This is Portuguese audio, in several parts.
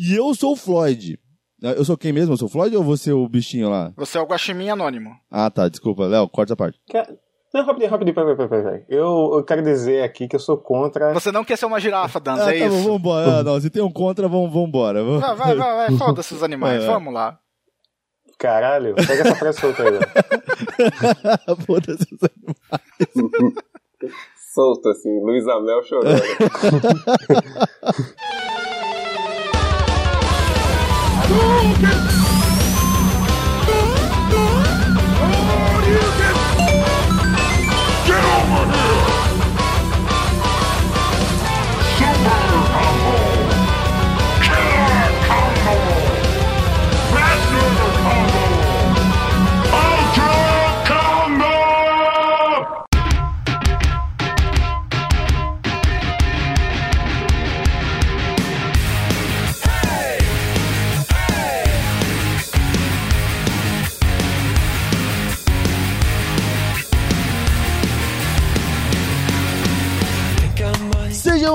E eu sou o Floyd. Eu sou quem mesmo? Eu sou o Floyd ou você o bichinho lá? Você é o Guaxinim Anônimo. Ah, tá, desculpa. Léo, corta essa parte. Não, rapidinho, rapidinho, peraí, peraí, peraí. Eu, eu quero dizer aqui que eu sou contra. Você não quer ser uma girafa, Danza, Ah, é tá isso? bom, vambora. Ah, não, se tem um contra, vamos, vambora. Vamos. Vai, vai, vai, vai. Foda-se os animais. É. Vamos lá. Caralho, pega essa frase solta aí. ó. Foda-se os animais. Solto assim, Luiz Amel chorando. Oh, Woo!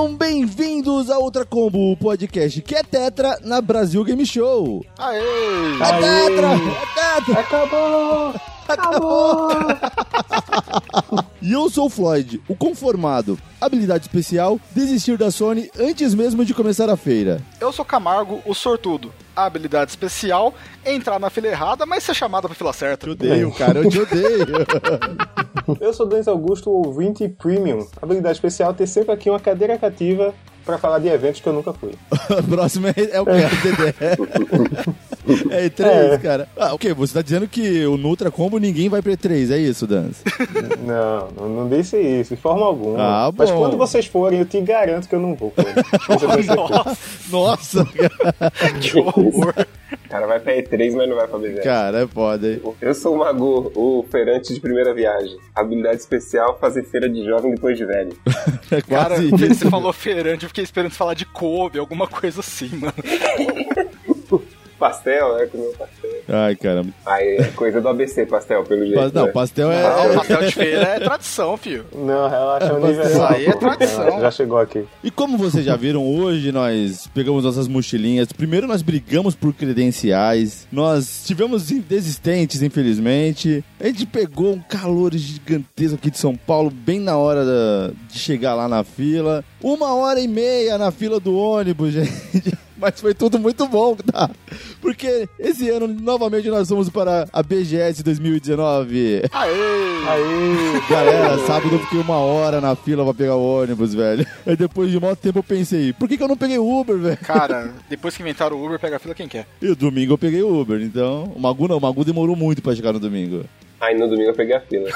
Sejam bem-vindos a Outra Combo, o podcast que é Tetra na Brasil Game Show. Aê! É Tetra! É Tetra! Acabou! Acabou! e eu sou o Floyd, o conformado. Habilidade especial, desistir da Sony antes mesmo de começar a feira. Eu sou Camargo, o sortudo. A habilidade especial, entrar na fila errada, mas ser chamada pra fila certa. Te odeio, cara, eu te odeio. Eu sou Denis Augusto, ouvinte premium. Habilidade especial ter sempre aqui uma cadeira cativa pra falar de eventos que eu nunca fui. O próximo é, é o que? É o Dedé. É E3, É. cara. Ah, ok, você tá dizendo que o Nutra Combo ninguém vai pra E3, é isso, Dance? Não, não, não disse isso, de forma alguma. Ah, Mas quando vocês forem, eu te garanto que eu não vou. certeza. Nossa, Que horror. Cara vai pra E3, mas não vai pra BGS. cara, é foda, hein? Eu sou o Mago, o feirante de primeira viagem. Habilidade especial, fazer feira de jovem depois de velho. É Cara, quase quando isso. você falou feirante, eu fiquei esperando você falar de couve, alguma coisa assim, mano. Pastel, é comer pastel. Ai, caramba. Aí é coisa do ABC, pastel, pelo jeito. Não, né? pastel é... Não, pastel de feira é tradição, filho. Não, relaxa, é Isso universal. aí é tradição. Já chegou aqui. E como vocês já viram, hoje nós pegamos nossas mochilinhas. Primeiro nós brigamos por credenciais. Nós tivemos desistentes, infelizmente. A gente pegou um calor gigantesco aqui de São Paulo, bem na hora da- de chegar lá na fila. Uma hora e meia na fila do ônibus, gente. Mas foi tudo muito bom, tá? Porque esse ano, novamente, nós fomos para a BGS 2019. Aê! Aí, Galera, sábado eu fiquei uma hora na fila pra pegar o ônibus, velho. Aí depois de muito tempo eu pensei, por que, que eu não peguei o Uber, velho? Cara, depois que inventaram o Uber, pega a fila quem quer. E o domingo eu peguei o Uber, então. O Magu não, o Magu demorou muito pra chegar no domingo. Aí no domingo eu peguei a fila.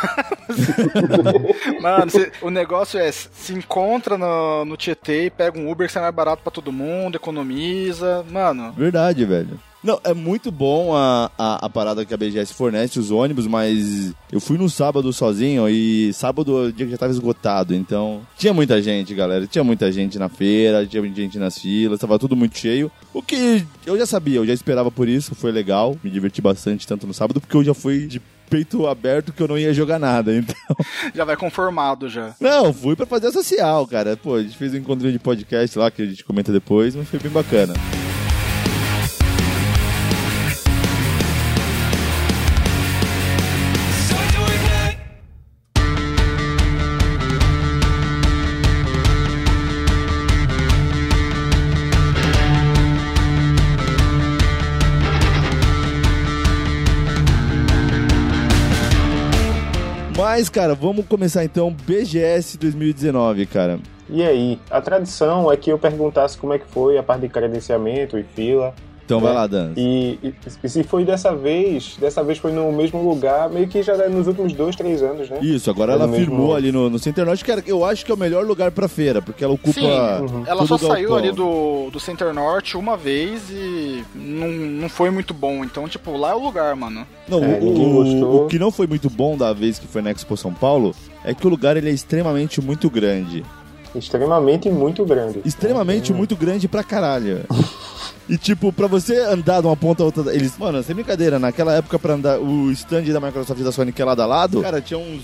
Mano, cê- o negócio é, se encontra no, no Tietê e pega um Uber que sai mais barato pra todo mundo, economiza. Mano, Verdade, velho. Não, é muito bom a, a, a parada que a BGS fornece, os ônibus, mas eu fui no sábado sozinho e sábado é o dia que já tava esgotado, então tinha muita gente, galera. Tinha muita gente na feira, tinha muita gente nas filas, tava tudo muito cheio. O que eu já sabia, eu já esperava por isso, foi legal, me diverti bastante tanto no sábado, porque eu já fui de peito aberto que eu não ia jogar nada, então. já vai conformado já. Não, fui pra fazer a social, cara. Pô, a gente fez um encontrinho de podcast lá que a gente comenta depois, mas foi bem bacana. Mas, cara, vamos começar então BGS 2019, cara. e aí? A tradição é que eu perguntasse como é que foi a parte de credenciamento e fila. Então vai É. lá, Dan. E, e- e se foi dessa vez, dessa vez foi no mesmo lugar, meio que já nos últimos dois, três anos, né? Isso, agora É ela no mesmo- firmou ali no, no Center Norte, que era- eu acho que é o melhor lugar pra feira, porque ela ocupa. Sim, ela todo só saiu ali do, do Center Norte uma vez e não, não foi muito bom. Então, tipo, lá é o lugar, mano. Não, É, o- o, o que não foi muito bom da vez que foi na Expo São Paulo é que o lugar ele é extremamente muito grande. Extremamente muito grande. Extremamente muito grande pra caralho. E tipo, pra você andar de uma ponta a outra. Eles, mano, sem brincadeira, naquela época pra andar o stand da Microsoft e da Sony que é lado a lado, cara, tinha uns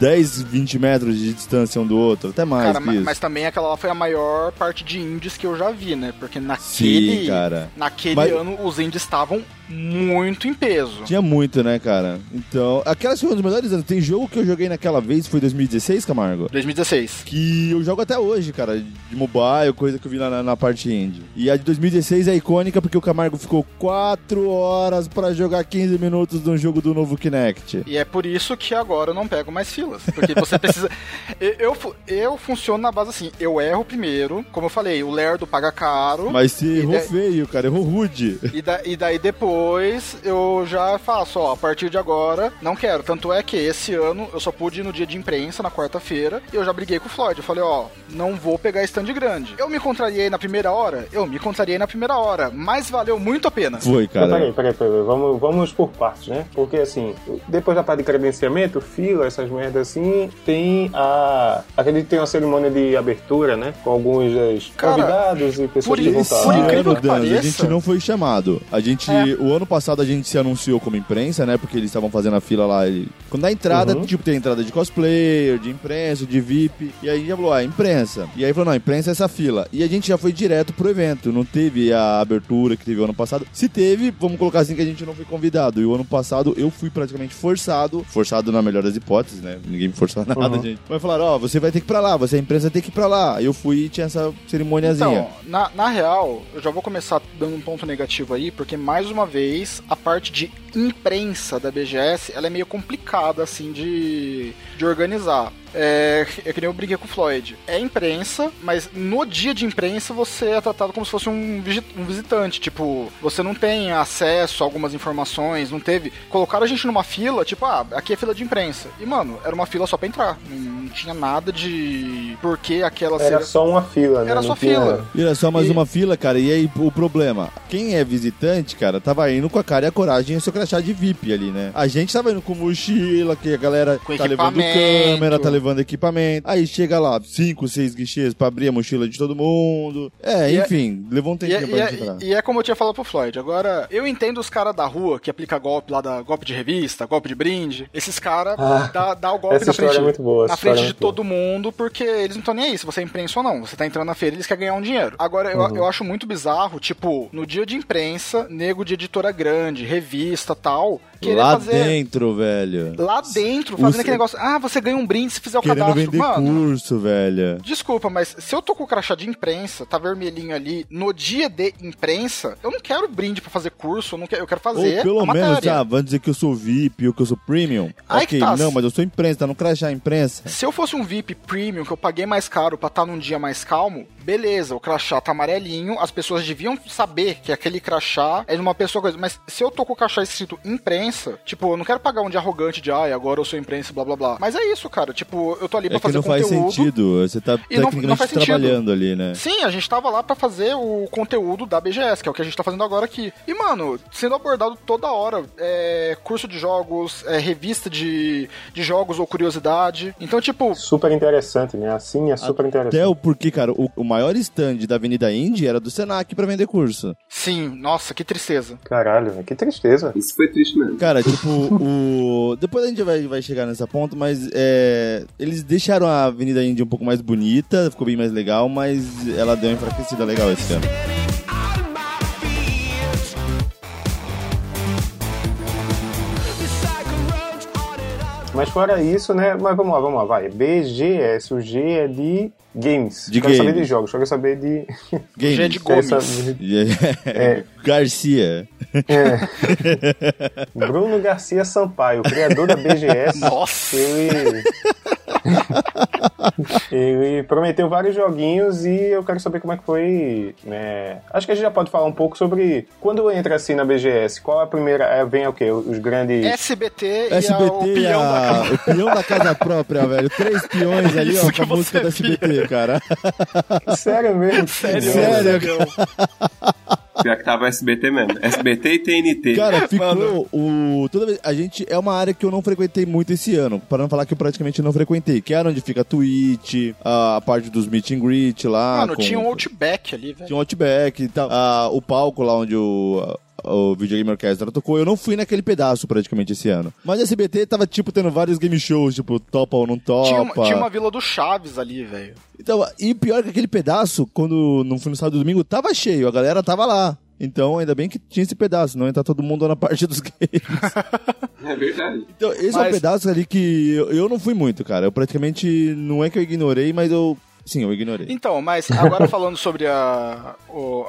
10, 20 metros de distância um do outro, até mais Cara, que ma- isso. mas também aquela lá foi a maior parte de indies que eu já vi, né? Porque naquele, Sim, naquele Mas- ano os indies estavam muito em peso. Tinha muito, né, cara? Então, aquelas foram os melhores anos. Tem jogo que eu joguei naquela vez, foi 2016, Camargo? 2016. Que eu jogo até hoje, cara, de mobile, coisa que eu vi na, na- parte indie. E a de 2016 é icônica porque o Camargo ficou 4 horas pra jogar 15 minutos de um jogo do novo Kinect. E é por isso que agora eu não pego mais Porque você precisa. eu, eu, eu funciono na base assim: eu erro primeiro, como eu falei, o Lerdo paga caro. Mas você errou da- feio, cara, errou rude. E, da- e daí depois eu já faço, ó, a partir de agora, não quero. Tanto é que esse ano eu só pude ir no dia de imprensa, na quarta-feira, e eu já briguei com o Floyd. Eu falei, ó, não vou pegar stand grande. Eu me contrariei na primeira hora? Eu me contrariei na primeira hora, mas valeu muito a pena. Foi, cara. peraí, peraí, peraí. Vamos, vamos por partes, né? Porque assim, depois da parte de credenciamento, fila, essas merdas assim, tem a. Acredito que tem uma cerimônia de abertura, né? Com alguns dos Cara, convidados e pessoas por que vão isso- estar por lá. incrível ano, que Danzo, a pareça- gente não foi chamado. A gente, É. o ano passado a gente se anunciou como imprensa, né? Porque eles estavam fazendo a fila lá. E... Quando dá entrada, Uhum. tipo, tem entrada de cosplayer, de imprensa, de VIP. E aí a gente já falou, ah, imprensa. E aí falou, não, imprensa é essa fila. E a gente já foi direto pro evento. Não teve a abertura que teve o ano passado. Se teve, vamos colocar assim que a gente não foi convidado. E o ano passado eu fui praticamente forçado. Forçado na melhor das hipóteses, né? Ninguém me forçou nada, Uhum. gente. Mas falaram, ó, você vai ter que ir pra lá, você a imprensa tem que ir pra lá. Eu fui e tinha essa cerimoniazinha. Então, na, na real, eu já vou começar dando um ponto negativo aí, porque mais uma vez, a parte de imprensa da BGS, ela é meio complicada, assim, de, de organizar. É, é que nem eu briguei com o Floyd. É imprensa, mas no dia de imprensa você é tratado como se fosse um, um visitante. Tipo, você não tem acesso a algumas informações, não teve. Colocaram a gente numa fila, tipo, ah, aqui é fila de imprensa. E, mano, era uma fila só pra entrar. Não tinha nada de por que aquela Era ser- só uma fila, né? Era Não só tinha- fila. E era só mais E- uma fila, cara. E aí, o problema? Quem é visitante, cara, tava indo com a cara e a coragem e o seu crachá de VIP ali, né? A gente tava indo com mochila, que a galera Com tá levando câmera, tá levando equipamento. Aí chega lá, cinco, seis guichês pra abrir a mochila de todo mundo. É, E é- enfim, levou um E tempinho é, pra e, gente entrar. é, e é como eu tinha falado pro Floyd. Agora, eu entendo os caras da rua que aplica golpe lá da golpe de revista, golpe de brinde. Esses caras Ah, dá, dá o golpe essa na história frente, é muito boa, na frente de todo mundo, porque eles não estão nem aí se você é imprensa ou não. Você tá entrando na feira, eles querem ganhar um dinheiro. Agora, Uhum. eu, eu acho muito bizarro, tipo, no dia de imprensa, nego de editora grande, revista tal, querer Lá fazer. dentro, velho. Lá dentro, fazendo Os- aquele negócio. Ah, você ganha um brinde se fizer o Querendo cadastro. vender Mano, curso, velho. Desculpa, mas se eu tô com o crachá de imprensa, tá vermelhinho ali, no dia de imprensa, eu não quero brinde pra fazer curso, eu, não quero, eu quero fazer Ou pelo menos, ah, vamos dizer que eu sou VIP ou que eu sou premium. Aí ok, tá. não, mas eu sou imprensa, tá no crachá imprensa. Se eu fosse um VIP premium, que eu paguei mais caro pra estar num dia mais calmo, beleza, o crachá tá amarelinho, as pessoas deviam saber que aquele crachá é de uma pessoa coisa. Mas se eu tô com o crachá escrito imprensa, tipo, eu não quero pagar um dia arrogante de, ai, agora eu sou imprensa, blá blá blá. Mas é isso, cara. Tipo, eu tô ali pra É que fazer não faz conteúdo. sentido. Você tá E não- não tecnicamente sentido. trabalhando ali, né? Sim, a gente tava lá pra fazer o conteúdo da BGS, que é o que a gente tá fazendo agora aqui. E, mano, sendo abordado toda hora. É, curso de jogos, é, revista de, de jogos ou curiosidade. Então, tipo, Super interessante, né? Assim é super interessante. Até o porque, cara, o, o maior stand da Avenida Indy era do Senac pra vender curso. sim, nossa, que tristeza. Caralho, que tristeza. Isso foi triste mesmo. Cara, tipo, o. Depois a gente vai, vai chegar nessa ponta, mas é, eles deixaram a Avenida Indy um pouco mais bonita, ficou bem mais legal, mas ela deu uma enfraquecida legal esse ano. Mas fora isso, né? Mas vamos lá, vamos lá, vai. BGS, o G é de games. De quero saber games. de jogos, quero saber de. Games. G de quero Gomes. saber- É. Garcia. É. Bruno Garcia Sampaio, criador da BGS. Nossa! Ele. Ele prometeu vários joguinhos e eu quero saber como é que foi. Né? Acho que a gente já pode falar um pouco sobre quando entra assim na BGS. Qual é a primeira? É, vem o quê? Os grandes. SBT, e a, o SBT, da a- casa. o peão da casa própria, velho. Três peões ali, Isso ó, que com a música você da SBT, cara. Sério mesmo? Sério, Sério, sério. Pior que tava SBT mesmo. SBT e TNT. Cara, ficou o. Toda vez. A gente é uma área que eu não frequentei muito esse ano. Para não falar que eu praticamente não frequentei. Que era onde fica a Twitch, a, a parte dos meet and greet lá. Mano, com- tinha um Outback ali, velho. Tinha um Outback e tal. Ah, o palco lá onde o. o Videogame Orchestra tocou, eu não fui naquele pedaço praticamente esse ano. Mas a SBT tava, tipo, tendo vários game shows, tipo, topa ou não topa. Tinha, uma- tinha uma vila do Chaves ali, velho. Então, e pior que aquele pedaço, quando não foi no sábado e domingo, tava cheio, a galera tava lá. Então, ainda bem que tinha esse pedaço, não ia estar todo mundo na parte dos games. É verdade. Então, esse é um Mas- pedaço ali que eu, eu não fui muito, cara. Eu praticamente, não é que eu ignorei, mas eu, sim, eu ignorei. Então, mas agora falando sobre a,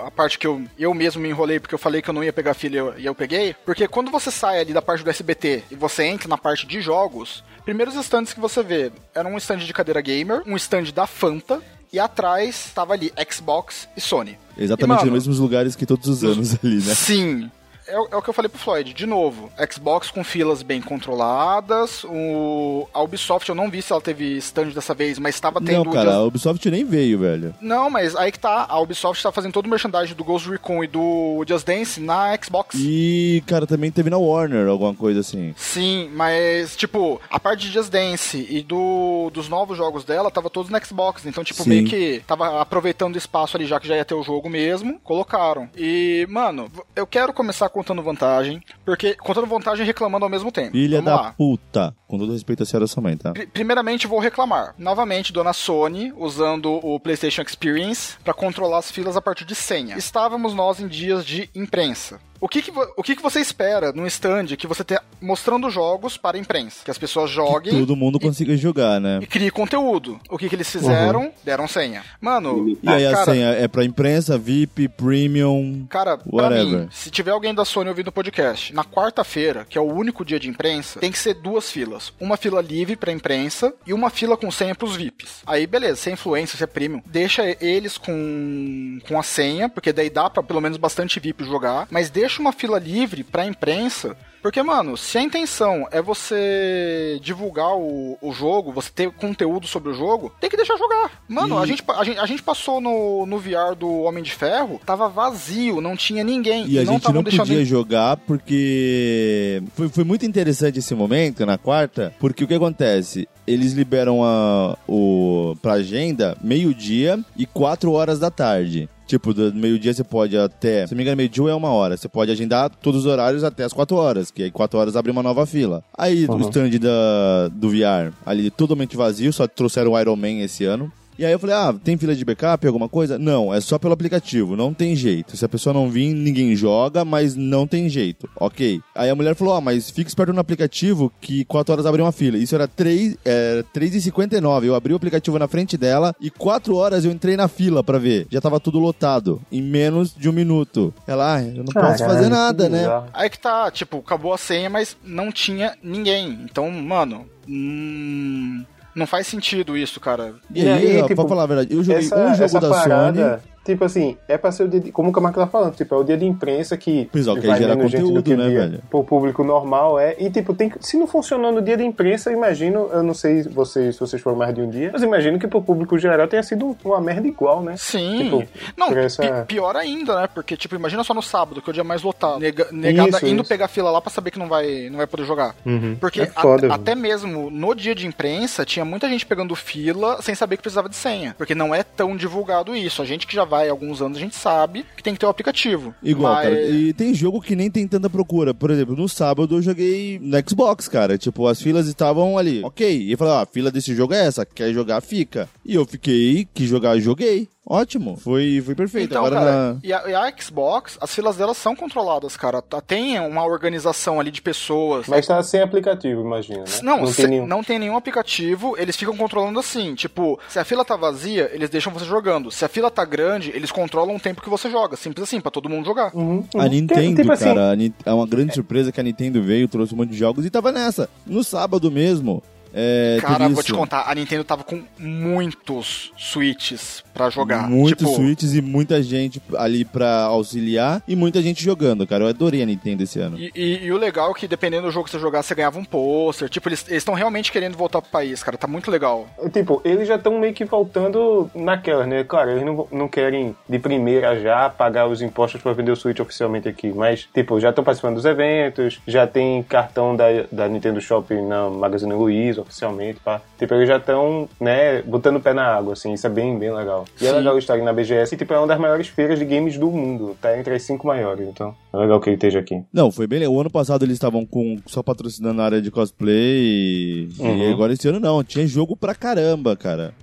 a parte que eu, eu mesmo me enrolei porque eu falei que eu não ia pegar filha e eu, eu peguei, porque quando você sai ali da parte do SBT e você entra na parte de jogos, primeiros stands que você vê eram um stand de cadeira gamer, um stand da Fanta e atrás estava ali Xbox e Sony. Exatamente E, mano, nos mesmos lugares que todos os anos ali, né? Sim. É, o- é o que eu falei pro Floyd, de novo, Xbox com filas bem controladas, o, a Ubisoft eu não vi se ela teve stand dessa vez, mas estava tendo... Não, cara, Just- a Ubisoft nem veio, velho. Não, mas aí que tá, a Ubisoft tá fazendo todo o merchandising do Ghost Recon e do Just Dance na Xbox. E, cara, também teve na Warner, alguma coisa assim. Sim, mas, tipo, a parte de Just Dance e do, dos novos jogos dela tava todos na Xbox. Então, tipo, Sim. meio que tava aproveitando o espaço ali, já que já ia ter o jogo mesmo, colocaram. E, mano, eu quero começar contando vantagem, porque contando vantagem e reclamando ao mesmo tempo. Filha Vamos da lá. puta. Com todo respeito a senhora também, tá? Pri- Primeiramente, vou reclamar. Novamente, dona Sony usando o PlayStation Experience para controlar as filas a partir de senha. Estávamos nós em dias de imprensa. O que, que, o que, que você espera num stand que você tá mostrando jogos para a imprensa? Que as pessoas joguem Todo mundo consiga jogar, né? e criem conteúdo. O que, que eles fizeram? Deram senha. Mano, E aí a cara, senha é pra imprensa, VIP, Premium. Cara, pra Whatever. mim, se tiver alguém da Sony ouvindo o podcast, na quarta-feira, que é o único dia de imprensa, tem que ser duas filas. Uma fila livre pra imprensa e uma fila com senha pros VIPs. Aí, beleza, se é influência, se é premium, deixa eles com, com a senha, porque daí dá pra pelo menos bastante VIP jogar, mas deixa uma fila livre pra imprensa. Porque, mano, se a intenção é você divulgar o, o jogo, você ter conteúdo sobre o jogo, tem que deixar jogar. Mano, E- a, gente, a, gente, a gente passou no, no VR do Homem de Ferro, tava vazio, não tinha ninguém. E a não gente não deixando podia jogar porque foi, foi muito interessante esse momento na quarta, porque o que acontece? Eles liberam a, o, pra agenda meio-dia e quatro horas da tarde. Tipo, do meio-dia você pode até. Se não me engano, meio-dia é uma hora. Você pode agendar todos os horários até as quatro horas, que aí quatro horas abre uma nova fila. Aí o stand da, do VR ali totalmente vazio, só trouxeram o Iron Man esse ano. E aí eu falei, ah, tem fila de backup, alguma coisa? Não, é só pelo aplicativo, não tem jeito. Se a pessoa não vir, ninguém joga, mas não tem jeito. Ok. Aí a mulher falou, ah, mas fica esperto no aplicativo que 4 horas abre uma fila. Isso era 3, é, 3h59. Eu abri o aplicativo na frente dela e 4 horas eu entrei na fila pra ver. Já tava tudo lotado, em menos de um minuto. Ela, ah, eu não posso Caralho, fazer que nada, né? Aí que tá, tipo, acabou a senha, mas não tinha ninguém. Então, mano, hum, não faz sentido isso, cara. E aí, E aí, ó, tipo, pra falar a verdade, eu joguei essa, um jogo da parada, Sony. Tipo assim, é pra ser o dia de, como o Camargo tá falando, tipo, é o dia de imprensa que Pois é, vai gera menos gente do conteúdo, que né, dia velho? Pro público normal é, e tipo, tem, se não funcionou no dia de imprensa, imagino, eu não sei se vocês, se vocês foram mais de um dia, mas imagino que pro público geral tenha sido uma merda igual, né? Sim. Tipo, não, essa- pior ainda, né? Porque, tipo, imagina só no sábado, que é o dia mais lotado. Nega- negada Isso, indo isso. pegar fila lá pra saber que não vai, não vai poder jogar. Porque É foda, a- até mesmo no dia de imprensa, tinha muita gente pegando fila sem saber que precisava de senha. Porque não é tão divulgado isso. A gente que já vai há alguns anos, a gente sabe que tem que ter o aplicativo. Igual, Mas- cara. E tem jogo que nem tem tanta procura. Por exemplo, no sábado eu joguei no Xbox, cara. Tipo, as filas estavam ali. Ok. E eu falei, ó, a fila desse jogo é essa. Quer jogar, fica. E eu fiquei, quis jogar, joguei. Ótimo. Foi, foi perfeito. Então, Agora cara, na... e, a, e a Xbox, as filas delas são controladas, cara. Tá- Tem uma organização ali de pessoas. Mas tá sem aplicativo, imagina, né? Não, não se- tem nenhum. não tem nenhum aplicativo, eles ficam controlando assim. Tipo, se a fila tá vazia, eles deixam você jogando. Se a fila tá grande, eles controlam o tempo que você joga. Simples assim, pra todo mundo jogar. Uhum, A uhum. Nintendo, Tipo assim, cara, a Ni- é uma grande surpresa que a Nintendo veio, trouxe um monte de jogos e tava nessa. No sábado mesmo. É, Cara, vou te contar, a Nintendo tava com muitos Switches pra jogar. Muitos tipo, Switches e muita gente ali pra auxiliar e muita gente jogando, cara. Eu adorei a Nintendo esse ano. E, e- e o legal é que dependendo do jogo que você jogar, você ganhava um pôster. Tipo, eles estão realmente querendo voltar pro país, cara. Tá muito legal. Tipo, eles já estão meio que voltando naquela, né? Claro, eles não, não querem de primeira já pagar os impostos para vender o Switch oficialmente aqui, mas, tipo, já estão participando dos eventos, já tem cartão da, da Nintendo Shop na Magazine Luiza, oficialmente, pá. Tipo, eles já estão, né, botando o pé na água, assim, isso é bem, bem legal. E é Sim. legal estar na BGS, e, tipo, é uma das maiores feiras de games do mundo, tá entre as cinco maiores, então é legal que ele esteja aqui. Não, foi bem legal. O ano passado eles estavam com só patrocinando a área de cosplay e, Uhum. e agora esse ano não. Tinha jogo pra caramba, cara.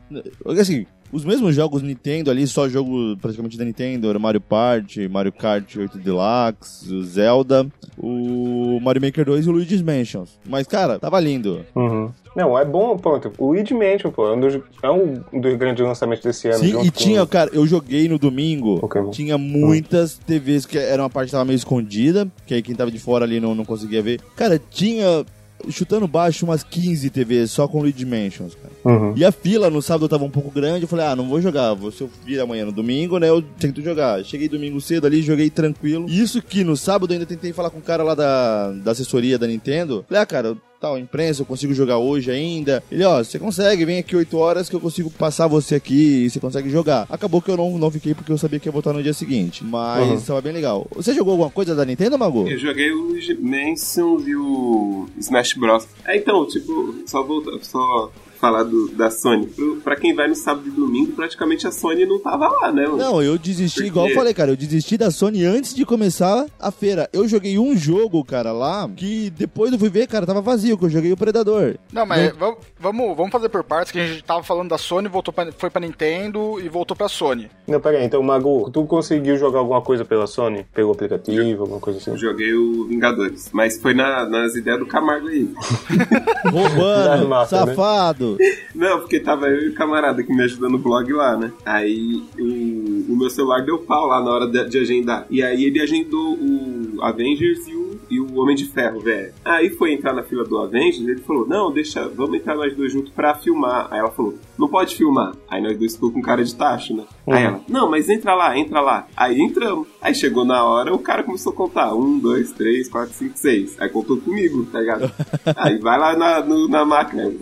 Assim, os mesmos jogos Nintendo ali, só jogo praticamente da Nintendo, era Mario Party, Mario Kart 8 Deluxe, o Zelda, o Mario Maker 2 e o Luigi's Mansions. Mas, cara, tava lindo. Uhum. Não, é bom, pronto. O Luigi Mansion, pô, é um dos, é um dos grandes lançamentos desse ano. Sim, e com- tinha, cara, eu joguei no domingo, Pokémon. tinha muitas TVs que era uma parte que tava meio escondida, que aí quem tava de fora ali não, não conseguia ver. Cara, tinha, chutando baixo, umas 15 TVs só com Luigi Mansions, cara. Uhum. E a fila no sábado tava um pouco grande, eu falei, ah, não vou jogar, vou, se eu vir amanhã no domingo, né, eu tento jogar. Cheguei domingo cedo ali, joguei tranquilo. Isso que no sábado eu ainda tentei falar com o cara lá da, da assessoria da Nintendo. Falei, ah, cara, tal, imprensa, eu consigo jogar hoje ainda. Ele, ó, você consegue, vem aqui 8 horas que eu consigo passar você aqui e você consegue jogar. Acabou que eu não, não fiquei porque eu sabia que ia voltar no dia seguinte, mas Uhum. tava bem legal. Você jogou alguma coisa da Nintendo, Mago? Eu joguei o Mansion e o Smash Bros. É, então, tipo, só voltar, só falar do, da Sony. Pro, pra quem vai no sábado e domingo, praticamente a Sony não tava lá, né? mano? Não, eu desisti, Por igual eu falei, cara. Eu desisti da Sony antes de começar a feira. Eu joguei um jogo, cara, lá, que depois eu fui ver, cara, tava vazio, que eu joguei o Predador. Não, mas vam- vamos, vamos fazer por partes, que a gente tava falando da Sony, voltou pra, foi pra Nintendo e voltou pra Sony. Não, peraí, então, Mago, tu conseguiu jogar alguma coisa pela Sony? Pelo aplicativo, alguma coisa assim? Eu joguei o Vingadores. Mas foi na- nas ideias do Camargo aí. Roubando, marcas, né? Não, porque tava eu e o camarada que me ajudou no blog lá, né? Aí o, o meu celular deu pau lá na hora de, de agendar. E aí ele agendou o Avengers e o, e o Homem de Ferro, velho. Aí foi entrar na fila do Avengers ele falou: Não, deixa, vamos entrar nós dois juntos pra filmar. Aí ela falou: Não pode filmar. Aí nós dois ficou com cara de tacho, né? Aí Uhum. ela: Não, mas entra lá, entra lá. Aí entramos. Aí chegou na hora, o cara começou a contar: Um, dois, três, quatro, cinco, seis. Aí contou comigo, tá ligado? aí vai lá na, no- na máquina.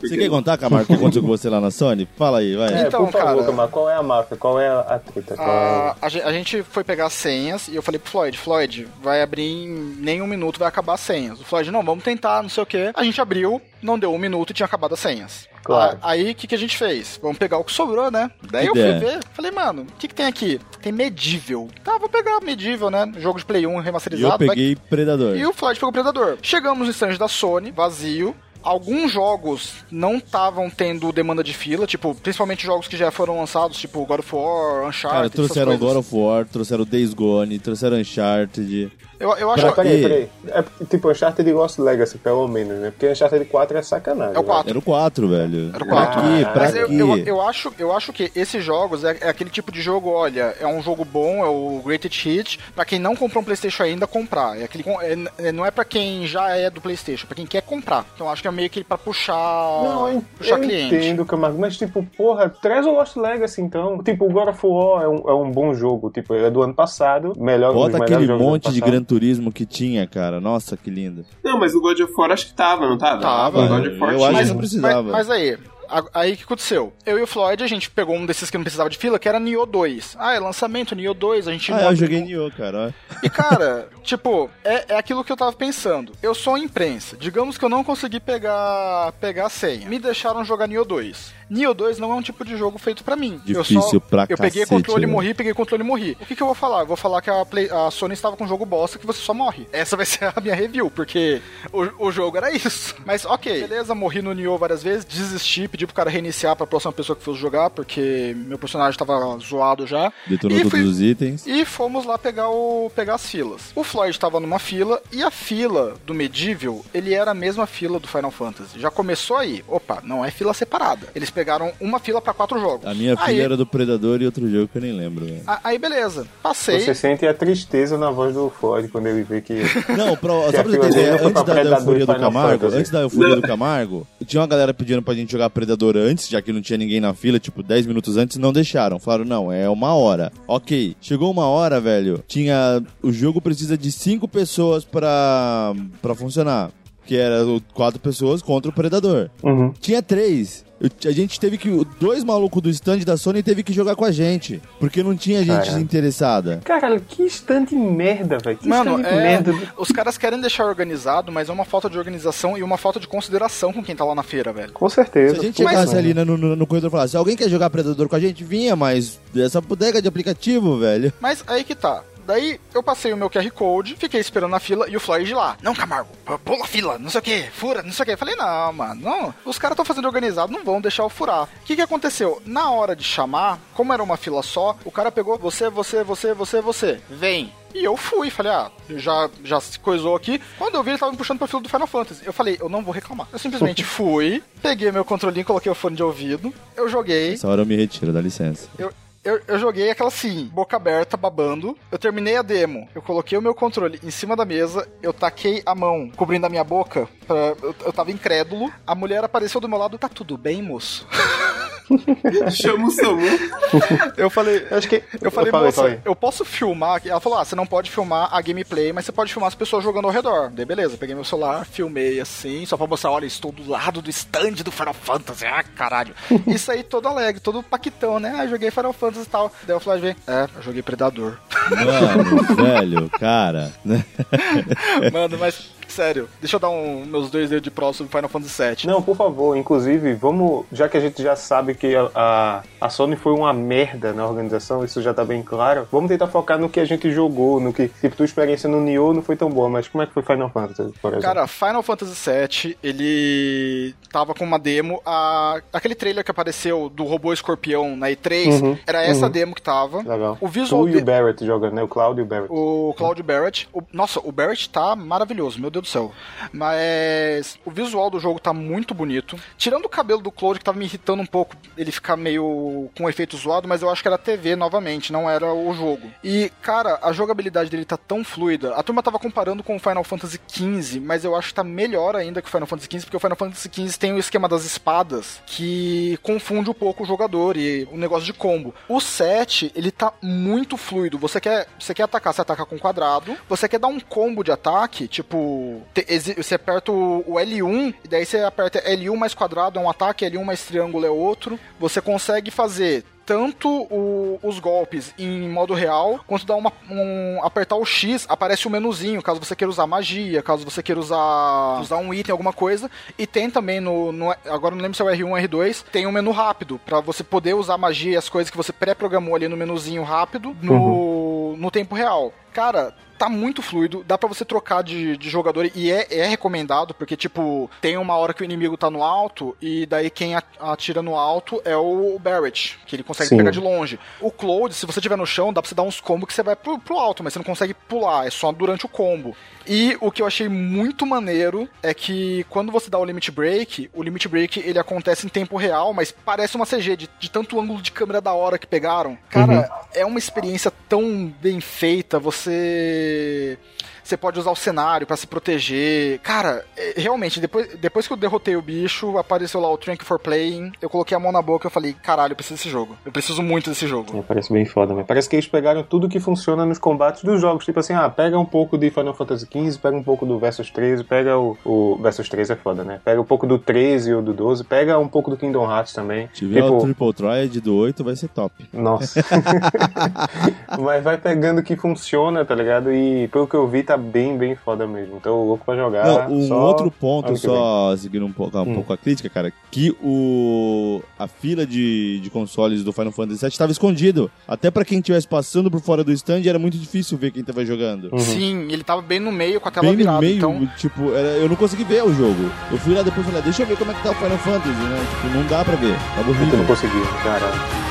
Você Porque- quer contar, Camargo, o que aconteceu com você lá na Sony? Fala aí, vai. É, Então, por favor, cara- Camargo, qual é a marca? Qual é a treta? Qual A, é... a, gen- a gente foi pegar as senhas e eu falei pro Floyd, Floyd, vai abrir em nem um minuto, vai acabar as senhas. O Floyd, não, vamos tentar, não sei o que. A gente abriu, não deu um minuto e tinha acabado as senhas. Claro. A- aí, o que, que a gente fez? Vamos pegar o que sobrou, né? Daí eu ideia. fui ver, falei, mano, o que, que tem aqui? Tem Medieval. Tá, vou pegar Medieval, né? Jogo de Play 1 E eu remasterizado. vai- peguei Predador. E o Floyd pegou o Predador. Chegamos no stand da Sony, vazio. Alguns jogos não estavam tendo demanda de fila, tipo, principalmente jogos que já foram lançados, tipo God of War, Uncharted, Cara, trouxeram. God of War, trouxeram Days Gone, trouxeram Uncharted. Eu, eu acho Pra- que Peraí, peraí. É tipo, Uncharted Lost Legacy, pelo menos, né? Porque Uncharted 4 é sacanagem. É o né? 4. Era o 4, velho. Era o Pra 4. quê? Pra Mas eu, quê? eu, eu acho, eu acho que esses jogos é, é aquele tipo de jogo, olha, é um jogo bom, é o Greatest Hit, pra quem não comprou um Playstation ainda, comprar. É aquele, é- é- não é pra quem já é do Playstation, é pra quem quer comprar. Então acho que é meio que pra puxar, Não, eu, puxar eu cliente. entendo, Camargo, mas tipo, porra, traz o Lost Legacy então. Tipo, o God of War é um, é um bom jogo, tipo, ele é do ano passado, melhor Bota aquele monte de passado. Turismo que tinha, cara. Nossa, que lindo. Não, mas o God of War acho que tava, não tava? Tava. O God of War Eu tinha. acho que Mas, não precisava. mas, mas aí, aí o que aconteceu? Eu e o Floyd, a gente pegou um desses que não precisava de fila, que era Nioh 2. Ah, é lançamento, Nioh 2, a gente Ah, não eu joguei Nioh, cara. E cara, tipo, é, é aquilo que eu tava pensando. Eu sou imprensa. Digamos que eu não consegui pegar, pegar a senha. Me deixaram jogar Nioh 2. Nioh 2 não é um tipo de jogo feito pra mim. eu Difícil só, pra Eu peguei cacete, controle e né? morri, peguei controle e morri. O que, que eu vou falar? Eu vou falar que a, Play- a Sony estava com um jogo bosta que você só morre. Essa vai ser a minha review, porque o, o jogo era isso. Mas ok, beleza, morri no Nioh várias vezes, desisti, pedi pro cara reiniciar pra próxima pessoa que fosse jogar, porque meu personagem tava zoado já. Detonou todos fui- os itens. e fomos lá pegar, o, pegar as filas. O Floyd estava numa fila e a fila do Medieval, ele era a mesma fila do Final Fantasy. Já começou aí. Opa, não é fila separada. Eles pegaram uma fila para quatro jogos. A minha aí, filha era do Predador e outro jogo que eu nem lembro, velho. a- Aí beleza. Passei. Você sente a tristeza na voz do Floyd quando ele vê que. Não, pra, Que só pra você foi antes da, da euforia do Camargo, antes da euforia do Camargo, tinha uma galera pedindo pra gente jogar Predador antes, já que não tinha ninguém na fila, tipo, 10 minutos antes, não deixaram. Falaram, não, é uma hora. Ok, chegou uma hora, velho, tinha... O jogo precisa de 5 pessoas pra, pra funcionar. Que era quatro pessoas contra o Predador. Uhum. Tinha três. Eu- a gente teve que. Dois malucos do stand da Sony teve que jogar com a gente. Porque não tinha gente Caralho. interessada. Caralho, que estante merda, velho. Que Mano, estante é, merda. os caras querem deixar organizado, mas é uma falta de organização e uma falta de consideração com quem tá lá na feira, velho. Com certeza. Se a gente Mas- chegasse ali no, no, no corredor e falasse, alguém quer jogar Predador com a gente? Vinha, mas essa bodega de aplicativo, velho. Mas aí que tá. Daí eu passei o meu QR Code, fiquei esperando na fila e o Floyd lá. Não, Camargo, pu- pula a fila, não sei o que, fura, não sei o que. Falei, não, mano, não. Os caras estão fazendo organizado, não vão deixar eu furar. O que que aconteceu? Na hora de chamar, como era uma fila só, o cara pegou você, você, você, você, você. Vem. E eu fui, falei, ah, já, já se coisou aqui. Quando eu vi, ele tava me puxando pra fila do Final Fantasy. Eu falei, eu não vou reclamar. Eu simplesmente fui, peguei meu controlinho, coloquei o fone de ouvido, eu joguei. Essa hora eu me retiro, dá licença. Eu, eu, eu joguei aquela assim, boca aberta, babando. Eu terminei a demo. Eu coloquei o meu controle em cima da mesa. Eu taquei a mão cobrindo a minha boca. Pra, eu, eu tava incrédulo. A mulher apareceu do meu lado. Tá tudo bem, moço? Chama o Samu. Eu falei. Eu acho que. Eu falei, falei, moça, falei. eu posso filmar? Ela falou, ah, você não pode filmar a gameplay, mas você pode filmar as pessoas jogando ao redor. Daí, beleza, peguei meu celular, filmei assim, só pra mostrar, olha, estou do lado do stand do Final Fantasy. Ah, caralho. Isso aí todo alegre, todo paquitão, né? Ah, joguei Final Fantasy e tal. Daí eu falei, é, eu joguei Predador. Mano, velho, cara. né? Mano, mas, sério, deixa eu dar um, meus dois dedos de pró sobre Final Fantasy VII. Não, por favor, inclusive, vamos. Já que a gente já sabe que a, a, a Sony foi uma merda na organização, isso já tá bem claro. Vamos tentar focar no que a gente jogou, no que. Tipo, tua experiência no Nioh não foi tão boa, mas como é que foi Final Fantasy, por exemplo? Cara, Final Fantasy VII, ele tava com uma demo. A... Aquele trailer que apareceu do robô escorpião na E3, Uhum, era essa uhum. demo que tava. Legal. O visual tu e o Barrett jogando, né? O Cloud e o Barrett. O Claudio Barrett. o- nossa, o Barrett tá maravilhoso, meu Deus do céu. Mas o visual do jogo tá muito bonito. Tirando o cabelo do Claudio, que tava me irritando um pouco, ele ficar meio com um efeito zoado, mas eu acho que era a TV novamente, não era o jogo. E, cara, a jogabilidade dele tá tão fluida. A turma tava comparando com o Final Fantasy XV, mas eu acho que tá melhor ainda que o Final Fantasy XV, porque o Final Fantasy XV tem o esquema das espadas que confunde um pouco o jogador e o negócio de combo. O 7, ele tá muito fluido. Você quer, você quer atacar, você ataca com quadrado. Você quer dar um combo de ataque, tipo, você aperta o, o L1 e daí você aperta L1 mais quadrado é um ataque, L1 mais triângulo é outro. Você consegue fazer tanto o- os golpes em modo real, quanto dar uma, um, apertar o X, aparece o menuzinho, caso você queira usar magia, caso você queira usar, usar um item, alguma coisa. E tem também no, no- Agora não lembro se é o R1 ou R2, tem um menu rápido, pra você poder usar magia e as coisas que você pré-programou ali no menuzinho rápido, no, no tempo real. Cara, tá muito fluido, dá pra você trocar de, de jogador e é, é recomendado, porque, tipo, tem uma hora que o inimigo tá no alto e daí quem atira no alto é o Barrett, que ele consegue Sim. pegar de longe. O Cloud, se você tiver no chão, dá pra você dar uns combos que você vai pro, pro alto, mas você não consegue pular, é só durante o combo. E o que eu achei muito maneiro é que quando você dá o Limit Break, o Limit Break ele acontece em tempo real, mas parece uma CG de, de tanto ângulo de câmera da hora que pegaram. Cara, é uma experiência tão bem feita, você. Você pode usar o cenário pra se proteger. Cara, é- realmente, depois, depois que eu derrotei o bicho, apareceu lá o Trank for Playing. Eu coloquei a mão na boca e falei: caralho, eu preciso desse jogo. Eu preciso muito desse jogo. É, parece bem foda, mas parece que eles pegaram tudo que funciona nos combates dos jogos. Tipo assim, ah, pega um pouco de Final Fantasy XV, pega um pouco do Versus 13, pega o, o Versus 13 é foda, né? Pega um pouco do 13 ou do 12, pega um pouco do Kingdom Hearts também. Se tiver tipo, o Triple Triad do 8, vai ser top. Nossa. Mas vai pegando o que funciona, tá ligado? E pelo que eu vi, tá bem, bem foda mesmo. Então, louco pra jogar. Não, um só outro ponto, só seguindo um pouco, um Hum. pouco a crítica, cara, que o a fila de, de consoles do Final Fantasy VII estava escondido. Até pra quem estivesse passando por fora do stand, era muito difícil ver quem tava jogando. Uhum. Sim, ele tava bem no meio com a tela Bem no virada. meio, então, tipo, era- eu não consegui ver o jogo. Eu fui lá depois e falei, deixa eu ver como é que tá o Final Fantasy, né? Tipo, não dá pra ver. Tava Eu não consegui, caralho.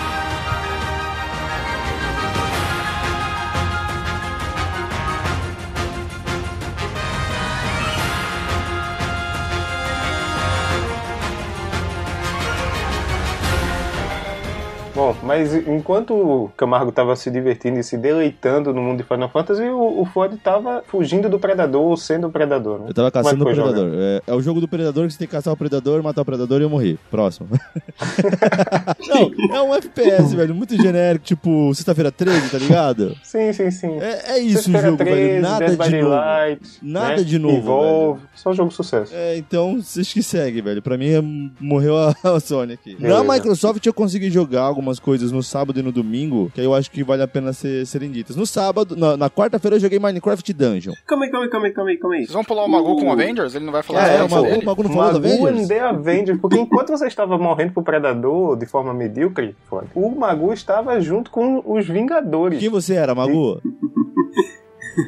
Bom, mas enquanto o Camargo tava se divertindo e se deleitando no mundo de Final Fantasy, o, o Ford tava fugindo do predador ou sendo o predador, né? Eu tava caçando o Como é que foi predador. É, é o jogo do predador que você tem que caçar o predador, matar o predador e eu morrer. Próximo. Não, é um FPS, velho, muito genérico, tipo sexta-feira 13, tá ligado? Sim, sim, sim. É, é isso o jogo, 13, velho. Nada Dead de novo. Daylight, Nada né? de novo, Evolve, só jogo sucesso. É, então, vocês que segue, velho. Pra mim, é- morreu a, a Sony aqui. Na Microsoft, eu consegui jogar algumas coisas no sábado e no domingo, que aí eu acho que vale a pena ser- serem ditas. No sábado, na, na quarta-feira, eu joguei Minecraft Dungeon. Calma aí, calma aí, calma aí, calma aí, calma aí. Vocês vão pular o Magu com o Avengers? Ele não vai falar É, nada o Magu- dele? o Magu não falou do Magu Avengers? and the Avengers, porque enquanto você estava morrendo pro Predador de forma medíocre, o Magu estava junto com os Vingadores. Quem você era, Magu?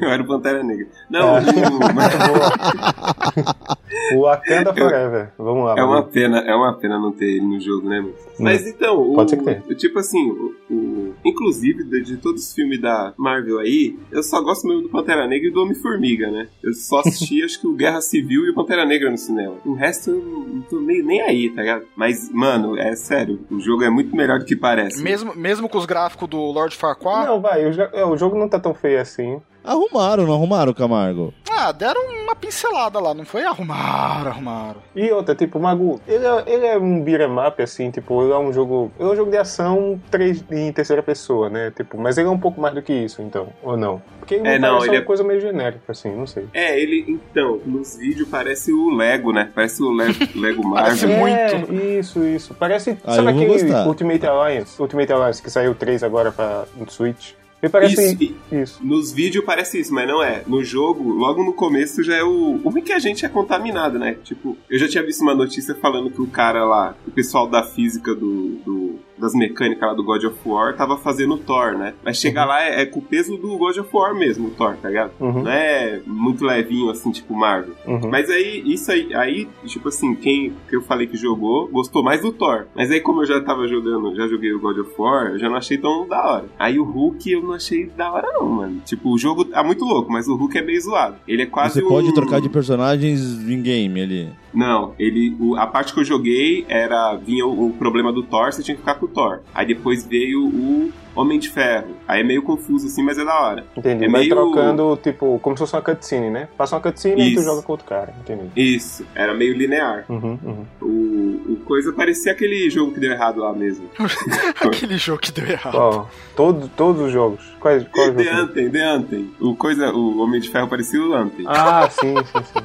Eu era o Pantera Negra. Não, É. o- O Wakanda Forever. Vamos lá. é uma pena, é uma pena não ter ele no jogo, né, mano? Mas então, o, Pode ser que tenha. o- tipo assim, o, o- inclusive de, de todos os filmes da Marvel aí, eu só gosto mesmo do Pantera Negra e do Homem-Formiga, né? Eu só assisti, acho que o Guerra Civil e o Pantera Negra no cinema. O resto eu não tô meio nem aí, tá ligado? Mas, mano, é sério, o jogo é muito melhor do que parece. Mesmo, mesmo com os gráficos do Lord Farquaad? Não, vai, o, é, o jogo não tá tão feio assim. Arrumaram, não arrumaram, Camargo? Ah, deram uma pincelada lá, não foi? Arrumaram, arrumaram. E outra, tipo, o Magu, ele é, ele é um beat'em up, assim, tipo, ele é um jogo. Ele é um jogo de ação 3, em terceira pessoa, né? Tipo, mas ele é um pouco mais do que isso, então, ou não? Porque ele É, não, não, parece ele uma é- coisa meio genérica, assim, não sei. É, ele, então, nos vídeos parece o Lego, né? Parece o Lego, Lego Parece Marvel. muito. É, isso, isso. Parece. Ah, sabe aquele gostar. Ultimate Alliance? Ultimate Alliance que saiu 3 agora pra no Switch. Ele parece Isso, isso. Nos vídeos parece isso, mas não é. No jogo, logo no começo já é o. O ruim é que a gente é contaminado, né? Tipo, eu já tinha visto uma notícia falando que o cara lá, o pessoal da física do. do- das mecânicas lá do God of War tava fazendo o Thor, né? Mas chegar lá é, é com o peso do God of War mesmo, o Thor, tá ligado? Uhum, Não é muito levinho assim, tipo Marvel. uhum. Mas aí, isso aí, aí, tipo assim, quem que eu falei que jogou, gostou mais do Thor. Mas aí, como eu já tava jogando, já joguei o God of War, eu já não achei tão da hora. Aí o Hulk eu não achei da hora, não, mano. Tipo, o jogo tá muito louco, mas o Hulk é meio zoado. Ele é quase Você pode um- trocar de personagens em game ali. Não, ele. o- a parte que eu joguei era. Vinha o, o problema do Thor, você tinha que ficar com o Thor. Aí depois veio o Homem de Ferro. Aí é meio confuso assim, mas é da hora. Entendi. é Vai meio- trocando, tipo, como se fosse uma cutscene, né? Passa uma cutscene e tu Isso. joga com outro cara. Entendi. Isso, era meio linear. Uhum, uhum. O, o coisa parecia aquele jogo que deu errado lá mesmo. Aquele jogo que deu errado. Ó, todo, todos os jogos. Quais, qual jogo? The Anthem, The Anthem. O, coisa, o Homem de Ferro parecia o Anthem. Ah, sim, sim, sim.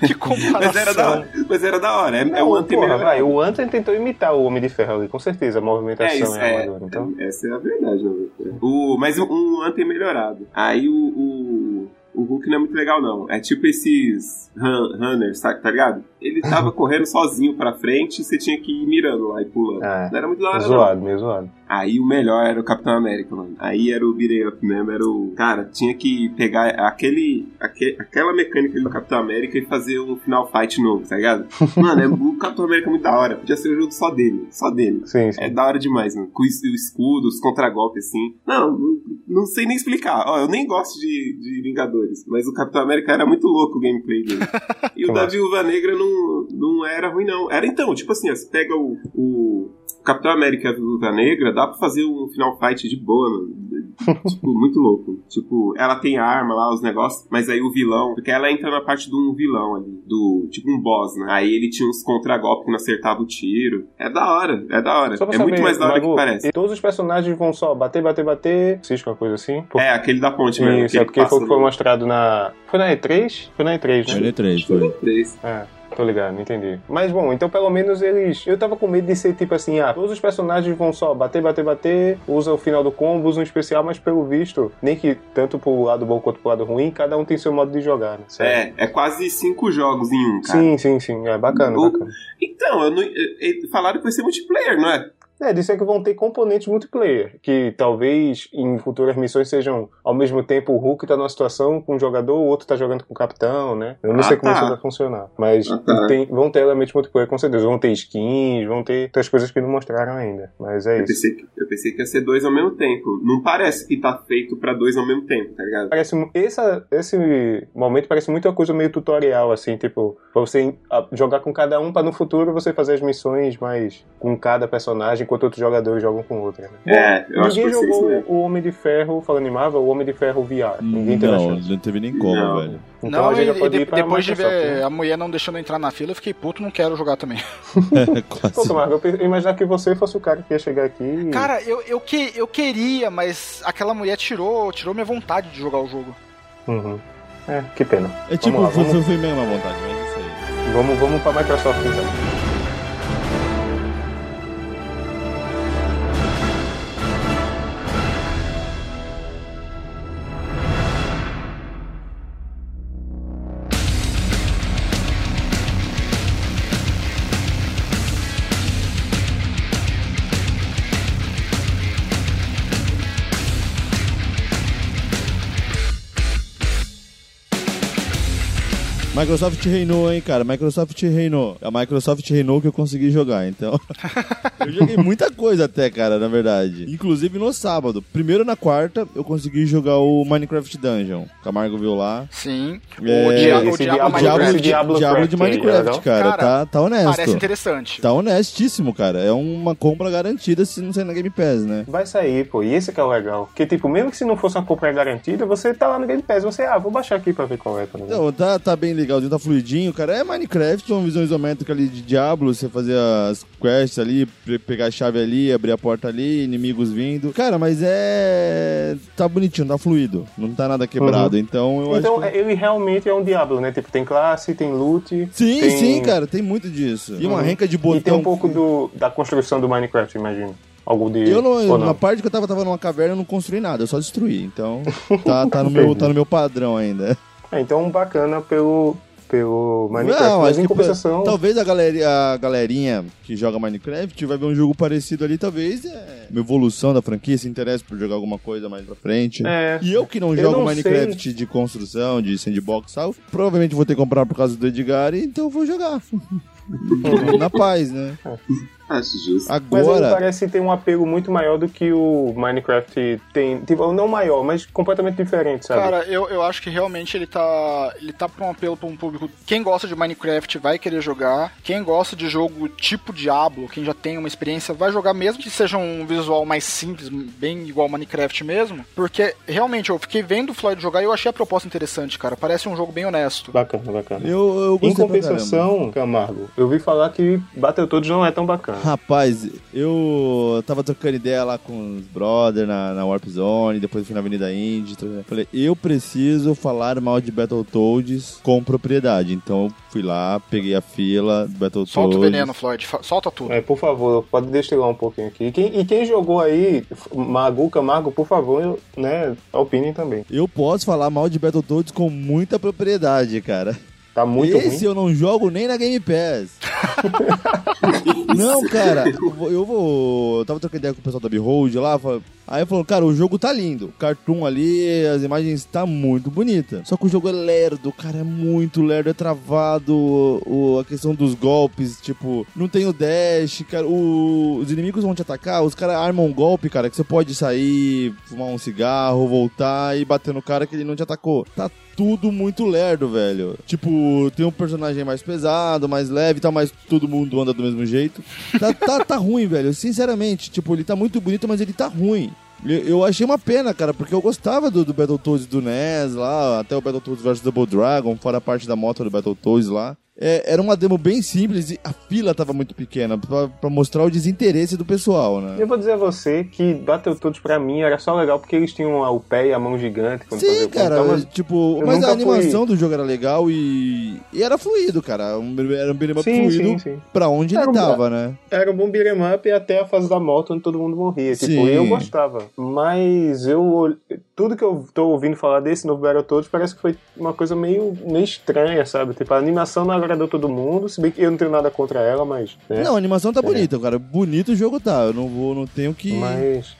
Que comparação. mas, era da hora, mas era da hora. É, é Não, o Anthem porra, vai, o Anthem tentou imitar o Homem de Ferro ali, com certeza, a É movimentação isso, e a é, armadura. Então, essa é a verdade, verdade. O, mas um, um Anthem melhorado. Aí o, o, o Hulk não é muito legal, não. É tipo esses run, runners, tá, tá ligado? Ele tava correndo sozinho pra frente e você tinha que ir mirando lá e pulando. É, não era muito da hora, não. zoado, meio zoado. Aí o melhor era o Capitão América, mano. Aí era o beat'em up mesmo, era o... Cara, tinha que pegar aquele, aque- aquela mecânica do Capitão América e fazer um final fight novo, tá ligado? Mano, é, o Capitão América é muito da hora. Podia ser um jogo só dele, só dele. Sim, sim. É da hora demais, mano. Com o escudo, os contragolpes, assim. Não, não, não sei nem explicar. Ó, eu nem gosto de, de Vingadores, mas o Capitão América era muito louco o gameplay dele. E o da. Viúva Negra não, não era ruim, não. Era então, tipo assim, você pega o, o Capitão América a Viúva Negra, dá pra fazer um final fight de boa, mano. tipo, muito louco. Tipo, ela tem arma lá, os negócios, mas aí o vilão, porque ela entra na parte de um vilão ali, do, tipo um boss, né? Aí ele tinha uns contragolpes que não acertava o tiro. É da hora, é da hora. É saber, muito mais da hora Magu, que parece. E todos os personagens vão só bater, bater, bater. Existe uma coisa assim? Por- É, aquele da ponte mesmo. Isso, é porque que foi o que foi mostrado na. Foi na E3? Foi na E3, Foi né? D3, foi. Três. É. Tô ligado, entendi. Mas bom, então pelo menos eles. Eu tava com medo de ser tipo assim: ah, todos os personagens vão só bater, bater, bater, usa o final do combo, usa um especial, mas pelo visto, nem que tanto pro lado bom quanto pro lado ruim, cada um tem seu modo de jogar, né? É, é quase cinco jogos em um, cara. Sim, sim, sim. É bacana, O- bacana. Então, eu não, falaram que vai ser multiplayer, não é? É, disseram que vão ter componentes multiplayer, que talvez em futuras missões sejam ao mesmo tempo o Hulk tá numa situação com um jogador, o outro tá jogando com o capitão, né? Eu não Ah, sei como tá. isso vai funcionar. Mas Ah, tá. tem- vão ter elementos multiplayer com certeza. Vão ter skins, vão ter outras coisas que não mostraram ainda. Mas é Eu isso. pensei, que, eu pensei que ia ser dois ao mesmo tempo. Não parece que tá feito pra dois ao mesmo tempo, tá ligado? Parece, essa, esse momento parece muito uma coisa meio tutorial, assim, tipo, pra você jogar com cada um pra no futuro você fazer as missões mais com cada personagem, enquanto outros jogadores jogam com outra. Né? É, eu acho que Ninguém ser isso jogou mesmo. o Homem de Ferro, falando em Marvel, o Homem de Ferro VR. Ninguém teve Não, não teve nem como, Não. velho. Então não, a gente e, já pode e de- ir pra depois de ver né? a mulher não deixando entrar na fila, eu fiquei puto, não quero jogar também. Pô, Quase. Marco, eu pe- eu imaginava que você fosse o cara que ia chegar aqui. e- Cara, eu, eu, que, eu queria, mas aquela mulher tirou, tirou minha vontade de jogar o jogo. Uhum. É, que pena. É tipo, Vamos lá, vamos- foi, mesmo a vontade, mas é isso aí. Vamos, vamos pra Microsoft então. Microsoft reinou, hein, cara. Microsoft reinou. A Microsoft reinou que eu consegui jogar, então. eu joguei muita coisa até, cara, na verdade. Inclusive no sábado. Primeiro na quarta, eu consegui jogar o Minecraft Dungeon. Camargo viu lá. Sim. É, o, Diablo de, Diablo Minecraft, legal? cara. Cara, Tá, tá honesto. Parece interessante. Tá honestíssimo, cara. É uma compra garantida se não sair na Game Pass, né? Vai sair, pô. E esse que é o legal. Porque, tipo, mesmo que se não fosse uma compra garantida, você tá lá no Game Pass. Você, ah, vou baixar aqui pra ver qual é, tá? Não, tá, tá bem legalzinho, tá fluidinho, cara. É Minecraft, uma visão isométrica ali de Diablo, você fazer as quests ali, pe- pegar a chave ali, abrir a porta ali, inimigos vindo. Cara, mas é. Tá bonitinho, tá fluido. Não tá nada quebrado. Então eu Então, acho que. ele realmente é um Diablo, né? Tipo, tem classe, tem loot. Sim, tem... sim, cara, tem muito disso. E uma Uhum. renca de botão. E tem um pouco do, da construção do Minecraft, imagino. Algo de. Eu não, ou na parte que eu tava, tava numa caverna, eu não construí nada, eu só destruí. Então, tá, tá, no, meu, tá no meu padrão ainda. É, então, bacana pelo, pelo Minecraft. Não, mas em compensação. talvez a, galera, a galerinha que joga Minecraft vai ver um jogo parecido ali, talvez é uma evolução da franquia, se interessa por jogar alguma coisa mais pra frente. É. E eu que não Eu jogo não Minecraft de construção, de sandbox tal, provavelmente vou ter que comprar por causa do Edgar, então eu vou jogar. Na paz, né? Acho justo. Mas ele Agora, parece ter um apelo muito maior do que o Minecraft tem. Tipo, não maior, mas completamente diferente, sabe? Cara, eu, eu acho que realmente ele tá. Ele tá pra um apelo pra um público. Quem gosta de Minecraft vai querer jogar. Quem gosta de jogo tipo Diablo, quem já tem uma experiência, vai jogar mesmo que seja um visual mais simples, bem igual Minecraft mesmo. Porque realmente eu fiquei vendo o Floyd jogar e eu achei a proposta interessante, cara. Parece um jogo bem honesto. Bacana, bacana. eu, eu Em compensação, Camargo, eu vi falar que Battletoads não é tão bacana. Rapaz, eu tava trocando ideia lá com os brothers na, na Warp Zone, depois fui na Avenida Indy. Falei, eu preciso falar mal de Battletoads com propriedade. Então eu fui lá, peguei a fila do Battletoads. Solta o veneno, Floyd. Solta tudo. É, por favor, pode destilar um pouquinho aqui. E quem, e quem jogou aí, Magu, Camargo, por favor, né, opinem também. Eu posso falar mal de Battletoads com muita propriedade, cara. Tá muito Esse ruim. eu não jogo nem na Game Pass. não, cara, eu vou, eu vou. Eu tava trocando ideia com o pessoal da Behold lá. Aí falou, cara, o jogo tá lindo. O cartoon ali, as imagens tá muito bonita. Só que o jogo é lerdo, cara, é muito lerdo, é travado. O, a questão dos golpes, tipo, não tem o dash, cara. o- os inimigos vão te atacar, os caras armam um golpe, cara, que você pode sair, fumar um cigarro, voltar e bater no cara que ele não te atacou. Tá tudo muito lerdo, velho. Tipo, tem um personagem mais pesado, mais leve e tal, mas todo mundo anda do mesmo jeito. Tá, tá, tá ruim, velho. Sinceramente, tipo, ele tá muito bonito, mas ele tá ruim. Eu achei uma pena, cara, porque eu gostava do, do Battletoads do NES lá, até o Battletoads vs Double Dragon, fora a parte da moto do Battletoads lá. É, era uma demo bem simples e a fila tava muito pequena, pra, pra mostrar o desinteresse do pessoal, né? Eu vou dizer a você que Battletoads pra mim era só legal porque eles tinham o pé e a mão gigante. Sim, cara, então, mas- tipo, mas a animação fui- do jogo era legal e, e era fluido, cara. Um, era um beat'em fluido sim, pra onde Era ele um- tava, né? Era um bom beat'em up até a fase da moto onde todo mundo morria. Tipo, Sim. eu gostava. Mas eu. Tudo que eu tô ouvindo falar desse novo Battletoads parece que foi uma coisa meio, meio estranha, sabe? Tipo, a animação não agradou todo mundo, se bem que eu não tenho nada contra ela, mas. Né? Não, a animação tá bonita, cara. Bonito o jogo tá. Eu não vou, não tenho que, Mas.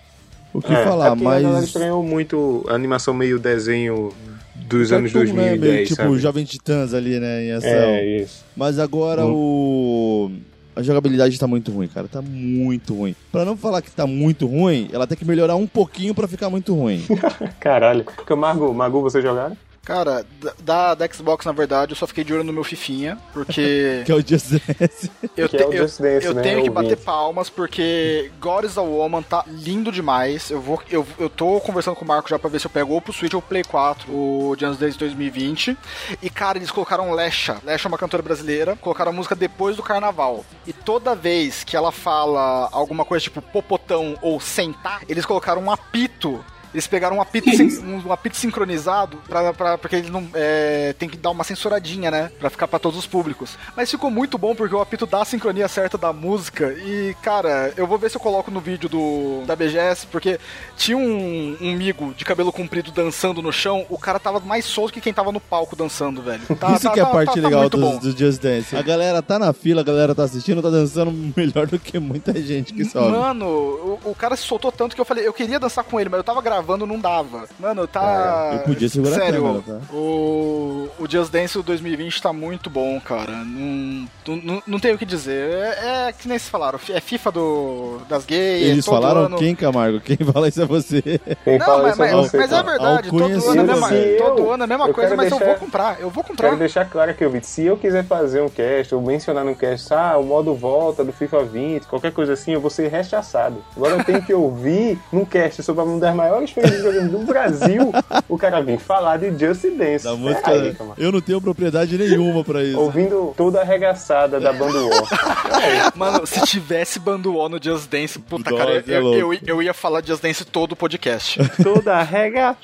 o que é, falar, é porque A galera mas. estranhou muito a animação meio desenho dos anos Cartoon, né, 2010, meio tipo sabe? Jovem Titãs ali, né, em ação. É, isso. Mas agora o. A jogabilidade tá muito ruim, cara. Tá muito ruim. Pra não falar que tá muito ruim, ela tem que melhorar um pouquinho pra ficar muito ruim. Caralho. Camargo, Magu, você jogaram? Cara, da, da Xbox, na verdade, eu só fiquei de olho no meu Fifinha, porque. que é o Just Dance. Eu, Que te- é o eu, Just Dance, eu né, tenho que ouvinte? bater palmas porque God is a Woman tá lindo demais. Eu vou eu, eu tô conversando com o Marco já pra ver se eu pego ou pro Switch ou pro Play 4 o Just Dance 2020. E cara, eles colocaram Lesha. Lesha é uma cantora brasileira. Colocaram a música depois do carnaval. E toda vez que ela fala alguma coisa tipo popotão ou sentar, eles colocaram um apito eles pegaram um apito, um, apito sincronizado pra, pra, porque ele não é, tem que dar uma censuradinha, né? Pra ficar pra todos os públicos. Mas ficou muito bom porque o apito dá a sincronia certa da música. E, cara, eu vou ver se eu coloco no vídeo do da BGS, porque tinha um, um migo de cabelo comprido dançando no chão. O cara tava mais solto que quem tava no palco dançando, velho. Tá- Isso tá- que é a tá- parte tá- tá legal do, do Just Dance. A galera tá na fila, a galera tá assistindo, tá dançando melhor do que muita gente que sobe. Mano, o, o cara se soltou tanto que eu falei, eu queria dançar com ele, mas eu tava gravando, não dava. Mano, tá. É, eu podia segurar a Sério, câmera, tá? o, o Just Dance 2020 tá muito bom, cara. Não, não, não tenho o que dizer. É, é que nem vocês falaram, é FIFA do, das gays. Eles todo falaram ano. quem, Camargo? Quem fala isso é você. Quem Não, mas, isso é mas, você, mas é verdade, todo ano, é a se mesma, eu- todo ano é a mesma eu coisa, mas eu deixar- vou comprar, eu vou comprar. Quero deixar claro aqui, ouvinte, se eu quiser fazer um cast ou mencionar no cast, ah, o modo volta do FIFA 20, qualquer coisa assim, eu vou ser rechaçado. Agora eu tenho que ouvir num cast sobre uma das maiores videogame do Brasil, o cara vir falar de Just Dance. Da música. Aí, calma. eu não tenho propriedade nenhuma pra isso. Ouvindo toda arregaçada da banda War. Mano, se tivesse Banduó no Just Dance, puta, Nossa, cara, é eu, eu, eu ia falar Just Dance todo o podcast. toda arrega...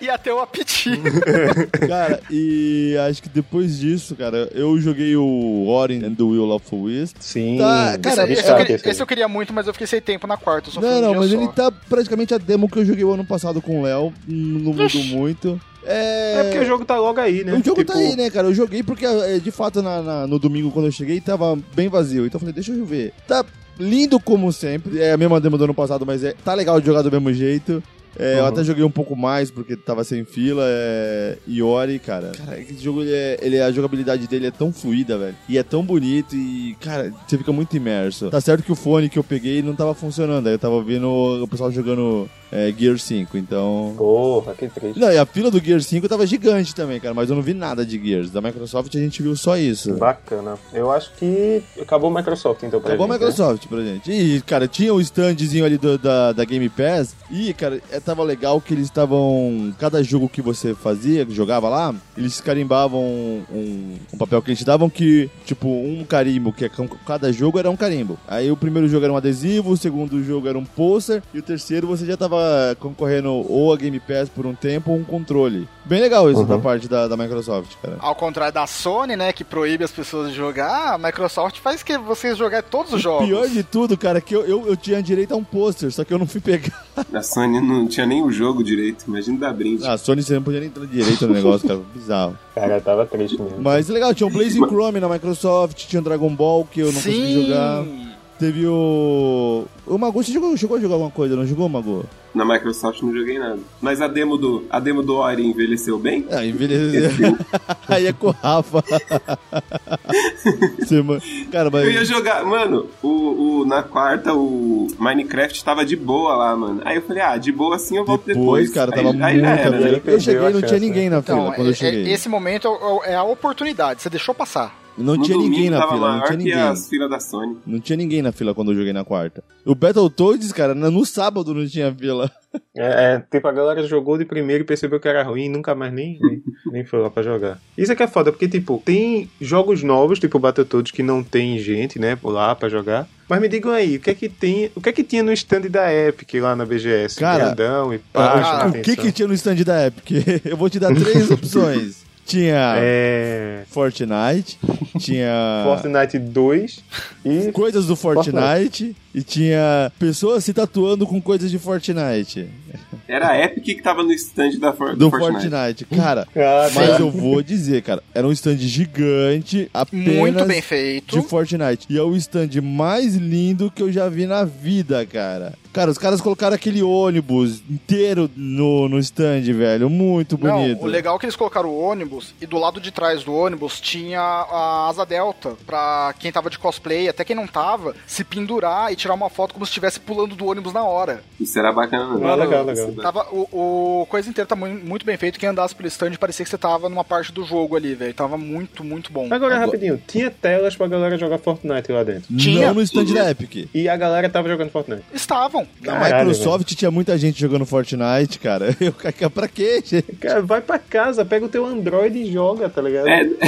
ia ter o apitinho. Cara, e acho que depois disso, cara, eu joguei o Ori and the Will of the Wisp. Sim, Tá, cara, esse, esse eu queria, esse eu queria muito, mas eu fiquei sem tempo na quarta. Não, um não, mas só. ele tá praticamente a demo que eu joguei o ano passado com o Léo. Não mudou muito. É... É porque o jogo tá logo aí, né? O jogo Tipo, tá aí, né, cara? Eu joguei porque, é, de fato, na- na- no domingo, quando eu cheguei, tava bem vazio. Então eu falei, deixa eu ver. Tá lindo como sempre. É a mesma demo do ano passado, mas é, tá legal de jogar do mesmo jeito. É, Eu Uhum. até joguei um pouco mais, porque tava sem fila. É... Iori, cara. Cara, esse jogo, ele é, ele a jogabilidade dele é tão fluida, velho. E é tão bonito e, cara, você fica muito imerso. Tá certo que o fone que eu peguei não tava funcionando. Aí eu tava vendo o pessoal jogando é, Gear 5, então... Porra, que triste. Não, e a fila do Gear 5 tava gigante também, cara, mas eu não vi nada de Gears. Da Microsoft a gente viu só isso. Bacana. Eu acho que acabou o Microsoft, então, pra Acabou a gente, né? Microsoft pra gente. E, cara, tinha o standzinho ali do- da, da Game Pass. E, cara, é, tava legal que eles estavam. Cada jogo que você fazia, que jogava lá, eles carimbavam um, um papel que eles te davam que, tipo, um carimbo, que é cada jogo era um carimbo. Aí o primeiro jogo era um adesivo, o segundo jogo era um pôster, e o terceiro você já tava concorrendo ou a Game Pass por um tempo ou um controle. Bem legal isso Uhum. da parte da, da Microsoft, cara. Ao contrário da Sony, né, que proíbe as pessoas de jogar, a Microsoft faz que vocês jogarem todos os jogos. Pior de tudo, cara, que eu, eu, eu tinha direito a um pôster, só que eu não fui pegar. A Sony não tinha nem o jogo direito. Imagina dar brinde. Ah, a Sony você não podia nem entrar direito no negócio, cara. Bizarro. Cara, tava triste mesmo. Mas legal, tinha o Blazing Chrome na Microsoft, tinha o Dragon Ball que eu não consegui Sim. jogar. Teve o. O Mago, você jogou, chegou a jogar alguma coisa, não jogou, Mago? Na Microsoft não joguei nada. Mas a demo do, a demo do Ori envelheceu bem? Ah, envelheceu. Aí é com o Rafa. Cara, Eu ia mas. jogar, mano, o, o- na quarta o Minecraft tava de boa lá, mano. Aí eu falei, ah, de boa assim eu volto Depois, depois. cara, aí, tava aí já muita era, fila. né? Eu cheguei e não tinha ninguém na fila Então, quando eu é- é- cheguei. esse momento é, a oportunidade, você deixou passar. Não No tinha ninguém na fila, não maior tinha que ninguém. as filas da Sony. Não tinha ninguém na fila quando eu joguei na quarta. O Battletoads, cara, no sábado não tinha fila. É, é, tipo, a galera jogou de primeiro e percebeu que era ruim e nunca mais nem, nem, nem foi lá pra jogar. Isso é que é foda, porque, tipo, tem jogos novos, tipo Battletoads, que não tem gente, né, lá pra jogar. Mas me digam aí, o que é que tem, o que é que tinha no stand da Epic lá na BGS? Cara, Grandão e Ah, pá, chama o que que tinha no stand da Epic? Eu vou te dar três opções. Tinha É... Fortnite, tinha Fortnite 2 e... coisas do Fortnite e tinha pessoas se tatuando com coisas de Fortnite. Era a Epic que tava no stand da For Do Fortnite. Fortnite. Cara, Ah, mas eu vou dizer, cara, era um stand gigante, apenas Muito bem feito. de Fortnite. E é o stand mais lindo que eu já vi na vida, cara. Cara, os caras colocaram aquele ônibus inteiro no, no stand, velho. Muito bonito. Não, o legal é que eles colocaram o ônibus e do lado de trás do ônibus tinha a asa delta pra quem tava de cosplay, até quem não tava, se pendurar e tirar uma foto como se estivesse pulando do ônibus na hora. Isso era bacana. né? Ah, legal, legal. Tava, o, o coisa inteira tá mu- muito bem feito. Quem andasse pelo stand parecia que você tava numa parte do jogo ali, velho. Tava muito, muito bom. Agora, rapidinho, tinha telas pra galera jogar Fortnite lá dentro. tinha. Não no stand da Epic. E a galera tava jogando Fortnite. Estavam. Na Caralho, Microsoft tinha muita gente jogando Fortnite, cara. Eu, pra quê, gente? Cara, vai pra casa, pega o teu Android e joga, tá ligado? É, Não não,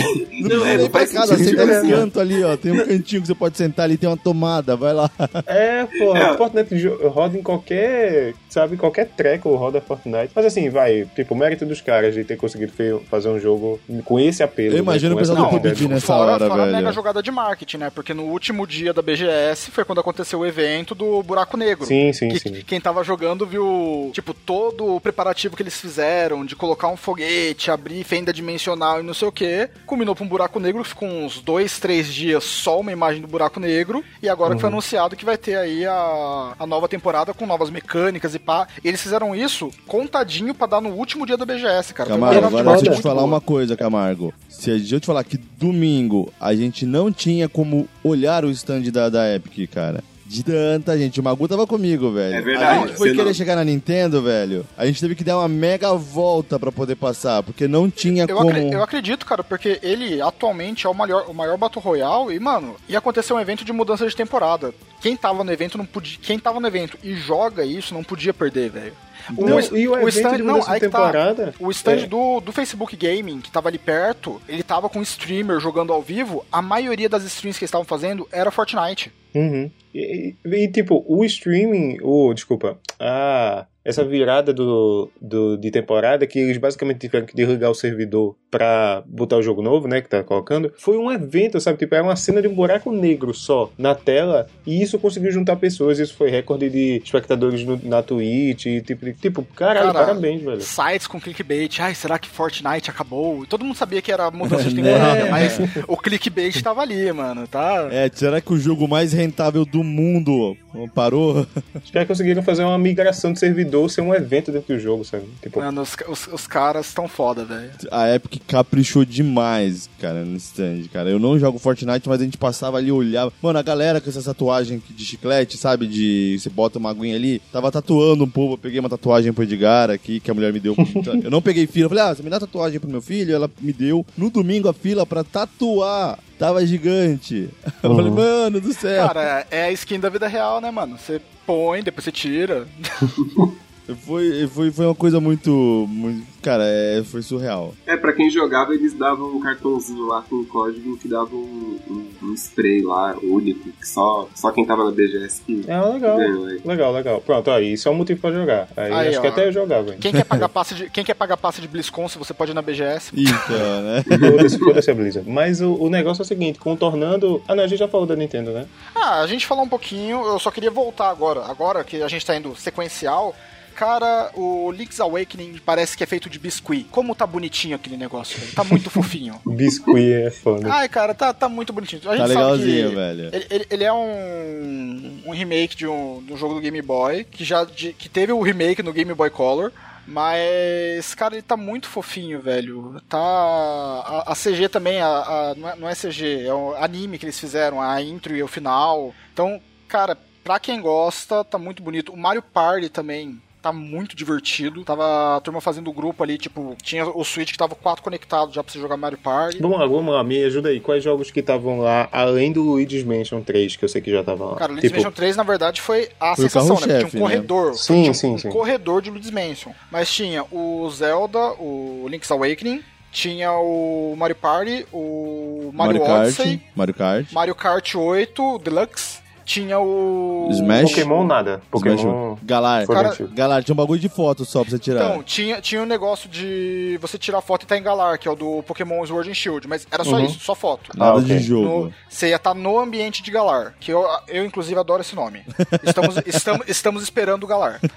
precisa é, nem não pra casa, senta no canto ali, ó. Tem um cantinho que você pode sentar ali, tem uma tomada, vai lá. É, pô, É. Fortnite roda em qualquer, sabe, qualquer treco roda Fortnite. Mas assim, vai, tipo, o mérito dos caras de ter conseguido fazer um jogo com esse apelo. Eu imagino né, o pessoal do. PUBG nessa fora, hora, fora a velho. mega jogada de marketing, né? Porque no último dia da BGS foi quando aconteceu o evento do Buraco Negro. Sim, sim, que, sim. Quem tava jogando viu, tipo, todo o preparativo que eles fizeram de colocar um foguete, abrir fenda dimensional e não sei o que. Culminou pra um buraco negro, ficou uns dois, três dias só uma imagem do buraco negro. E agora que foi Uhum. anunciado que vai ter aí a, a nova temporada com novas mecânicas e pá. E eles fizeram isso contadinho pra dar no último dia da BGS, cara. Camargo, agora de deixa eu te falar muito uma boa. coisa, Camargo. Se a- eu te falar que domingo a gente não tinha como olhar o stand da, da Epic, cara. De tanta gente. O Magu tava comigo, velho. É verdade, A gente foi querer não- chegar na Nintendo, velho. A gente teve que dar uma mega volta pra poder passar, porque não tinha Eu, como. acre- eu acredito, cara, porque ele atualmente é o maior, o maior Battle Royale e, mano, ia acontecer um evento de mudança de temporada. Quem tava no evento não podia. Quem tava no evento e joga isso não podia perder, velho. Não, e o de mudança de aí que tá. temporada? O stand É. do, do Facebook Gaming, que tava ali perto, ele tava com um streamer jogando ao vivo. A maioria das streams que eles estavam fazendo era Fortnite. Uhum. E, e- e, tipo, o streaming, o desculpa, ah, essa virada do, do, de temporada que eles basicamente tiveram que desligar o servidor pra botar o jogo novo, né, que tá colocando, foi um evento, sabe, tipo, era uma cena de um buraco negro só na tela e isso conseguiu juntar pessoas, isso foi recorde de espectadores no- na Twitch, e, tipo, tipo, caralho, Cara, parabéns, velho. Sites com clickbait. Ai, será que Fortnite acabou? Todo mundo sabia que era mudança de Né? temporada, mas o clickbait tava ali, mano, tá? É, será que o jogo mais rentável do mundo parou? Os caras conseguiram fazer uma migração de servidor ser um evento dentro do jogo, sabe? Tipo, Mano, os, os, os caras tão foda, velho. A Epic caprichou demais, cara, no stand, cara. Eu não jogo Fortnite, mas a gente passava ali e olhava. Mano, a galera com essa tatuagem de chiclete, sabe? De você bota uma aguinha ali, tava tatuando um povo. Eu peguei uma tatuagem pro Edgar aqui, que a mulher me deu. eu não peguei fila. Eu falei, ah, você me dá tatuagem pro meu filho? Ela me deu. No domingo a fila pra tatuar tava gigante. Eu falei, mano do céu. Cara, é a skin da vida real, né, mano? Você põe, depois você tira. Foi, foi, foi uma coisa muito. muito cara, é, foi surreal. É, pra quem jogava, eles davam um cartãozinho lá com um código que dava um, um, um spray lá, único, que só, só quem tava na BGS que é legal. ganhou. aí. Legal, legal. Pronto, aí isso é um motivo pra jogar. Aí, Aí, acho ó. que até eu jogava. hein? Quem quer pagar passe de, quem quer pagar passe de BlizzCon se você pode ir na BGS? Então, né? Foda-se, foda-se a Blizzard. Mas o, o negócio é o seguinte, contornando... Ah, não, a gente já falou da Nintendo, né? Ah, a gente falou um pouquinho, eu só queria voltar agora. Agora que a gente tá indo sequencial. Cara, o Link's Awakening parece que é feito de biscuit. Como tá bonitinho aquele negócio, velho. Tá muito fofinho. Biscuit é foda. Ai, cara, tá, tá muito bonitinho. A gente Tá sabe legalzinho, que velho. Ele, ele- ele é um, um remake de um, de um jogo do Game Boy, que já de- que teve o remake no Game Boy Color. Mas, cara, ele tá muito fofinho, velho. Tá. A, a CG também, a, a- não, é, não é CG, é o anime que eles fizeram, a intro e o final. Então, cara, pra quem gosta, tá muito bonito. O Mario Party também tá muito divertido. Tava a turma fazendo o grupo ali, tipo, tinha o Switch que tava quatro conectados já pra você jogar Mario Party. Vamos lá, vamos lá, me ajuda aí. Quais jogos que estavam lá, além do Luigi's Mansion 3, que eu sei que já tava lá? Cara, o Luigi's tipo, Mansion 3, na verdade, foi a Foi sensação, né? Tinha um né? corredor. Sim, tinha um, sim, um sim. corredor de Luigi's Mansion. Mas tinha o Zelda, o Link's Awakening, tinha o Mario Party, o Mario, Mario Kart. Odyssey, Mario Kart. Mario Kart 8 Deluxe, tinha o... Smash. Pokémon nada. Pokémon... Smash- Galar. Cara. Galar, tinha um bagulho de foto só pra você tirar. Então, tinha, tinha um negócio de você tirar foto e tá em Galar, que é o do Pokémon Sword and Shield, mas era só Uhum. isso, só foto. Nada Ah, ok. de jogo. No- você ia estar no ambiente de Galar, que eu, eu inclusive adoro esse nome. Estamos, estamos, estamos esperando o Galar.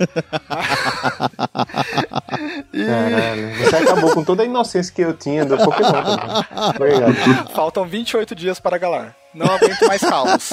Caralho, você acabou com toda a inocência que eu tinha do Pokémon. Obrigado. Faltam 28 dias para Galar. Não aguento mais calos.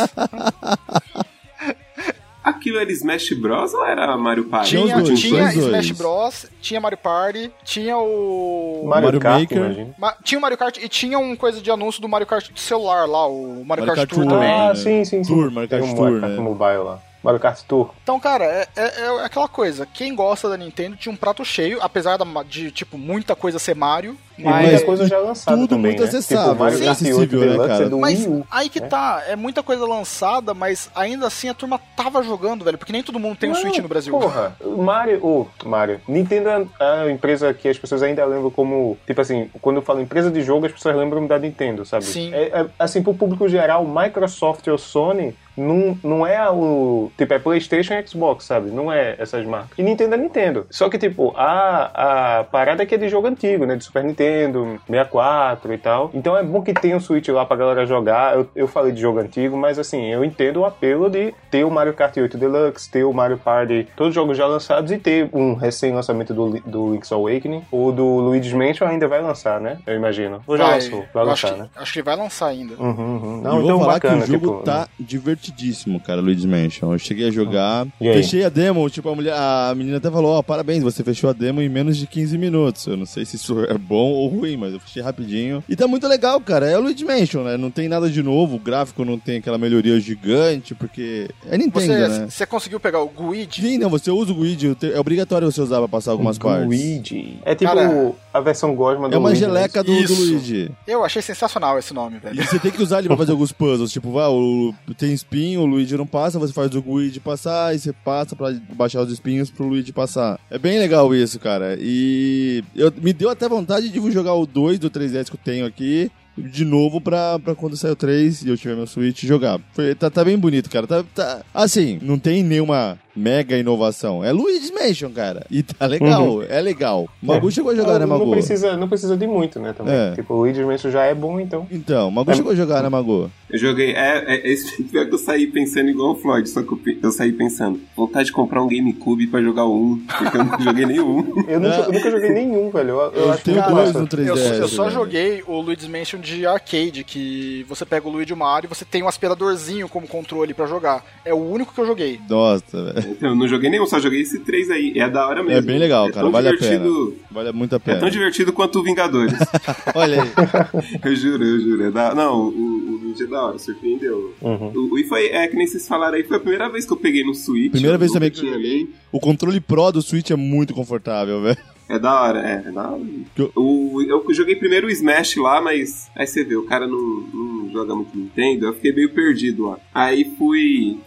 Aqui aquilo era Smash Bros ou era Mario Party? Tinha dois, tinha dois. Smash Bros, tinha Mario Party, tinha o. Mario, Mario Kart, Maker. imagina. Ma- Tinha o Mario Kart e tinha um coisa de anúncio do Mario Kart de celular lá, o Mario, Mario Kart, Kart Tour Tour. também. Ah, né? sim, sim, sim. Tour, Mario Kart um Tour, Mario Kart né? Mobile lá. Mario Kart Tour. Então, cara, é, é- é aquela coisa. Quem gosta da Nintendo tinha um prato cheio, apesar da- de, tipo, muita coisa ser Mario. Mas, muita coisa já lançada tudo também, muito né? acessível, tipo, Mario sim. Kart 8 acessível, né, cara? é do mas Wii U. aí que né? tá, é muita coisa lançada, mas ainda assim a turma tava jogando, velho, porque nem todo mundo tem um Não, Switch no Brasil. Porra, Mario, o Mario, Nintendo é a empresa que as pessoas ainda lembram como, tipo assim, quando eu falo empresa de jogo, as pessoas lembram da Nintendo, sabe? Sim. É, é, assim, pro público geral, Microsoft ou Sony não, não é o, tipo, é Playstation e Xbox, sabe? Não é essas marcas. E Nintendo é Nintendo. Só que, tipo, a, a parada é que é de jogo antigo, né? De Super Nintendo, 64 e tal. Então é bom que tenha um Switch lá pra galera jogar. Eu, eu falei de jogo antigo, mas assim, eu entendo o apelo de ter o Mario Kart 8 Deluxe, ter o Mario Party, todos os jogos já lançados e ter um recém-lançamento do, do Link's Awakening. O do Luigi's Mansion ainda vai lançar, né? Eu imagino. Ou já lançou? Vai lançar, acho, né? que, acho que vai lançar ainda. Uhum, uhum. Não, vou então falar bacana, que o jogo tipo, tá divertidíssimo, cara, Luigi's Mansion. Eu cheguei a jogar, aí? fechei a demo, tipo, a, mulher, a menina até falou, ó, parabéns, você fechou a demo em menos de 15 minutos. Eu não sei se isso é bom ou ruim, mas eu fechei rapidinho. E tá muito legal, cara. É o Luigi's Mansion, né? Não tem nada de novo, o gráfico não tem aquela melhoria gigante, porque é Nintendo, Você, né? você conseguiu pegar o Guide? Sim, não, você usa o Luigi, é obrigatório você usar pra passar algumas partes. Luigi. É tipo Cara, a versão Gosma do É uma Luigi, geleca do, do. Luigi. Eu achei sensacional esse nome, velho. E você tem que usar ele pra fazer alguns puzzles. Tipo, vai, o, tem espinho, o Luigi não passa, você faz o Luigi passar, e você passa pra baixar os espinhos pro Luigi passar. É bem legal isso, cara. E eu, me deu até vontade de jogar o 2 do 3DS que eu tenho aqui. De novo pra, pra quando sair o 3 e eu tiver meu Switch jogar. Foi, tá, tá bem bonito, cara. Tá, tá- assim, não tem nenhuma mega inovação. É Luigi's Mansion, cara. E tá legal, é legal. O Magu É. chegou a jogar, né, não, Magu? não precisa, não precisa de muito, né, também. É. Tipo, o Luigi Mansion já é bom, então. Então, o Magu chegou a jogar, né, Magu? Eu joguei. É, é, é esse pior que eu saí pensando igual o Floyd, só que eu, eu saí pensando, vontade de comprar um GameCube pra jogar o 1, porque eu não joguei nenhum. Eu nunca, eu nunca joguei nenhum, velho. Eu, eu Eu acho tenho muito dois no 3DS. Eu, eu só velho. joguei o Luigi's Mansion de arcade, que você pega o Luigi e o Mario e você tem um aspiradorzinho como controle pra jogar. É o único que eu joguei. Nossa, velho. Então, eu não joguei nenhum, só joguei esse 3 aí. É da hora mesmo. É bem legal, É cara. Vale a divertido- pena. Vale muito a É pena. tão divertido quanto o Vingadores. Olha aí. eu juro, eu juro. É da... Não, o, o Luigi é da hora, surpreendeu. Uhum. O, e foi, é que nem vocês falaram aí, foi a primeira vez que eu peguei no Switch. Primeira vez também que eu joguei. nem. O controle Pro do Switch é muito confortável, velho. É da hora, é, é da hora. Eu- O, eu joguei primeiro o Smash lá, mas aí você vê, o cara não, não joga muito Nintendo, eu fiquei meio perdido lá. Aí fui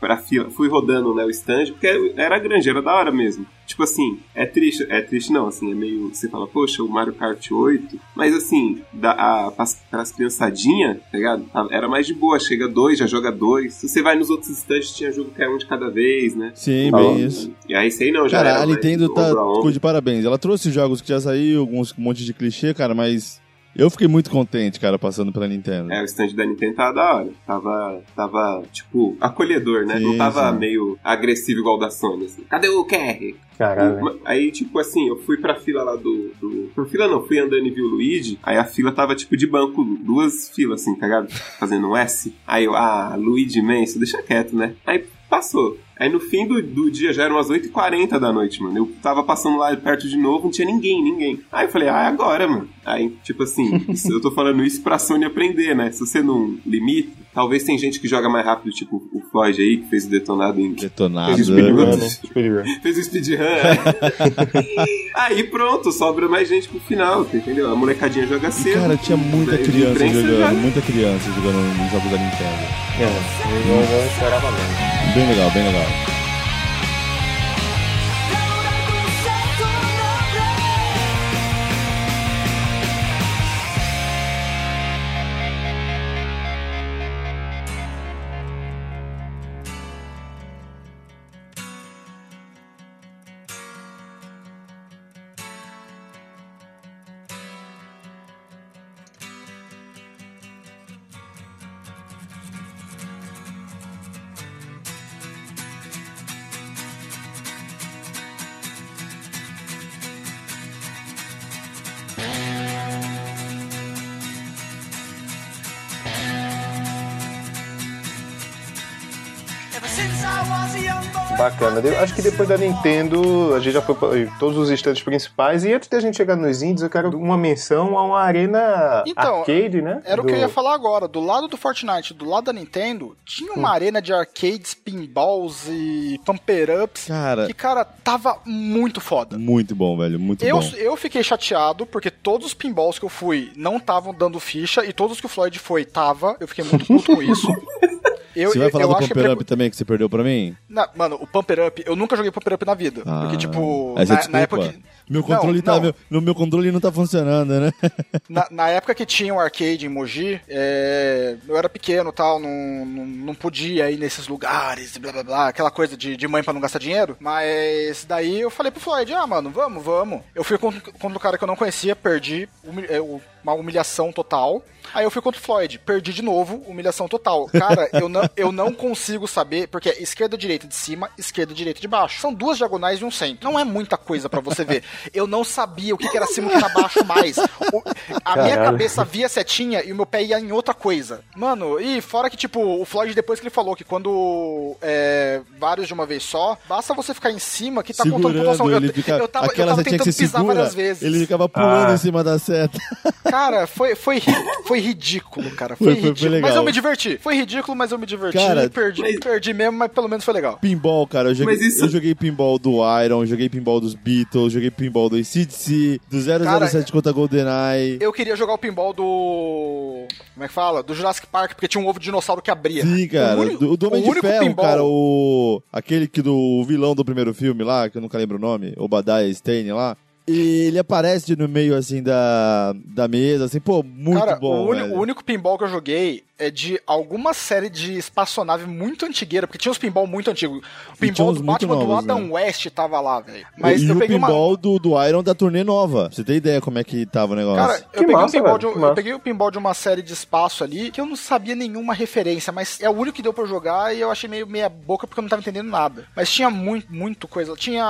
pra fila, fui rodando né, o stand, porque era grande, era da hora mesmo. Tipo assim, é triste, é triste não, assim, é meio. Você fala, poxa, o Mario Kart 8, mas assim, da, a, pras, pras criançadinhas, tá ligado? Era mais de boa, chega dois, já joga dois. Se você vai nos outros stands, tinha jogo que é um de cada vez, né? Sim, Ah, bem isso. E aí sei não, já Cara, era a mais Nintendo tá ficou de parabéns. Ela trouxe jogos que já saiu, alguns um monte de clichê, cara, mas eu fiquei muito contente, cara, passando pela Nintendo. É, o stand da Nintendo tava da hora. Tava, tava tipo, acolhedor, né? Sim, Não tava sim. meio agressivo igual o da Sony, assim. Cadê o QR? Caralho. Aí, tipo assim, eu fui pra fila lá do, do. Por fila não, fui andando e vi o Luigi. Aí a fila tava tipo de banco, duas filas, assim, tá ligado? Fazendo um S. Aí eu, ah, Luigi Manso, deixa quieto, né? Aí passou. Aí no fim do, do dia já eram umas 8h40 da noite, mano. Eu tava passando lá perto de novo, não tinha ninguém, ninguém. Aí eu falei, ah, é agora, mano. Aí, tipo assim, isso- eu tô falando isso pra Sony aprender, né? Se você não limita, talvez tem gente que joga mais rápido, tipo o Floyd aí, que fez o detonado em Detonado. Fez Speedrun. speedrun, né? Speedrun. fez o speedrun. Aí pronto, sobra mais gente pro final, entendeu? A molecadinha joga E, cedo. cara, tinha muita criança imprensa jogando, já- muita criança jogando nos jogos da Nintendo. É, eu não esperava mesmo. Bem legal, bem legal. Show. Bacana. Eu acho que depois da Nintendo, a gente já foi pra todos os estantes principais. E antes da gente chegar nos indies, eu quero uma menção a uma arena Então, arcade, né? Era o que Do- eu ia falar agora. Do lado do Fortnite, do lado da Nintendo, tinha uma arena de arcades, pinballs e pumper-ups. Cara, Que, cara, tava muito foda. muito bom, velho. Muito Eu, bom. eu fiquei chateado porque todos os pinballs que eu fui não estavam dando ficha e todos que o Floyd foi tava. Eu fiquei muito puto com isso. Eu, Você vai falar eu do Pumper é Up também, que você perdeu pra mim? Na- mano, o Pumper Up, eu nunca joguei Pumper Up na vida. Ah, porque, tipo, na, desculpa. na época que. Meu Não, controle tá. não. Meu, no meu controle não tá funcionando, né? Na, na época que tinha o arcade em Mogi, é, eu era pequeno tal, não, não, não podia ir nesses lugares, blá blá blá, aquela coisa de, de mãe pra não gastar dinheiro. Mas daí eu falei pro Floyd, ah, mano, vamos, vamos. Eu fui contra, contra um cara que eu não conhecia, perdi humi- é, o- uma humilhação total. Aí eu fui contra o Floyd, perdi de novo, humilhação total. Cara, eu não, eu não consigo saber, porque é esquerda, direita de cima, esquerda, direita de baixo. São duas diagonais e um centro. Não é muita coisa pra você ver. Eu não sabia o que que era cima e o que era baixo mais. O- a minha Caralho. cabeça via setinha e o meu pé ia em outra coisa. Mano, e fora que, tipo, o Floyd, depois que ele falou que quando é, vários de uma vez só, basta você ficar em cima que tá contando Segurando, pontuação. Eu, fica. eu tava, eu tava tentando pisar segura, várias vezes. ele ficava pulando Ah. em cima da seta. Cara, foi, foi, foi ridículo, cara. Foi, Foi- foi- foi ridículo. legal. Mas eu me diverti. Foi ridículo, mas eu me diverti. Cara, perdi, mas- perdi mesmo, mas pelo menos foi legal. Pinball, cara, eu joguei, Mas isso- eu joguei pinball do Iron, joguei pinball dos Beatles, joguei pinball do ACDC, do 007 contra GoldenEye. Eu queria jogar o pinball do. Como é que fala? Do Jurassic Park, porque tinha um ovo de dinossauro que abria. Sim, cara. O, uni- do, do Homem o de único Ferro, pinball- cara, o. Aquele que do vilão do primeiro filme lá, que eu nunca lembro o nome, Obadiah Stane lá. E ele aparece no meio, assim, da, da mesa, assim, pô, muito Cara, bom, o, velho. o único pinball que eu joguei é de alguma série de espaçonave muito antigueira, porque tinha uns pinball muito antigos. O E pinball do Batman do novos, Adam né? West tava lá, velho. Mas e eu o peguei uma. pinball do, do Iron da turnê nova. Pra você ter ideia como é que tava o negócio. Cara, eu peguei, massa, um pinball velho, de, um- eu peguei o pinball de uma série de espaço ali que eu não sabia nenhuma referência, mas é o único que deu pra eu jogar e eu achei meio meia boca porque eu não tava entendendo nada. Mas tinha muito, muito coisa. Tinha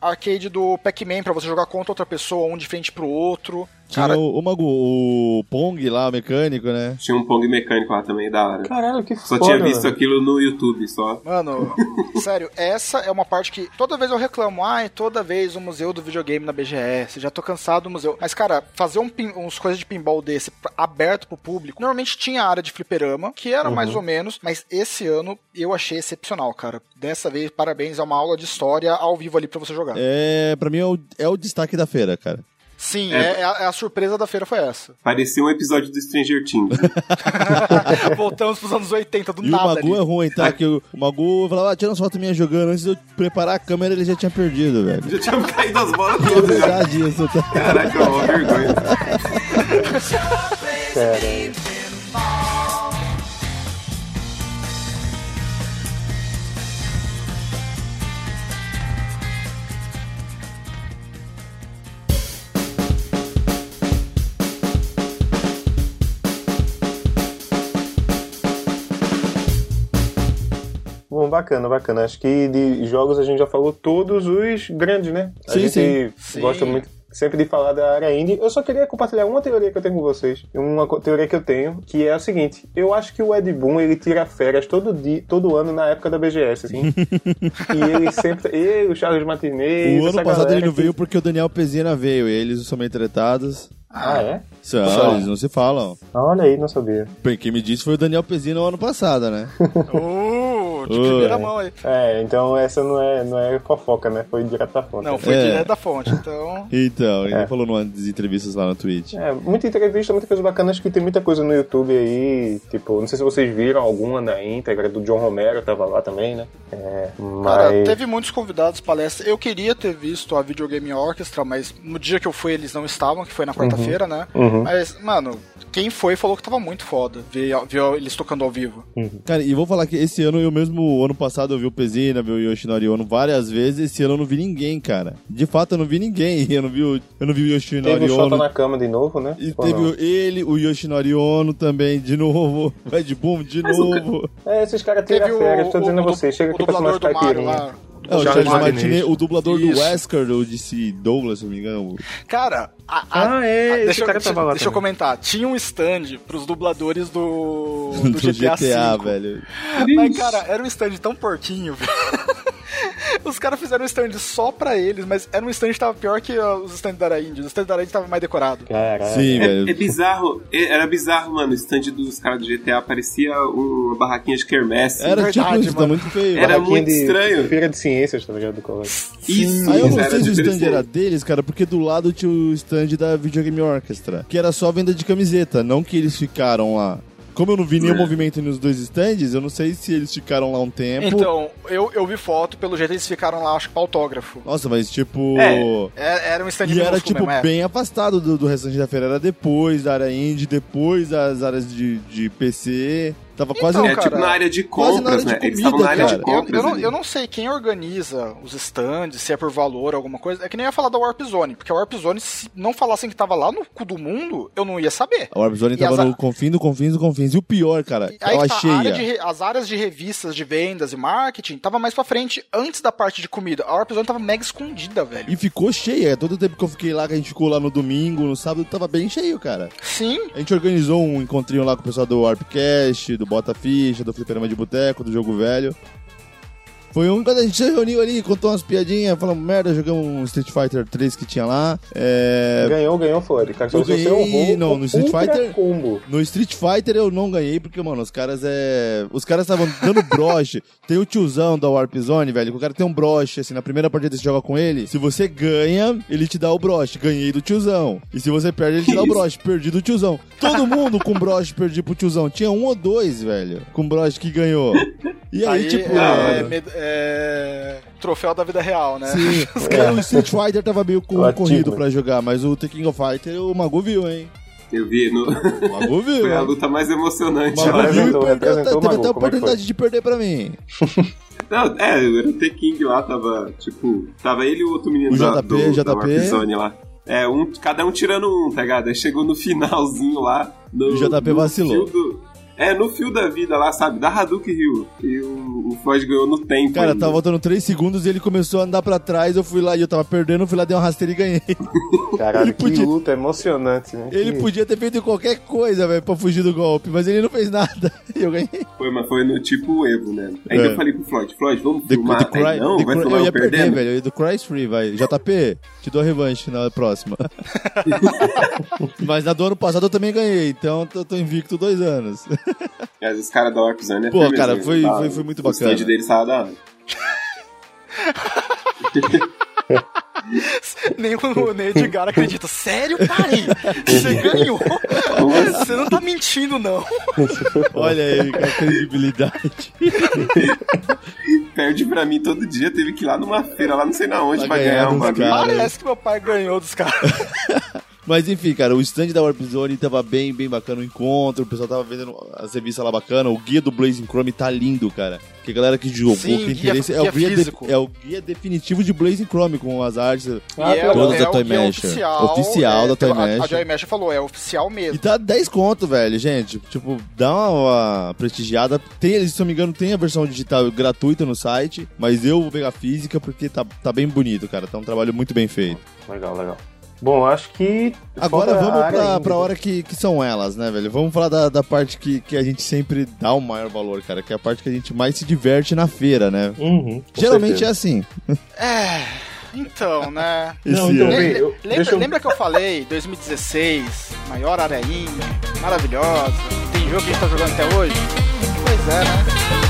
arcade do Pac-Man pra você jogar contra outra pessoa, um de frente pro outro. Tinha Cara, o, o Magu, o Pong lá, o mecânico, né? Tinha um Pong mecânico lá também, da hora. Caralho, que Só foda, tinha visto velho. aquilo no YouTube, só. Mano, sério, essa é uma parte que toda vez eu reclamo, ai, toda vez o museu do videogame na BGS, já tô cansado do museu. Mas, cara, fazer um pin, uns coisas de pinball desse aberto pro público, normalmente tinha a área de fliperama, que era mais ou menos, mas esse ano eu achei excepcional, cara. Dessa vez, parabéns, é uma aula de história ao vivo ali pra você jogar. É, pra mim é o, é o destaque da feira, cara. Sim, É. é, é a, é a surpresa da feira foi essa. Parecia um episódio do Stranger Things. Voltamos pros anos 80, do E o nada Magu ali. é ruim, tá? Que o, o Magu falava, ah, tira uma foto minha jogando. Antes de eu preparar a câmera, ele já tinha perdido, velho. Já tinha caído as bolas todas. já. isso, tá? Caraca, é uma vergonha. Cara, bacana, bacana. Acho que de jogos a gente já falou todos os grandes, né? A Sim, gente sim. gosta Sim. muito sempre de falar da área indie. Eu só queria compartilhar uma teoria que eu tenho com vocês. Uma teoria que eu tenho, que é a seguinte. Eu acho que o Ed Boon, ele tira férias todo dia, todo ano na época da BGS, assim. e ele sempre... Ele, o Charles Martinet... O ano passado ele não que- veio porque o Daniel Pezina veio. E eles são meio tretados. Ah, é? São, Só. eles não se falam. Olha aí, não sabia. Bem, Quem me disse foi o Daniel Pezina no ano passado, né? De Uh, primeira é. mão aí. É, então essa não é, não é fofoca, né? Foi direto da fonte. Não, foi É. direto da fonte, então... Então, ele É. falou numa das entrevistas lá no Twitch. É, muita entrevista, muita coisa bacana. Acho que tem muita coisa no YouTube aí. Tipo, não sei se vocês viram alguma na íntegra, do John Romero, tava lá também, né? É, Cara, mas. teve muitos convidados palestra. Eu queria ter visto a Videogame Orchestra, mas no dia que eu fui eles não estavam, que foi na quarta-feira, né? Uhum. Mas, mano, quem foi falou que tava muito foda ver, ver eles tocando ao vivo. Cara, e vou falar que esse ano, eu mesmo, ano passado, eu vi o Pezina, vi o Yoshinori Ono várias vezes. Esse ano eu não vi ninguém, cara. De fato, eu não vi ninguém. Eu não vi o, eu não vi o Yoshinori Teve o Shota Ono. na cama de novo, né? E Ou teve não? ele, o Yoshinori Ono também, de novo. Red Boom, de Mas o novo. É, esses caras tiram férias, tô dizendo a o, vocês. Chega o aqui pra tomar lá. É, o Charles Charles Martinet. O dublador do Isso. Wesker, o DC Douglas, se não me engano. Cara, a- a- Ah, é, a- deixa, eu- deixa eu comentar. Tinha um stand pros dubladores do, do, Do GTA, GTA, velho. Mas, cara, era um stand tão porquinho, velho. Os caras fizeram um stand só pra eles, mas era um stand que tava pior que os stands da Araíndia. O stand da Araíndia tava mais decorado. Caralho. Sim, É, velho. é bizarro, é- era bizarro, mano. O stand dos caras do GTA parecia uma barraquinha de quermesse. Era Verdade, tipo isso, tá mano. muito feio. Era muito de estranho. Feira de ciências, tá ligado? Do colégio. Isso, Aí eu não sei se o stand era deles, cara, porque do lado tinha o stand da Video Game Orchestra, que era só venda de camiseta, não que eles ficaram lá. Como eu não vi nenhum É. movimento nos dois stands, eu não sei se eles ficaram lá um tempo. Então, eu, eu vi foto, pelo jeito eles ficaram lá, acho que pra autógrafo. Nossa, mas tipo. É. É- Era um stand E era, tipo, mesmo, é. bem afastado do, do restante da feira. Era depois da área indie, depois das áreas de, de PC. Tava quase... Então, É tipo na área de quase na área compras, de né? Eles comida, estavam na área cara. de Eu, compras. eu não, eu não sei quem organiza os stands, se é por valor, alguma coisa. É que nem ia falar da Warp Zone, porque a Warp Zone, se não falassem que tava lá no cu do mundo, eu não ia saber. A Warp Zone E tava as- no confins do confins do confins. E o pior, cara, Aí ela que tá, a área de as áreas de revistas de vendas e marketing tava mais pra frente, antes da parte de comida. A Warp Zone tava mega escondida, velho. E ficou cheia. Todo o tempo que eu fiquei lá, que a gente ficou lá no domingo, no sábado, tava bem cheio, cara. Sim, A gente organizou um encontrinho lá com o pessoal do Warpcast, do Bota Ficha, do Fliperama de Boteco, do Jogo Velho. Foi um quando a gente se reuniu ali, contou umas piadinhas, falamos merda, jogamos um Street Fighter 3 que tinha lá. É... Ganhou, ganhou, foi. Cara, Eu você ganhei, errou não, o no Street Fighter- Combo. No Street Fighter eu não ganhei, porque, mano, os caras é. Os caras estavam dando broche. tem o tiozão da Warp Zone, velho, que o cara tem um broche, assim, na primeira partida que você joga com ele. Se você ganha, ele te dá o broche. Ganhei do tiozão. E se você perde, ele te dá o broche. Perdi do tiozão. Todo mundo com broche perdi pro tiozão. Tinha um ou dois, velho, com broche que ganhou. E aí, aí, tipo. é, mano, med- é, troféu da vida real, né? Sim, porque o Street Fighter tava meio co- O corrido pra jogar, mas o The King of Fighter o Mago viu, hein? Eu vi, no... O Mago viu, foi a luta mais emocionante. O viu e perdeu, teve Mago, até a é oportunidade de perder pra mim. Não, é, era o T-King lá, tava, tipo, tava ele e o outro menino O da, JP, do, da JP. Warp Zone lá. É, um, cada um tirando um, tá ligado? Aí chegou no finalzinho lá. No, O JP no vacilou. do- é, no fio da vida lá, sabe? Da Hadouken Hill. E o, o Floyd ganhou no tempo. Cara, ainda. tava faltando 3 segundos e ele começou a andar pra trás, eu fui lá e eu tava perdendo, eu fui lá, dei uma rasteira e ganhei. Caralho, Ele que podia- luta emocionante, né? Ele Que- podia ter feito qualquer coisa, velho, pra fugir do golpe, mas ele não fez nada. E eu ganhei. Foi, mas foi no tipo Evo, né? Ainda É. eu falei pro Floyd, Floyd, vamos The, filmar? the Cry- Aí, não, the vai Cry- filmar eu eu ia perder, perdendo? velho. Do Christ Free, vai. JP, te dou a revanche na próxima. mas na do ano passado eu também ganhei, então eu tô invicto dois anos. Mas os caras da Warp Zone é Pô, firmeza, cara, foi- Tá, foi- foi muito O bacana. stand deles tava da hora. Nem o, o Edgar acredita. Sério, pai? Você ganhou? Você não tá mentindo, não. Olha aí, a credibilidade. Perde pra mim todo dia, teve que ir lá numa feira, lá não sei na onde, Pra pra ganhar ganhar um bagulho. Parece que meu pai ganhou dos caras. Mas enfim, cara, o stand da Warp Zone tava bem, bem bacana o encontro, o pessoal tava vendendo as revistas lá bacana, o guia do Blazing Chrome tá lindo, cara. Que a galera que jogou, Sim, que tem guia- interesse, é, o guia guia de- é o guia definitivo de Blazing Chrome, com as artes. Ah, e é. Todas da é o Toy guia Masher. Oficial, Oficial é, da Toy a- Masher. A Joy Masher falou, é oficial E mesmo. tá 10 conto, velho, gente. Tipo, dá uma, uma prestigiada. Tem, se não me engano, tem a versão digital gratuita no site, mas eu vou pegar física porque tá, tá bem bonito, cara. Tá um trabalho muito bem feito. Legal, legal. Bom, acho que. Agora a vamos área pra, pra hora que, que são elas, né, velho? Vamos falar da, da parte que, que a gente sempre dá o maior valor, cara, que é a parte que a gente mais se diverte na feira, né? Uhum, Geralmente certeza. é assim. É, então, né? Não, então, Le- eu- lembra, eu- lembra que eu falei, 2016, maior área indie, maravilhosa, tem jogo que a gente tá jogando até hoje? Pois é, né?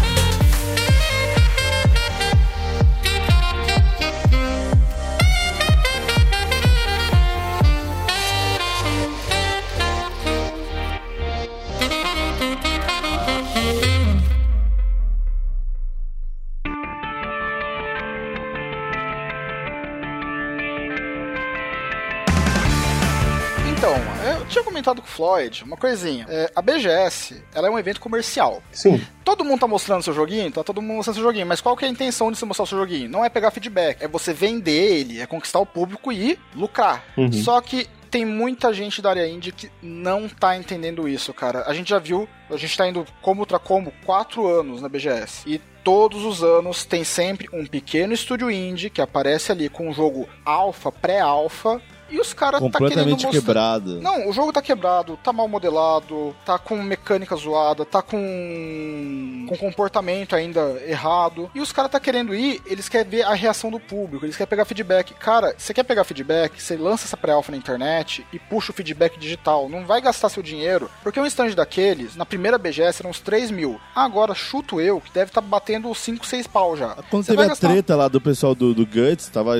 Comentado com o Floyd uma coisinha. É, a BGS, ela é um evento comercial. Sim. Todo mundo tá mostrando seu joguinho? Tá todo mundo mostrando seu joguinho. Mas qual que é a intenção de você mostrar o seu joguinho? Não é pegar feedback, é você vender ele, é conquistar o público e lucrar. Uhum. Só que tem muita gente da área indie que não tá entendendo isso, cara. A gente já viu, a gente tá indo como outra como quatro anos na BGS. E todos os anos tem sempre um pequeno estúdio indie que aparece ali com um jogo alfa, pré-alfa, e os caras tá querendo mostrar... quebrado. Não, o jogo tá quebrado, tá mal modelado, tá com mecânica zoada, tá com, com comportamento ainda errado. E os caras tá querendo ir, eles querem ver a reação do público, eles querem pegar feedback. Cara, você quer pegar feedback, você lança essa pré-alpha na internet e puxa o feedback digital. Não vai gastar seu dinheiro, porque um stand daqueles, na primeira BGS eram uns 3 mil. Agora, chuto eu, que deve estar tá batendo 5, 6 pau já. Quando Você teve a gastar- treta lá do pessoal do, do Guts, tava,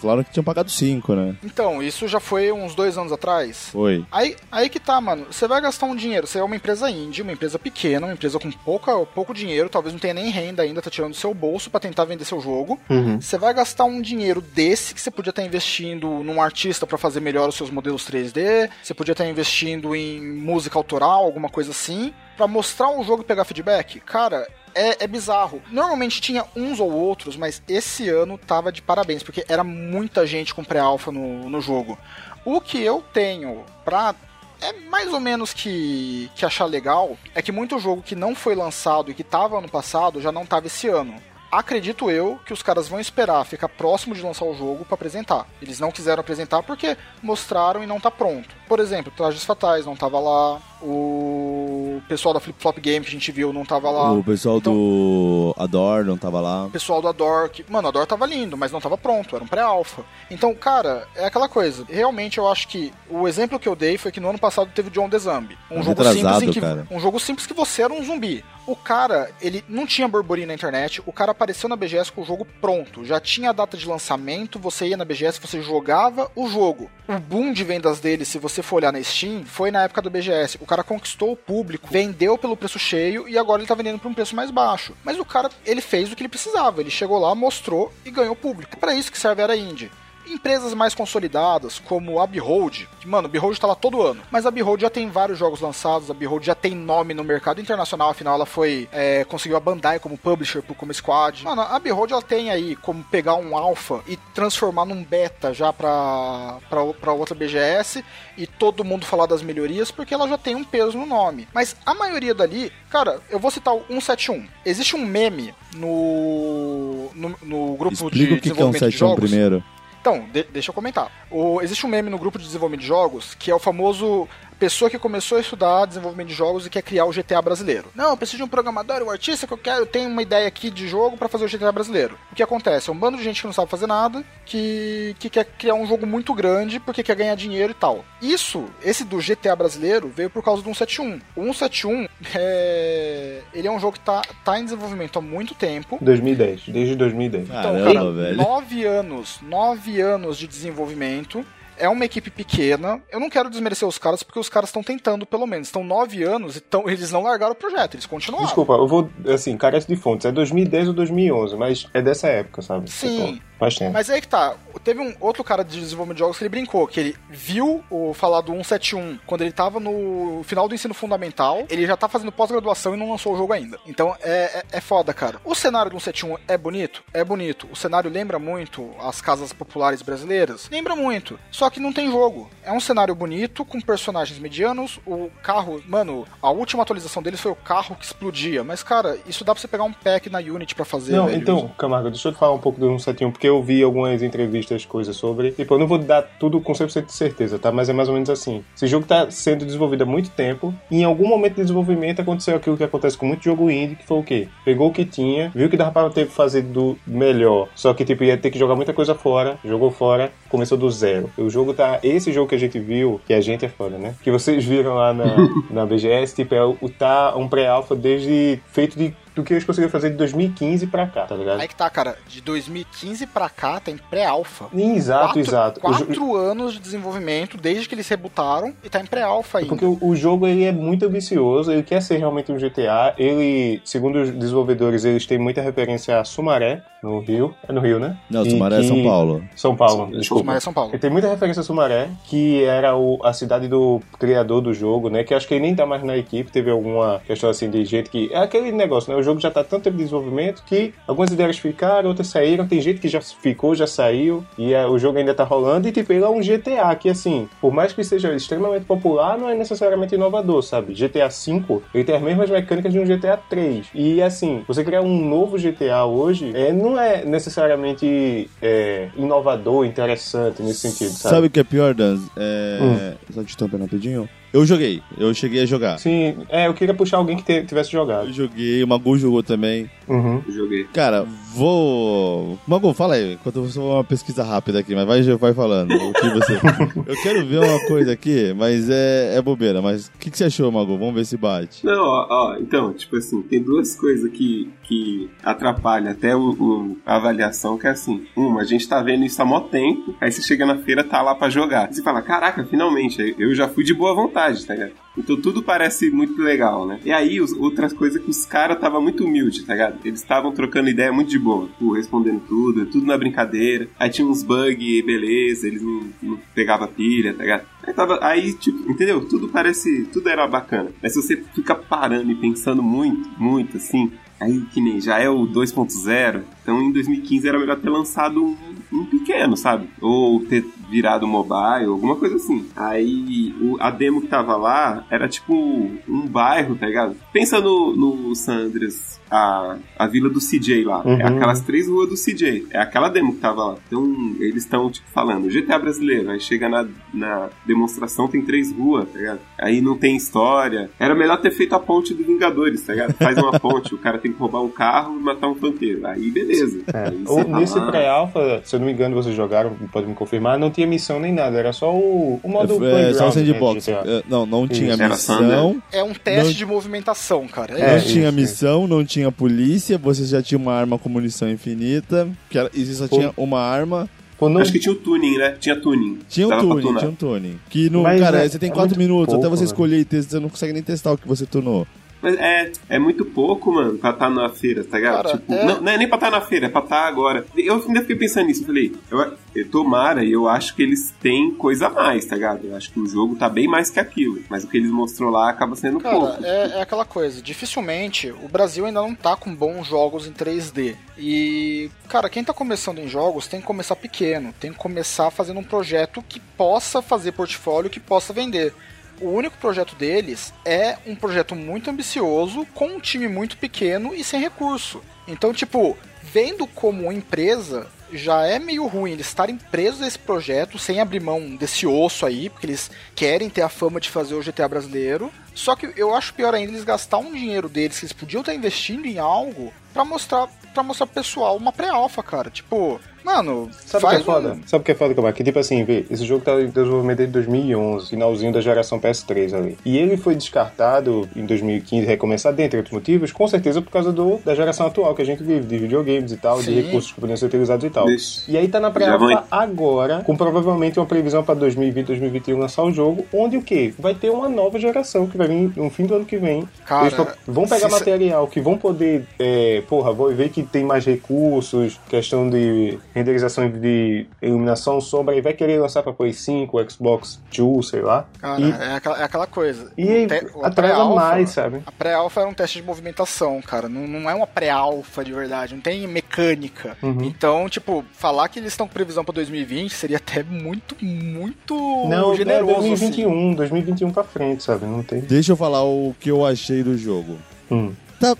falaram que tinham pagado 5, né? Então, isso já foi uns dois anos atrás. Foi. Aí, aí que tá, mano. Você vai gastar um dinheiro. Você é uma empresa indie, uma empresa pequena, uma empresa com pouca, pouco dinheiro, talvez não tenha nem renda ainda, tá tirando do seu bolso pra tentar vender seu jogo. Uhum. Você vai gastar um dinheiro desse que você podia estar investindo num artista pra fazer melhor os seus modelos 3D, você podia estar investindo em música autoral, alguma coisa assim, pra mostrar o jogo e pegar feedback. Cara, é, é bizarro. Normalmente tinha uns ou outros, mas esse ano tava de parabéns, porque era muita gente com pré-alpha no, no jogo. O que eu tenho pra é mais ou menos que, que achar legal é que muito jogo que não foi lançado e que tava ano passado já não tava esse ano. Acredito eu que os caras vão esperar ficar próximo de lançar o jogo pra apresentar. Eles não quiseram apresentar porque mostraram e não tá pronto. Por exemplo, Trajes Fatais não tava lá, o pessoal da Flip Flop Game que a gente viu não tava lá. O pessoal Então- do Ador não tava lá. O pessoal do Ador, que, mano, o Ador tava lindo, mas não tava pronto, era um pré-alpha. Então, cara, é aquela coisa. Realmente eu acho que o exemplo que eu dei foi que no ano passado teve o John the Zombie. Um jogo simples que cara. um jogo simples que você era um zumbi. O cara, ele não tinha burburinho na internet, o cara apareceu na BGS com o jogo pronto, já tinha a data de lançamento, você ia na BGS, você jogava o jogo. O boom de vendas dele, se você for olhar na Steam, foi na época do BGS. O cara conquistou o público, vendeu pelo preço cheio e agora ele tá vendendo por um preço mais baixo. Mas o cara, ele fez o que ele precisava, ele chegou lá, mostrou e ganhou público. Para isso que serve a Era Indie. Empresas mais consolidadas, como a Behold, que, mano, Behold tá lá todo ano, mas a Behold já tem vários jogos lançados, a Behold já tem nome no mercado internacional, afinal ela foi, é, conseguiu a Bandai como publisher, pro- como squad. Mano, a Behold ela tem aí como pegar um alpha e transformar num beta já pra, pra, pra outra BGS e todo mundo falar das melhorias, porque ela já tem um peso no nome. Mas a maioria dali, cara, eu vou citar o 171. Existe um meme no, no, no grupo Explica de o que, que é um desenvolvimento de 7 jogos. primeiro. Então, de- deixa eu comentar. O- existe um meme no grupo de desenvolvimento de jogos que é o famoso pessoa que começou a estudar desenvolvimento de jogos e quer criar o GTA brasileiro. Não, eu preciso de um programador, um artista que eu quero, eu tenho uma ideia aqui de jogo pra fazer o GTA brasileiro. O que acontece? É um bando de gente que não sabe fazer nada, que, que quer criar um jogo muito grande porque quer ganhar dinheiro e tal. Isso, esse do GTA brasileiro, veio por causa do 171. O 171, é... ele é um jogo que tá, tá em desenvolvimento há muito tempo. 2010, desde 2010. Então, Caramba, cara, velho. nove anos, nove anos de desenvolvimento. É uma equipe pequena. Eu não quero desmerecer os caras, porque os caras estão tentando, pelo menos. Estão nove anos e tão, eles não largaram o projeto, eles continuaram. Desculpa, eu vou, assim, carece de fontes. É 2010 ou 2011, mas é dessa época, sabe? Sim. Faz tempo. Mas aí que tá. Teve um outro cara de desenvolvimento de jogos que ele brincou, que ele viu o falar do 171 quando ele tava no final do ensino fundamental, ele já tá fazendo pós-graduação e não lançou o jogo ainda. Então é, é, é foda, cara. O cenário do 171 é bonito? É bonito. O cenário lembra muito as casas populares brasileiras? Lembra muito. Só que não tem jogo. É um cenário bonito, com personagens medianos. O carro, mano, a última atualização deles foi o carro que explodia. Mas, cara, isso dá pra você pegar um pack na Unity pra fazer. Não, velho. então, Camargo, deixa eu te falar um pouco do 171, porque eu vi algumas entrevistas, coisas sobre. Tipo, eu não vou dar tudo com 100% de certeza, tá? Mas é mais ou menos assim. Esse jogo tá sendo desenvolvido há muito tempo, e em algum momento de desenvolvimento aconteceu aquilo que acontece com muito jogo indie, que foi o quê? Pegou o que tinha, viu que dava pra ter fazer do melhor, só que, tipo, ia ter que jogar muita coisa fora, jogou fora, começou do zero. O jogo tá. Esse jogo que a gente viu, que a gente é foda, né? Que vocês viram lá na, na BGS, tipo, é o tá um pré-alpha desde. feito de do que eles conseguiram fazer de 2015 pra cá, tá ligado? Aí que tá, cara. De 2015 pra cá tem pré-alpha. Exato, quatro, exato. O Quatro anos de desenvolvimento desde que eles rebutaram e tá em pré-alpha ainda. Porque o, o jogo ele é muito ambicioso, ele quer ser realmente um GTA. Ele, segundo os desenvolvedores, eles têm muita referência a Sumaré, no Rio. É no Rio, né? Não, E Sumaré é que- São Paulo. São Paulo, São- desculpa. Sumaré São Paulo. Tem muita referência a Sumaré, que era o, a cidade do criador do jogo, né? Que acho que ele nem tá mais na equipe, teve alguma questão assim de jeito que. É aquele negócio, né? O jogo já tá tanto tempo de desenvolvimento que algumas ideias ficaram, outras saíram, tem gente que já ficou, já saiu, e é, o jogo ainda tá rolando, e tipo, ele é um GTA que, assim, por mais que seja extremamente popular, não é necessariamente inovador, sabe? GTA V, ele tem as mesmas mecânicas de um GTA 3. E assim, você criar um novo GTA hoje é, não é necessariamente é, inovador, interessante nesse sentido, sabe? Sabe o que é pior, Dan? É... Só te interrompendo rapidinho. Eu joguei, eu cheguei a jogar. Sim, é, eu queria puxar alguém que te- tivesse jogado. Eu joguei, o Magu jogou também. Uhum. Joguei. Cara, vou. Magu, fala aí, enquanto eu vou uma pesquisa rápida aqui, mas vai, vai falando. O que você. eu quero ver uma coisa aqui, mas é, é bobeira. Mas o que, que você achou, Magu? Vamos ver se bate. Não, ó, ó, então, tipo assim, tem duas coisas que, que atrapalham até o, o- a avaliação, que é assim, uma, a gente tá vendo isso há mó tempo, aí você chega na feira, tá lá pra jogar. Você fala, caraca, finalmente, eu já fui de boa vontade, tá ligado? Então tudo parece muito legal, né? E aí, os- outras coisas que os caras tava muito humilde, tá ligado? Eles estavam trocando ideia muito de boa, tipo, respondendo tudo, tudo na brincadeira. Aí tinha uns bugs, beleza, eles não, não pegavam pilha, tá ligado? Aí, tava, aí, tipo, entendeu? Tudo parece. Tudo era bacana. Mas se você fica parando e pensando muito, muito assim, aí que nem já é o 2.0, então em 2015 era melhor ter lançado um, um pequeno, sabe? Ou ter virado mobile, alguma coisa assim. Aí o- a demo que tava lá era tipo um bairro, tá ligado? Pensa no, no San Andreas, a, a vila do CJ lá. Uhum. É aquelas três ruas do CJ. É aquela demo que tava lá. Então eles estão, tipo, falando GTA brasileiro. Aí chega na, na demonstração, tem três ruas, tá ligado? Aí não tem história. Era melhor ter feito a ponte do Vingadores, tá ligado? Faz uma ponte, o cara tem que roubar um carro e matar um fanqueiro. Aí beleza. É. Aí Ou você tá nesse pré-alpha, se eu não me engano, vocês jogaram, pode me confirmar, não tinha missão nem nada, era só o, o modo É, playground, só o né, sandbox. É, Não, não tinha Isso. Era missão. Thunder. É um teste Não- de movimentação, cara. É, não tinha missão, não tinha polícia, você já tinha uma arma com munição infinita, que era, e você só Pô. tinha uma arma. Não- Acho que tinha o tuning, né? Tinha tuning. Tinha um Dava pra tuning, tunar. tinha um tuning. Que no, Mas cara, é- você tem é 4 muito minutos, até pouco, você velho. escolher e testar, você não consegue nem testar o que você tunou. Mas é, é muito pouco, mano, pra estar na feira, tá ligado? Cara, tipo, é- não, não é nem pra estar na feira, é pra estar agora. Eu ainda fiquei pensando nisso, eu falei, eu, eu tomara e eu acho que eles têm coisa a mais, tá ligado? Eu acho que o jogo tá bem mais que aquilo. Mas o que eles mostrou lá acaba sendo Cara, pouco. é, é aquela coisa, dificilmente o Brasil ainda não tá com bons jogos em 3D. E, cara, quem tá começando em jogos tem que começar pequeno, tem que começar fazendo um projeto que possa fazer portfólio, que possa vender. O único projeto deles é um projeto muito ambicioso, com um time muito pequeno e sem recurso. Então, tipo, vendo como empresa, já é meio ruim eles estarem presos a esse projeto, sem abrir mão desse osso aí, porque eles querem ter a fama de fazer o GTA brasileiro. Só que eu acho pior ainda eles gastar um dinheiro deles que eles podiam estar investindo em algo pra mostrar para mostrar pro pessoal uma pré-alfa, cara. Tipo, mano, Sabe o que é foda? um- Sabe o que é foda, Cabal? Que tipo assim, vê, esse jogo tá em desenvolvimento desde 2011, finalzinho da geração PS3 ali. E ele foi descartado em 2015, recomeçado, dentre outros motivos, com certeza por causa do, da geração atual que a gente vive, de videogames e tal, de Sim. recursos que poderiam ser utilizados e tal. Deixa- E aí tá na vou- agora, com provavelmente uma previsão pra 2020, 2021 lançar o jogo, onde o quê? Vai ter uma nova geração que vai vir no fim do ano que vem. Cara, Eles vão pegar material que vão poder, é, porra, vou ver que tem mais recursos, questão de renderização de iluminação, sombra, e vai querer lançar pra Play 5, Xbox Two, sei lá. Cara, e é, aquela, é aquela coisa. e te- atrasa mais, sabe? A pré-alpha era um teste de movimentação, cara. Não, não é uma pré-alpha de verdade, não tem mecânica. Uhum. Então, tipo, falar que eles estão com previsão pra 2020 seria até muito, muito Não, é generoso. assim. 2021, 2021 pra frente, sabe? Não tem. Deixa eu falar o que eu achei do jogo. Hum. Tá.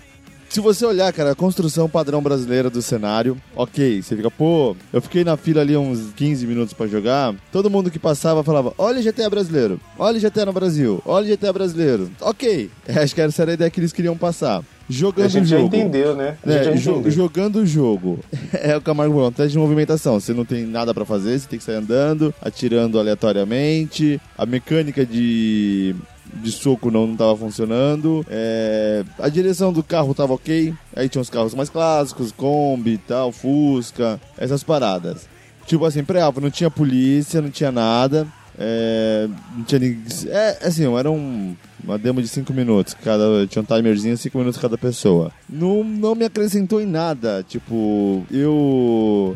Se você olhar, cara, a construção padrão brasileira do cenário, ok. Você fica, pô, eu fiquei na fila ali uns 15 minutos pra jogar. Todo mundo que passava falava: olha GTA brasileiro, olha GTA no Brasil, olha GTA brasileiro. Ok. Acho que essa era a ideia que eles queriam passar. Jogando A gente o já jogo. entendeu, né? A gente É, já entendeu. jogando o jogo. É o Camargo falou, um teste de movimentação. Você não tem nada pra fazer, você tem que sair andando, atirando aleatoriamente. A mecânica de, de soco não, não tava funcionando. É, a direção do carro tava ok. Aí tinha os carros mais clássicos, Kombi e tal, Fusca, essas paradas. Tipo assim, pré-alfa, não tinha polícia, não tinha nada. É, não tinha ninguém. É, assim, era um, uma demo de 5 minutos. Cada, tinha um timerzinho, 5 minutos cada pessoa. Não, não me acrescentou em nada. Tipo, eu.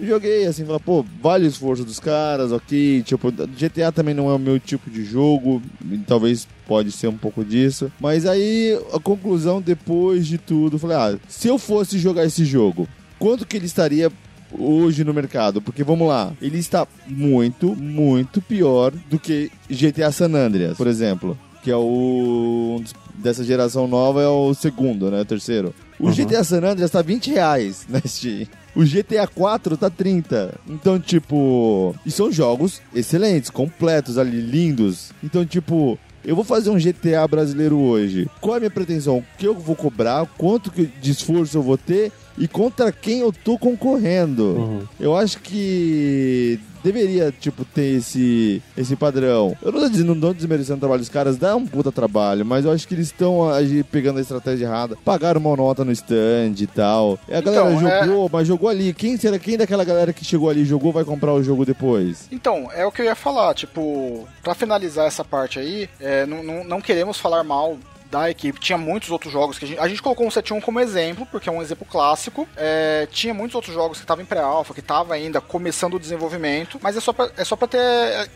Joguei, assim, falei, pô, vale o esforço dos caras, ok. Tipo, GTA também não é o meu tipo de jogo, talvez pode ser um pouco disso. Mas aí, a conclusão, depois de tudo, falei, ah, se eu fosse jogar esse jogo, quanto que ele estaria hoje no mercado? Porque vamos lá, ele está muito, muito pior do que GTA San Andreas, por exemplo, que é o um dessa geração nova é o segundo, né, o terceiro. O GTA San Andreas tá 20 reais na Steam. O GTA 4 tá 30. Então, tipo. E são jogos excelentes, completos ali, lindos. Então, tipo. Eu vou fazer um GTA brasileiro hoje. Qual é a minha pretensão? O que eu vou cobrar? Quanto de esforço eu vou ter? E contra quem eu tô concorrendo? Uhum. Eu acho que deveria, tipo, ter esse, esse padrão. Eu não tô dizendo, não tô desmerecendo o trabalho dos caras, dá um puta trabalho, mas eu acho que eles estão pegando a estratégia errada. Pagaram uma nota no stand e tal. E a galera Então, é- jogou, mas jogou ali. Quem será quem daquela galera que chegou ali e jogou vai comprar o jogo depois? Então, é o que eu ia falar, tipo, pra finalizar essa parte aí, é, não, não, não queremos falar mal da equipe. Tinha muitos outros jogos que a gente, a gente colocou o 71 como exemplo, porque é um exemplo clássico. É, tinha muitos outros jogos que estavam em pré-alpha, que estavam ainda começando o desenvolvimento, mas é só pra, é só ter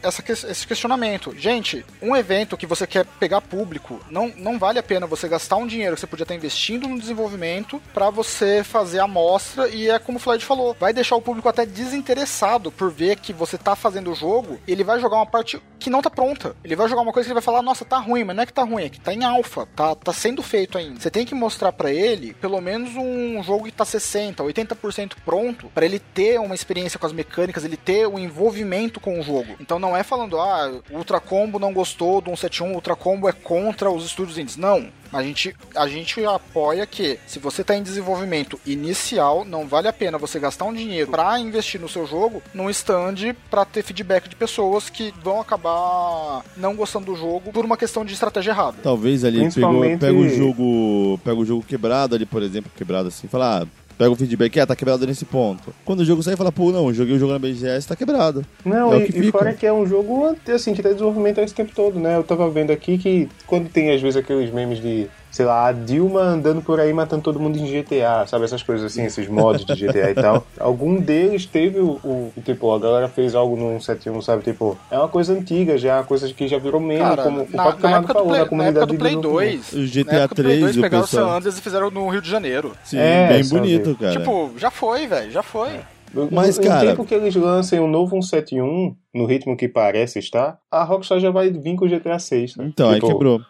essa, esse questionamento. Gente, um evento que você quer pegar público, não, não vale a pena você gastar um dinheiro que você podia estar investindo no desenvolvimento pra você fazer a amostra e é como o Floyd falou, vai deixar o público até desinteressado por ver que você tá fazendo o jogo, ele vai jogar uma parte que não tá pronta. Ele vai jogar uma coisa que ele vai falar, nossa, tá ruim, mas não é que tá ruim, é que tá em alfa, tá, tá sendo feito ainda. Você tem que mostrar pra ele pelo menos um jogo que tá 60, 80% pronto, pra ele ter uma experiência com as mecânicas, ele ter um envolvimento com o jogo. Então não é falando, ah, o Ultra Combo não gostou do 171, o Ultra Combo é contra os estúdios indies. Não. A gente, a gente apoia que se você está em desenvolvimento inicial, não vale a pena você gastar um dinheiro para investir no seu jogo num stand para ter feedback de pessoas que vão acabar não gostando do jogo por uma questão de estratégia errada. Talvez ali pegou, Principalmente- pega o jogo. Pega o jogo quebrado ali, por exemplo, quebrado assim, fala, ah, pega o feedback, ah, tá quebrado nesse ponto. Quando o jogo sai, fala, pô, não, eu joguei o jogo na BGS, tá quebrado. Não, É e, e fora que é um jogo assim, que tá em desenvolvimento esse tempo todo, né? Eu tava vendo aqui que quando tem às vezes aqueles memes de, sei lá, a Dilma andando por aí matando todo mundo em GTA, sabe? Essas coisas assim, esses mods de GTA e tal. Algum deles teve o, o- tipo, a galera fez algo no 171, sabe? Tipo, é uma coisa antiga já, coisa que já virou meme, Cara, como o na, próprio na Camargo falou, Play, na na comunidade época do Play de 2, O na GTA época do Play 2 3, o pegaram o pessoal- San Andreas e fizeram no Rio de Janeiro. Sim, É, bem bonito, cara. Tipo, já foi, velho, já foi. No- Mas, no, cara- no tempo que eles lancem um novo 171, no ritmo que parece estar, a Rockstar já vai vir com o GTA 6. Né? então, aí Tipo, quebrou.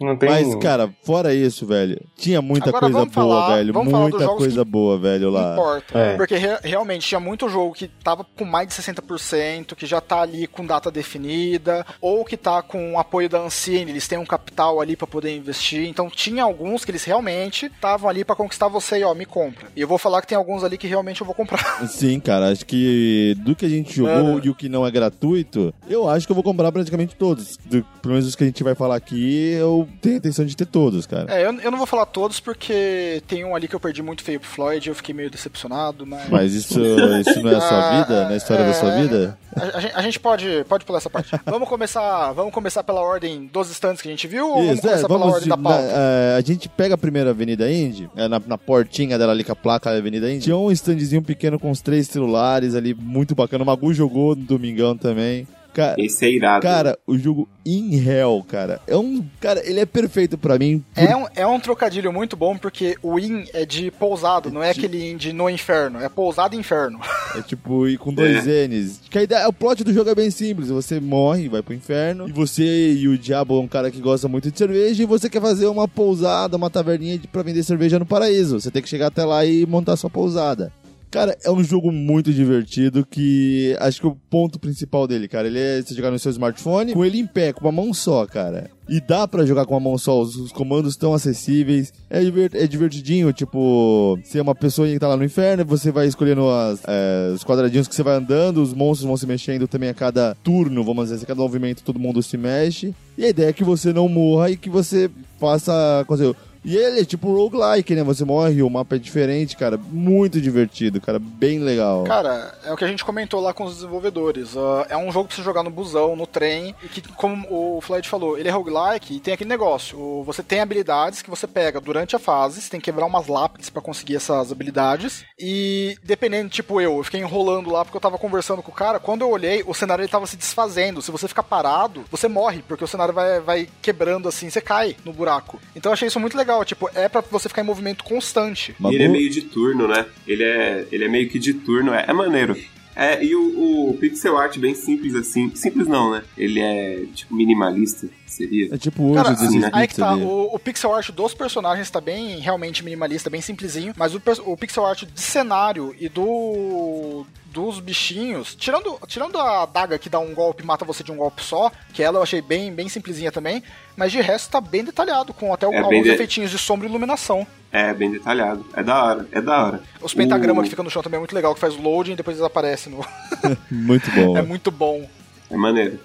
Não tem... Mas, cara, fora isso, velho, tinha muita Agora coisa boa, falar- velho. Muita coisa boa, velho, lá. importa. É. Porque re- realmente tinha muito jogo que tava com mais de 60%, que já tá ali com data definida, ou que tá com o apoio da Ancine, eles têm um capital ali pra poder investir. Então tinha alguns que eles realmente estavam ali pra conquistar você e ó, me compra. E eu vou falar que tem alguns ali que realmente eu vou comprar. Sim, cara, acho que do que a gente jogou Mano. e o que não é gratuito, eu acho que eu vou comprar praticamente todos. Do- pelo menos os que a gente vai falar aqui, eu tenho a intenção de ter todos, cara. É, eu, eu não vou falar todos porque tem um ali que eu perdi muito feio pro Floyd, eu fiquei meio decepcionado, mas. Mas isso, isso não é a sua Ah, vida? Na história da sua é, vida? A, a gente, a gente pode, pode pular essa parte. vamos começar, vamos começar pela ordem dos stands que a gente viu ou vamos Isso, é, começar pela vamos ordem de- da na- pauta? é, a gente pega a primeira Avenida Indy, é, na, na portinha dela ali com a placa da Avenida Indy. Tinha um standzinho pequeno com os três celulares ali, muito bacana. O Magu jogou no domingão também. Ca- Esse é irado. Cara, o jogo In Hell, cara, é um. Cara, ele é perfeito pra mim. por- É um, é um trocadilho muito bom porque o in é de pousado, não é aquele in de no inferno, é pousado e inferno. É tipo, e com dois N's. Que a ideia, o plot do jogo é bem simples. Você morre, vai pro inferno. E você e o diabo é um cara que gosta muito de cerveja. E você quer fazer uma pousada, uma taverninha de- pra vender cerveja no paraíso. Você tem que chegar até lá e montar sua pousada. Cara, é um jogo muito divertido que acho que o ponto principal dele, cara, ele é você jogar no seu smartphone com ele em pé, com uma mão só, cara. E dá pra jogar com uma mão só, os, os comandos estão acessíveis, é, é divertidinho, tipo, você é uma pessoa que tá lá no inferno, você vai escolhendo as, é, os quadradinhos que você vai andando, os monstros vão se mexendo também a cada turno, vamos dizer assim, a cada movimento todo mundo se mexe. E a ideia é que você não morra e que você faça. quer dizer, E ele é tipo roguelike, né? Você morre, o mapa é diferente, cara. Muito divertido, cara. Bem legal. Cara, é o que a gente comentou lá com os desenvolvedores. Uh, é um jogo pra você jogar no busão, no trem, e que, como o Floyd falou, ele é roguelike e tem aquele negócio. Você tem habilidades que você pega durante a fase, você tem que quebrar umas lápides para conseguir essas habilidades. E dependendo, tipo eu, eu fiquei enrolando lá porque eu tava conversando com o cara. Quando eu olhei, o cenário ele tava se desfazendo. Se você ficar parado, você morre, porque o cenário vai, vai quebrando assim, você cai no buraco. Então eu achei isso muito legal. Tipo, é para você ficar em movimento constante. E ele é meio de turno, né? Ele é, ele é meio que de turno, é, é maneiro. É, e o, o, pixel art bem simples assim. Simples não, né? Ele é tipo minimalista, seria. É tipo hoje Cara, assim, né? Aí que tá, o, o, pixel art dos personagens tá bem realmente minimalista, bem simplesinho, mas o, o pixel art de cenário e do dos bichinhos, tirando, tirando a daga que dá um golpe e mata você de um golpe só, que ela eu achei bem, bem simplesinha também, mas de resto tá bem detalhado, com até é alguns de... efeitinhos de sombra e iluminação. É, bem detalhado. É da hora, é da hora. Os pentagramas o... que ficam no chão também é muito legal, que faz loading e depois desaparece no. muito bom. É muito bom. É maneiro.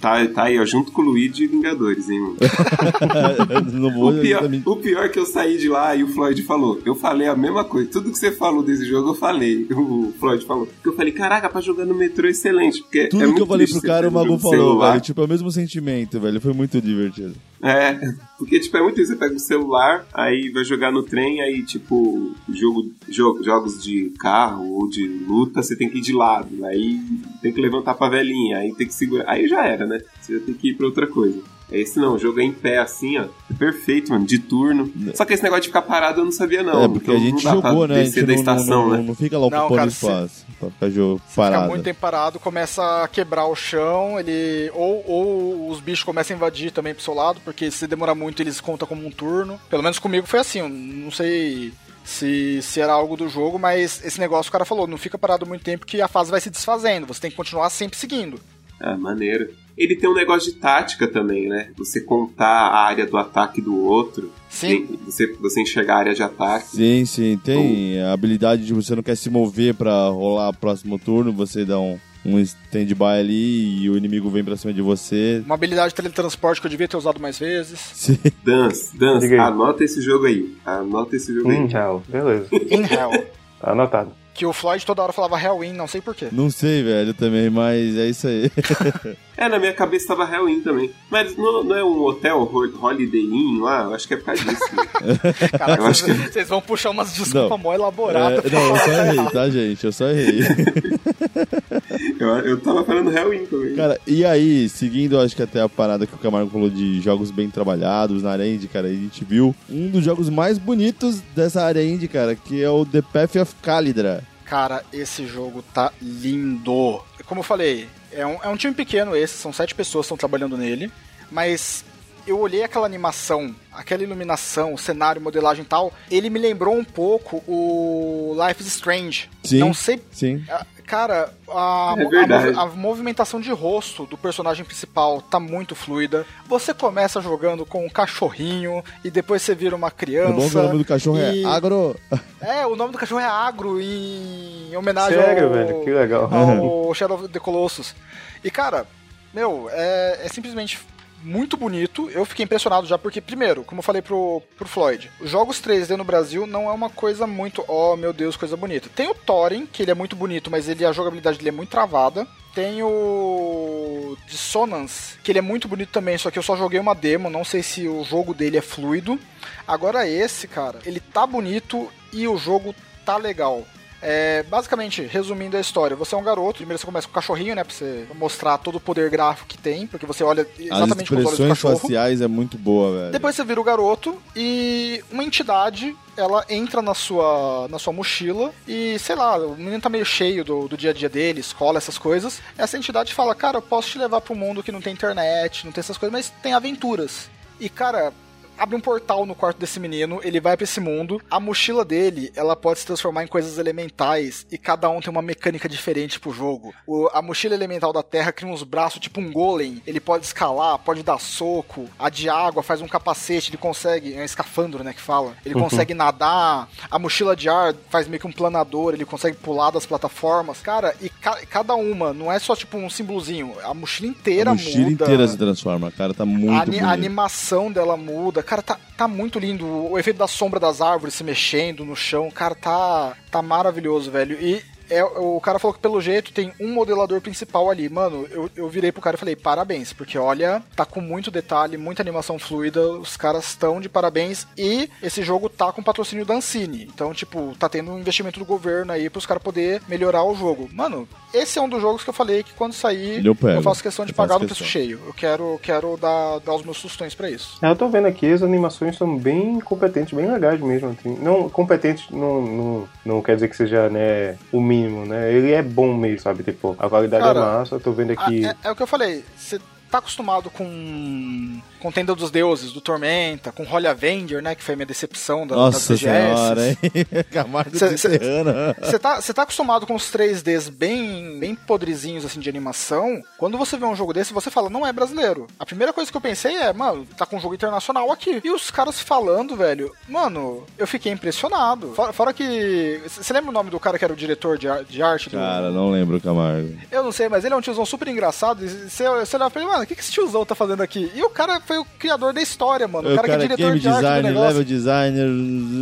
Tá, tá aí, ó, junto com o Luigi e Vingadores, hein, mano? o, pior, o pior é que eu saí de lá e o Floyd falou. Eu falei a mesma coisa. Tudo que você falou desse jogo, eu falei. O Floyd falou. Porque eu falei, caraca, pra jogar no metrô é excelente. Porque Tudo é que eu falei pro cara, o Magu falou, velho. Tipo, é o mesmo sentimento, velho. Foi muito divertido. É, porque, tipo, é muito isso. Você pega o celular, aí vai jogar no trem, aí, tipo, jogo, jogo, jogos de carro ou de luta, você tem que ir de lado. Aí tem que levantar pra velhinha, aí tem que segurar. Aí já era, né? Você já tem que ir pra outra coisa. Esse não, o jogo é em pé assim, ó. É perfeito, mano, de turno. Só que esse negócio de ficar parado eu não sabia, não. É, porque então, a gente jogou, né? A gente da estação, não, né? não, não fica lá ocupando espaço pra ficar jogo parado. Fica muito tempo parado, começa a quebrar o chão, ele. Ou, ou os bichos começam a invadir também pro seu lado, porque se demorar muito eles contam como um turno. Pelo menos comigo foi assim, eu não sei se, se era algo do jogo, mas esse negócio o cara falou, não fica parado muito tempo que a fase vai se desfazendo, você tem que continuar sempre seguindo. Ah, maneiro. Ele tem um negócio de tática também, né? Você contar a área do ataque do outro. Sim. Você, você enxergar a área de ataque. Sim, sim. Tem a habilidade de você não quer se mover para rolar o próximo turno, você dá um, um stand-by ali e o inimigo vem pra cima de você. Uma habilidade de teletransporte que eu devia ter usado mais vezes. Sim. Dance, Dance, anota esse jogo aí. Anota esse jogo In aí. Hell, beleza. In Hell. Anotado. Que o Floyd toda hora falava Hellwin, não sei porquê. Não sei, velho, também, mas é isso aí. é, na minha cabeça tava Hellwin também. Mas não, não é um hotel Holiday Inn lá? Eu acho que é por causa disso. Caraca, vocês, que... vocês, vão puxar umas desculpas mó elaboradas. É, não, eu só errei, tá, gente? Eu só errei. eu, eu tava falando Hellwin também. Cara, e aí, seguindo, acho que até a parada que o Camargo falou de jogos bem trabalhados na área indie, cara, a gente viu um dos jogos mais bonitos dessa área indie, cara, que é o The Path of Calidra. Cara, esse jogo tá lindo. Como eu falei, é um, é um time pequeno esse, são sete pessoas que estão trabalhando nele, mas eu olhei aquela animação, aquela iluminação, o cenário, modelagem e tal, ele me lembrou um pouco o Life is Strange. Sim, Não sei. Sim. Cara, a, é a, a, movimentação de rosto do personagem principal tá muito fluida. Você começa jogando com um cachorrinho e depois você vira uma criança. O nome do cachorro e... é Agro. É, o nome do cachorro é Agro em homenagem Sério, ao, velho? Que legal. ao Shadow of the Colossus. E cara, meu, é, é simplesmente muito bonito. Eu fiquei impressionado já, porque, primeiro, como eu falei pro, pro Floyd, os jogos 3D no Brasil não é uma coisa muito, oh meu Deus, coisa bonita. Tem o Thorin, que ele é muito bonito, mas ele a jogabilidade dele é muito travada. Tem o Dissonance, que ele é muito bonito também, só que eu só joguei uma demo, não sei se o jogo dele é fluido. Agora esse, cara, ele tá bonito e o jogo tá legal. É, basicamente, resumindo a história, você é um garoto, primeiro você começa com o cachorrinho, né, pra você mostrar todo o poder gráfico que tem, porque você olha exatamente com os olhos do cachorro. As faciais é muito boa, velho. Depois você vira o garoto e uma entidade, ela entra na sua, na sua mochila e, sei lá, o menino tá meio cheio do, do dia a dia dele, escola, essas coisas. Essa entidade fala, cara, eu posso te levar pro mundo que não tem internet, não tem essas coisas, mas tem aventuras. E, cara, abre um portal no quarto desse menino, ele vai para esse mundo. A mochila dele, ela pode se transformar em coisas elementais e cada um tem uma mecânica diferente pro jogo. O, a mochila elemental da Terra cria uns braços tipo um golem, ele pode escalar, pode dar soco. A de água faz um capacete, ele consegue, é um escafandro, né, que fala. Ele uhum. consegue nadar. A mochila de ar faz meio que um planador, ele consegue pular das plataformas. Cara, e ca cada uma, não é só tipo um símbolozinho, a mochila inteira muda. A mochila muda. inteira se transforma, cara, tá muito a, a animação dela muda, cara, tá, tá muito lindo. O efeito da sombra das árvores se mexendo no chão, cara, tá, tá maravilhoso, velho. E é, o cara falou que pelo jeito tem um modelador principal ali. Mano, eu, eu virei pro cara e falei, parabéns, porque olha, tá com muito detalhe, muita animação fluida, os caras estão de parabéns e esse jogo tá com patrocínio da Ancine. Então, tipo, tá tendo um investimento do governo aí pros caras poder melhorar o jogo. Mano, esse é um dos jogos que eu falei que quando sair Eu eu faço questão de Eu pagar no questão. preço cheio. Eu quero, quero dar, dar os meus sustões pra isso. É, Eu tô vendo aqui, as animações são bem competentes, bem legais mesmo. Assim. Não, competentes não, não, não quer dizer que seja né, o mínimo, né? Ele é bom mesmo, sabe? Tipo, a qualidade Cara, é massa, eu tô vendo aqui. Ah, é, é o que eu falei. Você tá acostumado com com Tenda dos Deuses, do Tormenta, com Holy Avenger, né? Que foi a minha decepção da, Nossa das senhora, hein? Camargo. Você tá, você tá acostumado com os 3Ds bem, bem podrezinhos assim de animação. Quando você vê um jogo desse, você fala, não é brasileiro. A primeira coisa que eu pensei é, mano, tá com um jogo internacional aqui. E os caras falando, velho, mano, eu fiquei impressionado. Fora, fora que. Você lembra o nome do cara que era o diretor de, de arte do, Cara, não lembro, Camargo. eu não sei, mas ele é um tiozão super engraçado. E você, você olhava pra ele, mano, o que, que esse tiozão tá fazendo aqui? E o cara foi o criador da história, mano. O, o cara, que é, é diretor game de arte designer, do negócio. level designer,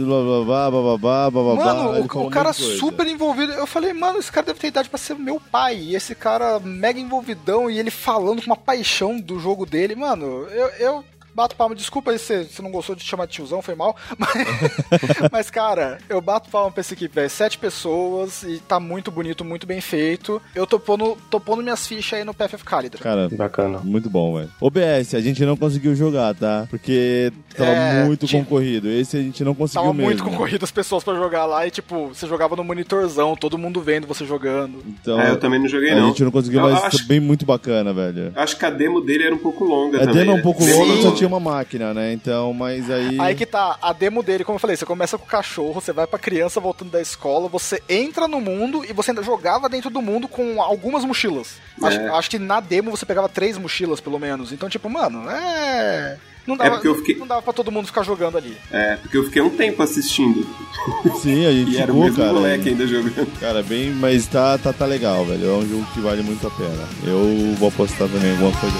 blá blá blá blá blá blá blá Mano, o, o cara super coisa. envolvido. Eu falei, mano, esse cara deve ter idade pra ser meu pai. E esse cara mega envolvidão e ele falando com uma paixão do jogo dele, mano, eu, eu bato palma. Desculpa aí se você não gostou de chamar de tiozão, foi mal. Mas, mas, cara, eu bato palma pra essa equipe, velho. Sete pessoas e tá muito bonito, muito bem feito. Eu tô pondo, tô pondo minhas fichas aí no PFF Calidra. Cara, Bacana. muito bom, velho. OBS, a gente não conseguiu jogar, tá? Porque tava É, muito tinha- concorrido. Esse a gente não conseguiu Tava mesmo. muito concorrido as pessoas pra jogar lá e, tipo, você jogava no monitorzão, todo mundo vendo você jogando. Então, É, eu também não joguei, a não. gente não conseguiu, Eu mas acho- bem muito bacana, velho. Acho que a demo dele era um pouco longa A também. demo é um né? pouco longa, só tinha uma máquina, né? Então, mas aí... Aí que tá, a demo dele, como eu falei, você começa com o cachorro, você vai pra criança voltando da escola, você entra no mundo e você ainda jogava dentro do mundo com algumas mochilas. Acho, É. acho que na demo você pegava três mochilas, pelo menos. Então, tipo, mano, é. Não dava, porque eu fiquei- não dava pra todo mundo ficar jogando ali. É, porque eu fiquei um tempo assistindo. Sim, a gente E era o ficou, mesmo cara. moleque ainda jogando. Cara, bem, mas tá, tá, tá legal, velho. É um jogo que vale muito a pena. Eu vou apostar também alguma coisa.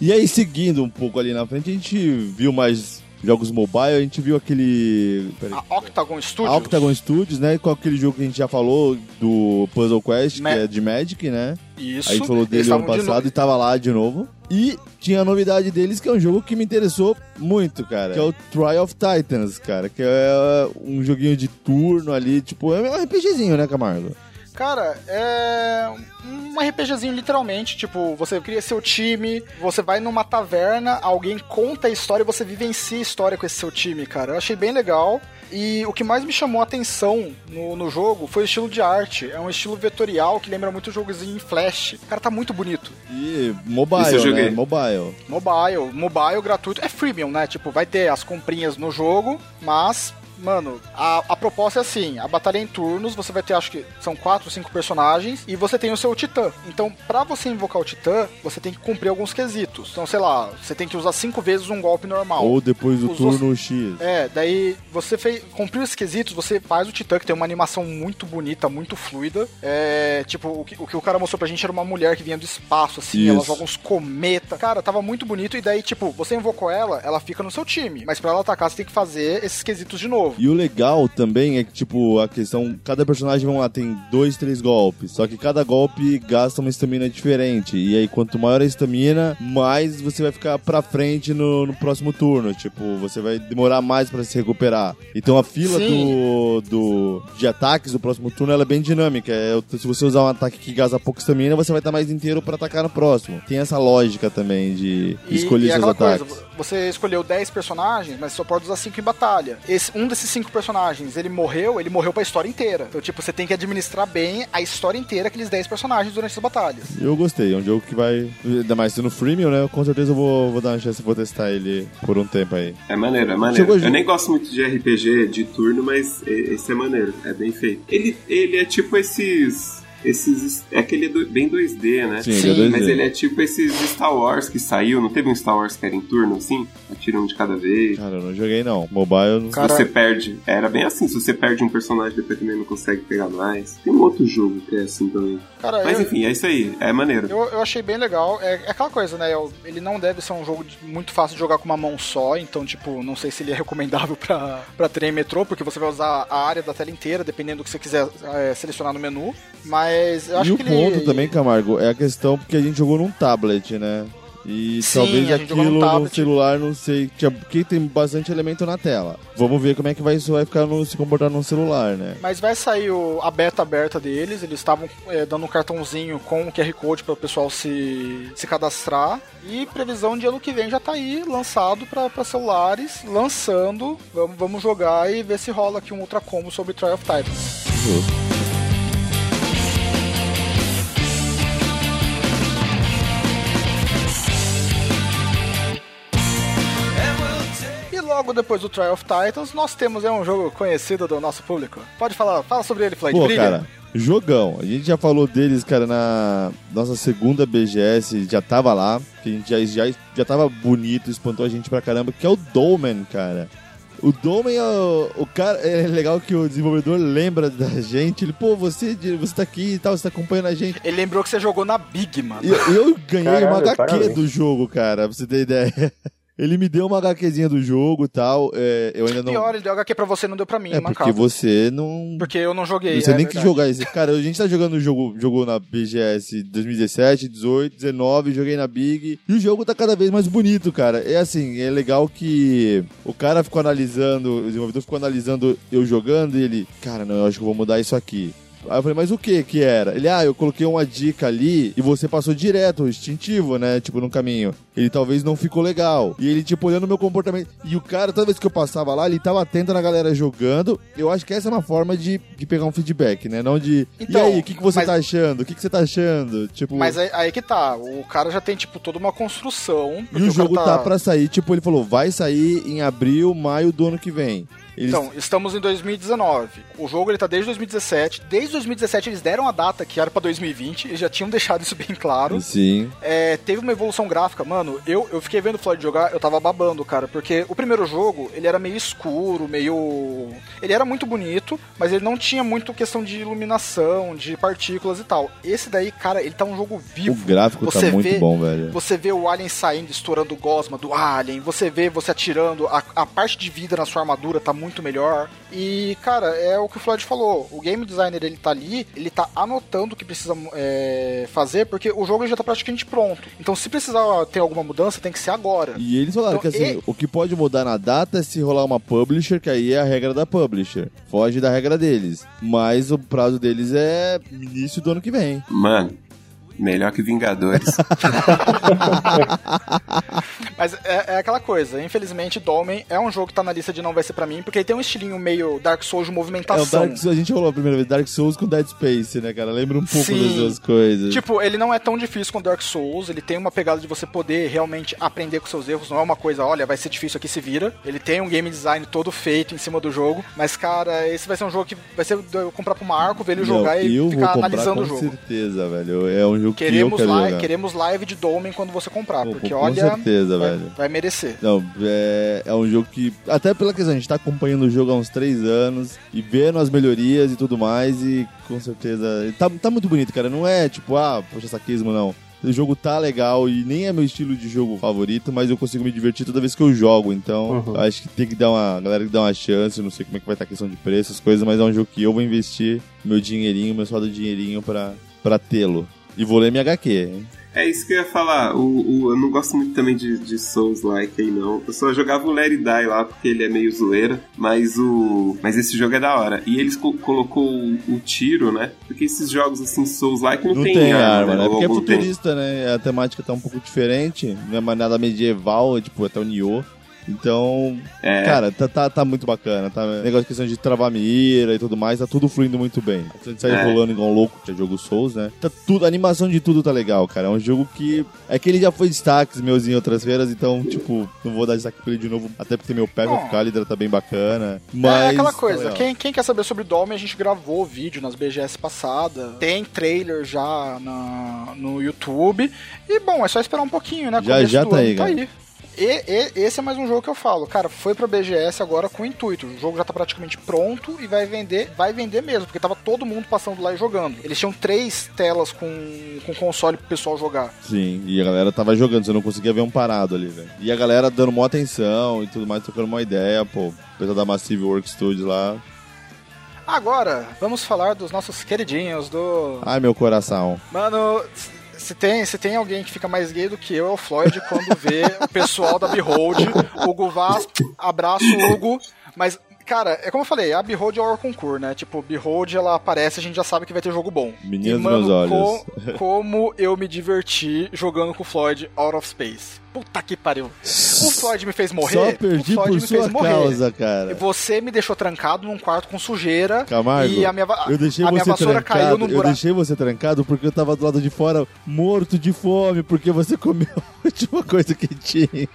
E aí, seguindo um pouco ali na frente, a gente viu mais jogos mobile, a gente viu aquele. Peraí. A Octagon Studios. A Octagon Studios, né? Com aquele jogo que a gente já falou do Puzzle Quest, Ma- que é de Magic, né? Isso. a gente falou dele ano estavam de passado e tava lá de novo. E tinha a novidade deles, que é um jogo que me interessou muito, cara. Que é o Trial of Titans, cara. Que é um joguinho de turno ali, tipo, é um RPGzinho, né, Camargo? Cara, é um RPGzinho literalmente, tipo, você cria seu time, você vai numa taverna, alguém conta a história e você vivencia a história com esse seu time, cara. Eu achei bem legal. E o que mais me chamou a atenção no, no jogo foi o estilo de arte. É um estilo vetorial que lembra muito jogozinho em flash. Cara, tá muito bonito. E mobile, Esse eu né? joguei. Mobile. Mobile, mobile gratuito. É freemium, né? Tipo, vai ter as comprinhas no jogo, mas. Mano, a, a proposta é assim: a batalha é em turnos, você vai ter, acho que são quatro cinco personagens, e você tem o seu titã. Então, pra você invocar o titã, você tem que cumprir alguns quesitos. Então, sei lá, você tem que usar cinco vezes um golpe normal. Ou depois do Usou- turno X. É, daí você fez, cumpriu esses quesitos, você faz o Titã, que tem uma animação muito bonita, muito fluida. É, tipo, o que, o que o cara mostrou pra gente era uma mulher que vinha do espaço, assim, Isso. ela joga uns cometas. Cara, tava muito bonito, e daí, tipo, você invocou ela, ela fica no seu time. Mas pra ela atacar, você tem que fazer esses quesitos de novo. E o legal também é que, tipo, a questão. Cada personagem, vamos lá, tem dois, três golpes. Só que cada golpe gasta uma estamina diferente. E aí, quanto maior a estamina, mais você vai ficar pra frente no, no próximo turno. Tipo, você vai demorar mais pra se recuperar. Então a fila do, do, de ataques do próximo turno ela é bem dinâmica. É, se você usar um ataque que gasta pouca estamina, você vai estar mais inteiro pra atacar no próximo. Tem essa lógica também de E, escolher e seus ataques. coisa, você escolheu 10 personagens, mas só pode usar 5 em batalha. Esse, um desses 5 personagens, ele morreu, ele morreu pra história inteira. Então, tipo, você tem que administrar bem a história inteira, aqueles 10 personagens durante as batalhas. Eu gostei, é um jogo que vai. Ainda mais sendo freemium, né? Com certeza eu vou, vou dar uma chance, vou testar ele por um tempo aí. É maneiro, é maneiro. Eu nem gosto muito de RPG de turno, mas esse é maneiro, é bem feito. Ele, ele é tipo esses. Esses. É aquele do- bem 2D, né? Sim, Sim, ele é 2D. Mas ele é tipo esses Star Wars que saiu. Não teve um Star Wars que era em turno assim? Atira um de cada vez. Cara, eu não joguei não. Mobile eu não. Cara- Você perde. Era bem assim, se você perde um personagem, depois também não consegue pegar mais. Tem um outro jogo que é assim também. Cara, Mas eu, enfim, é isso aí. É maneiro. eu, eu achei bem legal. É, é aquela coisa, né? eu- Ele não deve ser um jogo de- muito fácil de jogar com uma mão só, então, tipo, não sei se ele é recomendável pra, pra trem metrô, porque você vai usar a área da tela inteira, dependendo do que você quiser é, selecionar no menu. Mas eu acho e o que ponto ele. também, Camargo, é a questão porque a gente jogou num tablet, né? E Sim, talvez aquilo no celular, não sei, porque tem bastante elemento na tela. Vamos ver como é que vai, isso vai ficar no, se comportar no celular, né? Mas vai sair o- a beta aberta deles, eles estavam é, dando um cartãozinho com o QR Code para o pessoal se, se cadastrar. E previsão de ano que vem já tá aí, lançado para celulares, lançando. Vamos, vamos jogar e ver se rola aqui um ultra combo sobre Trial of Titans. Justo. Logo depois do Trial of Titans, nós temos é um jogo conhecido do nosso público. Pode falar, fala sobre ele, Floyd. Pô, brilha. cara, jogão. A gente já falou deles, cara, na nossa segunda BGS, já tava lá, que a gente já, já, já tava bonito, espantou a gente pra caramba, que é o Dolmen, cara. O Dolmen é o, o cara. É legal que o desenvolvedor lembra da gente. Ele, pô, você, você tá aqui e tal, você tá acompanhando a gente. Ele lembrou que você jogou na Big, mano. Eu, eu ganhei Caralho, uma HQ parabéns. do jogo, cara, pra você ter ideia. Ele me deu uma HQzinha do jogo e tal. é, eu ainda não. Pior, ele deu HQ pra você, não deu pra mim, é porque você não. Porque eu não joguei. Você é nem que verdade. jogar esse. Cara, a gente tá jogando o jogo, jogou na BGS 2017, 18, 19, joguei na Big. E o jogo tá cada vez mais bonito, cara. É assim, é legal que o cara ficou analisando, o desenvolvedor ficou analisando eu jogando e ele, cara, não, eu acho que eu vou mudar isso aqui. Aí eu falei, mas o que que era? Ele, ah, eu coloquei uma dica ali e você passou direto, instintivo, né? Tipo, no caminho. Ele talvez não ficou legal. E ele, tipo, olhando o meu comportamento. E o cara, toda vez que eu passava lá, ele tava atento na galera jogando. Eu acho que essa é uma forma de, de pegar um feedback, né? Não de. Então, e aí, o que, que você mas- tá achando? O que, que você tá achando? Tipo. Mas aí, aí que tá, o cara já tem, tipo, toda uma construção. E o jogo cara tá pra sair, tipo, ele falou, vai sair em abril, maio do ano que vem. Eles- Então, estamos em 2019. O jogo ele tá desde 2017. Desde 2017 eles deram a data que era pra 2020. Eles já tinham deixado isso bem claro. Sim. É, teve uma evolução gráfica, mano. Eu, eu fiquei vendo o Floyd jogar, eu tava babando, cara, porque o primeiro jogo ele era meio escuro, meio. Ele era muito bonito, mas ele não tinha muito questão de iluminação, de partículas e tal. Esse daí, cara, ele tá um jogo O vivo. gráfico Você tá muito vê- bom, velho. Você vê o alien saindo, estourando o gosma do alien. Você vê você atirando. A, a parte de vida na sua armadura tá muito melhor. E, cara, é o que o Floyd falou. O game designer, ele tá ali, ele tá anotando o que precisa é, fazer, porque o jogo já tá praticamente pronto. Então, se precisar ter alguma mudança, tem que ser agora. E eles falaram Então, que assim, e- o que pode mudar na data é se rolar uma publisher, que aí é a regra da publisher. Foge da regra deles. Mas o prazo deles é início do ano que vem. Mano, melhor que Vingadores. Mas é, é aquela coisa, infelizmente, Dolmen é um jogo que tá na lista de não vai ser pra mim, porque ele tem um estilinho meio Dark Souls de É o movimentação. Dark Souls, a gente rolou a primeira vez Dark Souls com Dead Space, né, cara? Lembra um pouco Sim. das duas coisas. Tipo, ele não é tão difícil quanto Dark Souls, ele tem uma pegada de você poder realmente aprender com seus erros, não é uma coisa, olha, vai ser difícil aqui, se vira. Ele tem um game design todo feito em cima do jogo, mas, cara, esse vai ser um jogo que vai ser eu comprar pro Marco, ver ele Não, jogar e ficar analisando com o jogo. certeza, velho. É um jogo Queremos, que eu quero live, jogar. queremos live de Dolmen quando você comprar, Pô, porque com olha, certeza, vai, velho. vai merecer. Não, é, é um jogo que. Até pela questão, a gente tá acompanhando o jogo há uns três anos e vendo as melhorias e tudo mais, e com certeza. Tá, tá muito bonito, cara. Não é tipo, ah, poxa, saquismo, não. O jogo tá legal e nem é meu estilo de jogo favorito, mas eu consigo me divertir toda vez que eu jogo. Então, Uhum. acho que tem que dar uma. A galera que dá uma chance, não sei como é que vai estar a questão de preço, as coisas, mas é um jogo que eu vou investir meu dinheirinho, meu suado dinheirinho pra, pra tê-lo. E vou ler minha HQ, hein? É isso que eu ia falar. O, o- eu não gosto muito também de, de Souls-like aí, não. Eu só jogava o It Die lá, porque ele é meio zoeira. Mas o. Mas esse jogo é da hora. E eles co- colocou o, o tiro, né? Porque esses jogos assim, Souls-like não, Não tem, arma, né? Ou Porque é tem. futurista, né? A temática tá um pouco diferente. Não é mais nada medieval, é tipo até o Nioh. Então, É. cara, tá, tá, tá muito bacana. Tá? Negócio de questão de travar mira e tudo mais, tá tudo fluindo muito bem. A gente sai É. rolando igual um louco, que é jogo Souls, né? Tá tudo, a animação de tudo tá legal, cara. É um jogo que. É que ele já foi destaques meus em outras feiras, então, tipo, não vou dar destaque pra ele de novo, até porque meu pé vai ficar, a Lidra tá bem bacana. Mas. é aquela tá coisa, legal. quem, quem quer saber sobre Dome, a gente gravou vídeo nas BGS passada. Tem trailer já na, no YouTube. E bom, é só esperar um pouquinho, né? Já- Começo já tá aí, cara. E, e- esse é mais um jogo que eu falo, cara, foi pra BGS agora com intuito. O jogo já tá praticamente pronto e vai vender, vai vender mesmo, porque tava todo mundo passando lá e jogando. Eles tinham três telas com, com console pro pessoal jogar. Sim, e a galera tava jogando, você não conseguia ver um parado ali, velho. E a galera dando mó atenção e tudo mais, trocando uma ideia, pô. O pessoal da Massive Work Studios lá. Agora, vamos falar dos nossos queridinhos do Ai, meu coração. Mano, se tem, se tem alguém que fica mais gay do que eu, é o Floyd quando vê o pessoal da Behold. Hugo Vaz, abraço, Hugo. Mas, cara, é como eu falei, a Behold é o concurso, né? Tipo, Behold, ela aparece, a gente já sabe que vai ter jogo bom. Menina e, mano, meus olhos. co- como eu me diverti jogando com o Floyd Out of Space. Puta que pariu. O Floyd me fez morrer. Só perdi o Floyd por me sua fez morrer. causa, cara. Você me deixou trancado num quarto com sujeira. Camargo, e a minha, eu deixei a minha você vassoura caiu trancado. num Eu buraco. deixei você trancado porque eu tava do lado de fora morto de fome, porque você comeu a última coisa que tinha.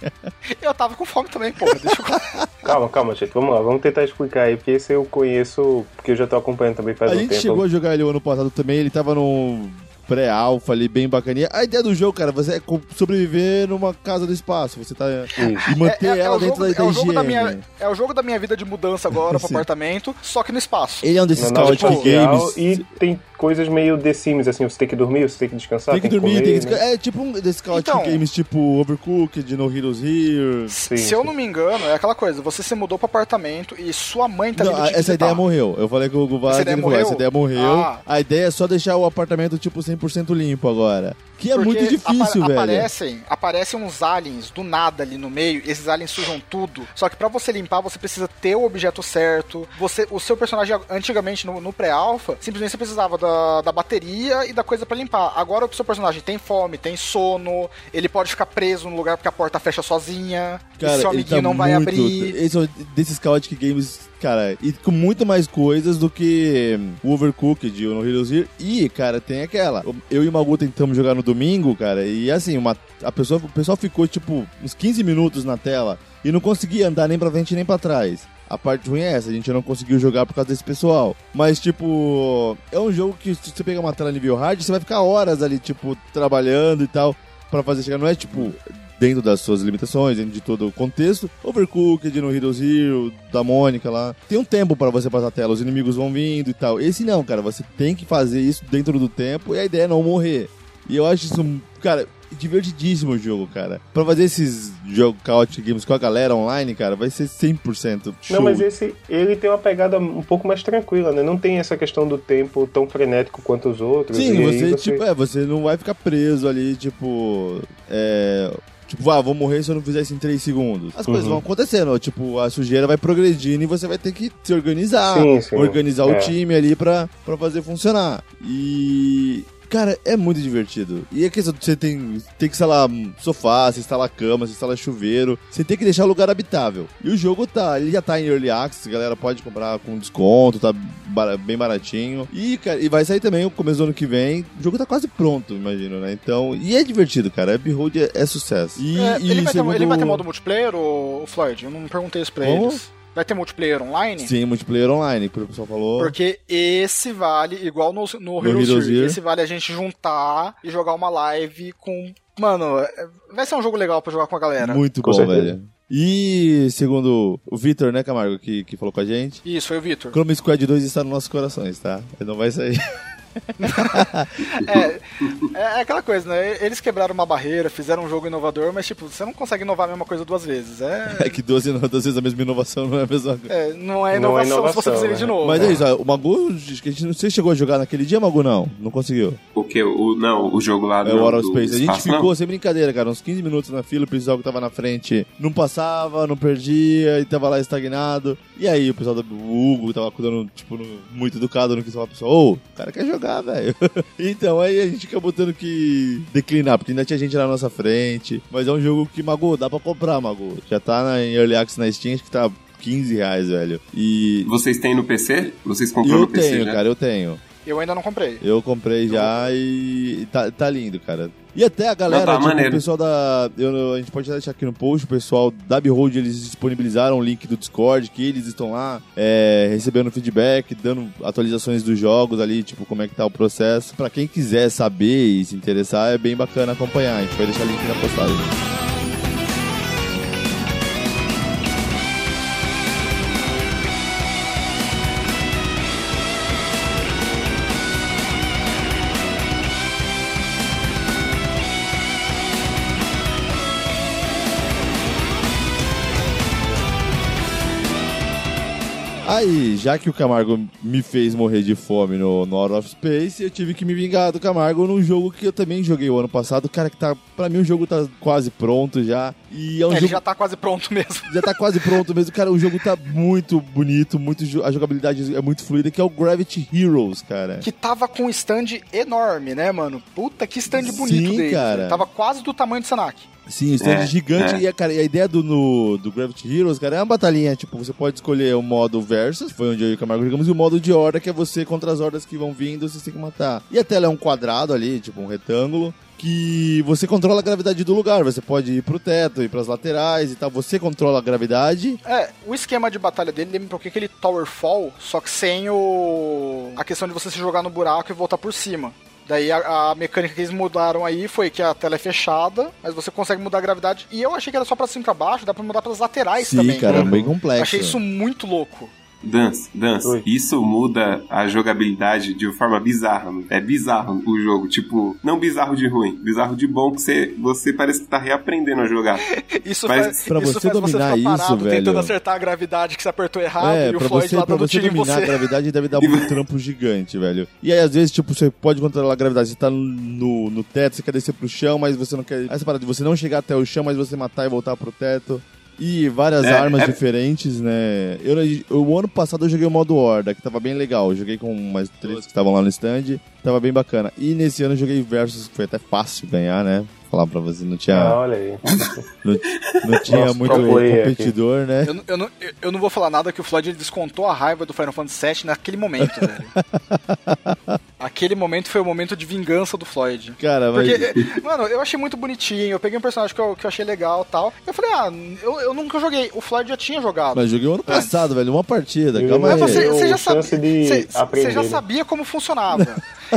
Eu tava com fome também, porra. Deixa eu... Calma, calma, gente. Vamos lá, vamos tentar explicar aí, porque esse eu conheço, porque eu já tô acompanhando também faz A um gente tempo. chegou a jogar ele o ano passado também, ele tava no pré-alpha ali, bem bacaninha. A ideia do jogo, cara, você é sobreviver numa casa do espaço. Você tá. E manter ela o dentro jogo, da, da é o jogo da minha É o jogo da minha vida de mudança agora pro apartamento, só que no espaço. Ele é um desses nave Chaotic espacial, Games. E tem coisas meio The Sims, assim, você tem que dormir, você tem que descansar, Tem que dormir, comer, tem que né? descansar. É tipo um desses Então- Games tipo Overcooked, No Heroes Here. Sim, Se eu sim. não me engano, é aquela coisa, você se mudou pro apartamento e sua mãe tá Não, vindo essa visitar. ideia morreu. Eu falei com o Guvaz, Essa ideia morreu? essa ideia morreu. Ah. A ideia é só deixar o apartamento, tipo, 100% limpo agora. Que é Porque muito difícil, apa- velho. Aparecem, aparecem uns aliens do nada ali no meio, esses aliens sujam tudo. Só que pra você limpar, você precisa ter o objeto certo. Você, o seu personagem, antigamente, no, no pré-alpha, simplesmente você precisava da, da bateria e da coisa pra limpar. Agora o seu personagem tem fome, tem sono, ele pode ficar preso no lugar porque a porta fecha sozinha, Cara, e seu amiguinho tá não vai muito... abrir. Esse é desses Chaotic Games, cara, e com muito mais coisas do que o Overcooked ou no Heroes Here. E, cara, tem aquela. Eu e o Magu tentamos jogar no domingo, cara, e assim, uma, a pessoa, o pessoal ficou, tipo, uns 15 minutos na tela e não conseguia andar nem pra frente nem pra trás. A parte ruim é essa, a gente não conseguiu jogar por causa desse pessoal. Mas, tipo, é um jogo que se você pegar uma tela nível hard, você vai ficar horas ali, tipo, trabalhando e tal, pra fazer chegar. Não é, tipo, dentro das suas limitações, dentro de todo o contexto. Overcooked no Heroes Hero, da Mônica lá. Tem um tempo pra você passar a tela, os inimigos vão vindo e tal. Esse não, cara, você tem que fazer isso dentro do tempo e a ideia é não morrer. E eu acho isso, cara, divertidíssimo o jogo, cara. Pra fazer esses jogos Chaotic Games com a galera online, cara, vai ser 100% show. Não, mas esse, ele tem uma pegada um pouco mais tranquila, né? Não tem essa questão do tempo tão frenético quanto os outros. Sim, aí você, tipo, é, você não vai ficar preso ali, tipo. É. Tipo, ah, vou morrer se eu não fizer isso em 3 segundos. As coisas Uhum. vão acontecendo, tipo, a sujeira vai progredindo e você vai ter que se organizar, Sim, sim. organizar o É. time ali pra, pra fazer funcionar. E. Cara, é muito divertido. E a questão de você tem, tem que instalar sofá, você instala cama, você instala chuveiro. Você tem que deixar o lugar habitável. E o jogo tá, ele já tá em Early Access, a galera pode comprar com desconto, tá bem baratinho. E, cara, e vai sair também o começo do ano que vem. O jogo tá quase pronto, imagino, né? Então, e é divertido, cara. Behold é, é sucesso. E, É, e ele, vai ter, segundo- ele vai ter modo multiplayer, o, Floyd? Eu não perguntei isso pra Como? eles. Vai ter multiplayer online? Sim, multiplayer online, que o pessoal falou. Porque esse vale, igual no, no, Here. esse vale a gente juntar e jogar uma live com. Mano, é- vai ser um jogo legal pra jogar com a galera. Muito Com bom, certeza. velho. E segundo o Vitor, né, Camargo, que, que falou com a gente, Isso, foi o Victor. Chrome Squad 2 está nos nossos corações, tá? Ele não vai sair. É, é aquela coisa, né? Eles quebraram uma barreira, fizeram um jogo inovador, mas tipo, você não consegue inovar a mesma coisa duas vezes. É, É que duas, duas vezes a mesma inovação não é a mesma coisa. é, não é Não é inovação, se você inovação, fizer né? de novo. Mas é isso, ó, o Magu, que a gente não sei se chegou a jogar naquele dia, Magu, não. Não conseguiu. O que? O, não, o jogo lá do. É o do Space. A gente espaço, não? ficou sem brincadeira, cara, uns 15 minutos na fila, o pessoal que tava na frente não passava, não perdia, e tava lá estagnado. E aí o pessoal do Hugo tava cuidando, tipo, no- muito educado, não quis falar pro pessoal, ô, o cara quer jogar, velho. então aí a gente acabou tendo que declinar, porque ainda tinha gente na nossa frente. Mas é um jogo que, Magu, dá pra comprar, Magu. Já tá na, em Early Access na Steam, acho que tá 15 reais, velho. E Vocês têm no PC? Vocês compraram eu no PC? tenho, já? cara, eu tenho. Eu ainda não comprei. Eu comprei já e tá, tá lindo, cara. E até a galera, Não, tá tipo, o pessoal da. eu- a gente pode deixar aqui no post, o pessoal da Behold, eles disponibilizaram o link do Discord, que eles estão lá é, recebendo feedback, dando atualizações dos jogos ali, tipo, como é que tá o processo. Pra quem quiser saber e se interessar, é bem bacana acompanhar. A gente vai deixar o link na postagem. Aí, já que o Camargo me fez morrer de fome no, no Out of Space, eu tive que me vingar do Camargo num jogo que eu também joguei o ano passado. Cara, que tá. Pra mim o jogo tá quase pronto já. E é um Ele jogo. já tá quase pronto mesmo. Já tá quase pronto mesmo, cara. O jogo tá muito bonito, muito a jogabilidade é muito fluida, que é o Gravity Heroes, cara. Que tava com um stand enorme, né, mano? Puta, que stand Sim, bonito dele. cara. Tava quase do tamanho do Senac. Sim, o stand É, gigante. é. E, a, cara, e a ideia do, no- do Gravity Heroes, cara, é uma batalhinha. Tipo, você pode escolher o modo Versus, foi onde eu e o Camargo jogamos, e o modo de horda, que é você contra as hordas que vão vindo, você tem que matar. E a tela é um quadrado ali, tipo um retângulo. Que você controla a gravidade do lugar. Você pode ir pro teto, ir pras laterais e tal. Você controla a gravidade. É, o esquema de batalha dele lembra um pouquinho aquele Tower Fall, só que sem o. a questão de você se jogar no buraco e voltar por cima. Daí a, a mecânica que eles mudaram aí foi que a tela é fechada, mas você consegue mudar a gravidade. E eu achei que era só pra cima e pra baixo, dá pra mudar pelas laterais Sim, também. cara, é né? bem complexo. Achei isso muito louco. Dance, Dance, Oi. isso muda a jogabilidade de forma bizarra. né? É bizarro o jogo. Tipo, não bizarro de ruim, bizarro de bom que você, você parece que tá reaprendendo a jogar. Isso Mas faz, pra isso você faz dominar você ficar isso, parado velho- tentando acertar a gravidade que você apertou errado É, e o Floyd você, lá pra dando você tiro em dominar a você. gravidade deve dar um trampo gigante, velho. E aí, às vezes, tipo, você pode controlar a gravidade. Você tá no, no teto, você quer descer pro chão, mas você não quer. Essa parada de você não chegar até o chão, mas você matar e voltar pro teto. E várias É, armas é- diferentes, né? Eu, eu- o ano passado eu joguei o modo Horda, que tava bem legal. Eu joguei com umas três que estavam lá no stand, tava bem bacana. E nesse ano eu joguei Versus, que foi até fácil ganhar, né? Falar pra você, não tinha, Ah, olha aí. não, não tinha Nossa, muito player aqui. competidor, né? Eu, não- eu, não, eu- eu não vou falar nada que o Floyd descontou a raiva do Final Fantasy VII naquele momento, velho. Aquele momento foi o momento de vingança do Floyd. Cara, mas. Porque, mano, eu achei muito bonitinho. Eu peguei um personagem que eu, que eu achei legal e tal. Eu falei, ah, eu, eu nunca joguei. O Floyd já tinha jogado. Mas joguei o ano passado, velho, uma partida. Eu- Calma aí. Mas você, você já sabia. de Você, você já né? sabia como funcionava.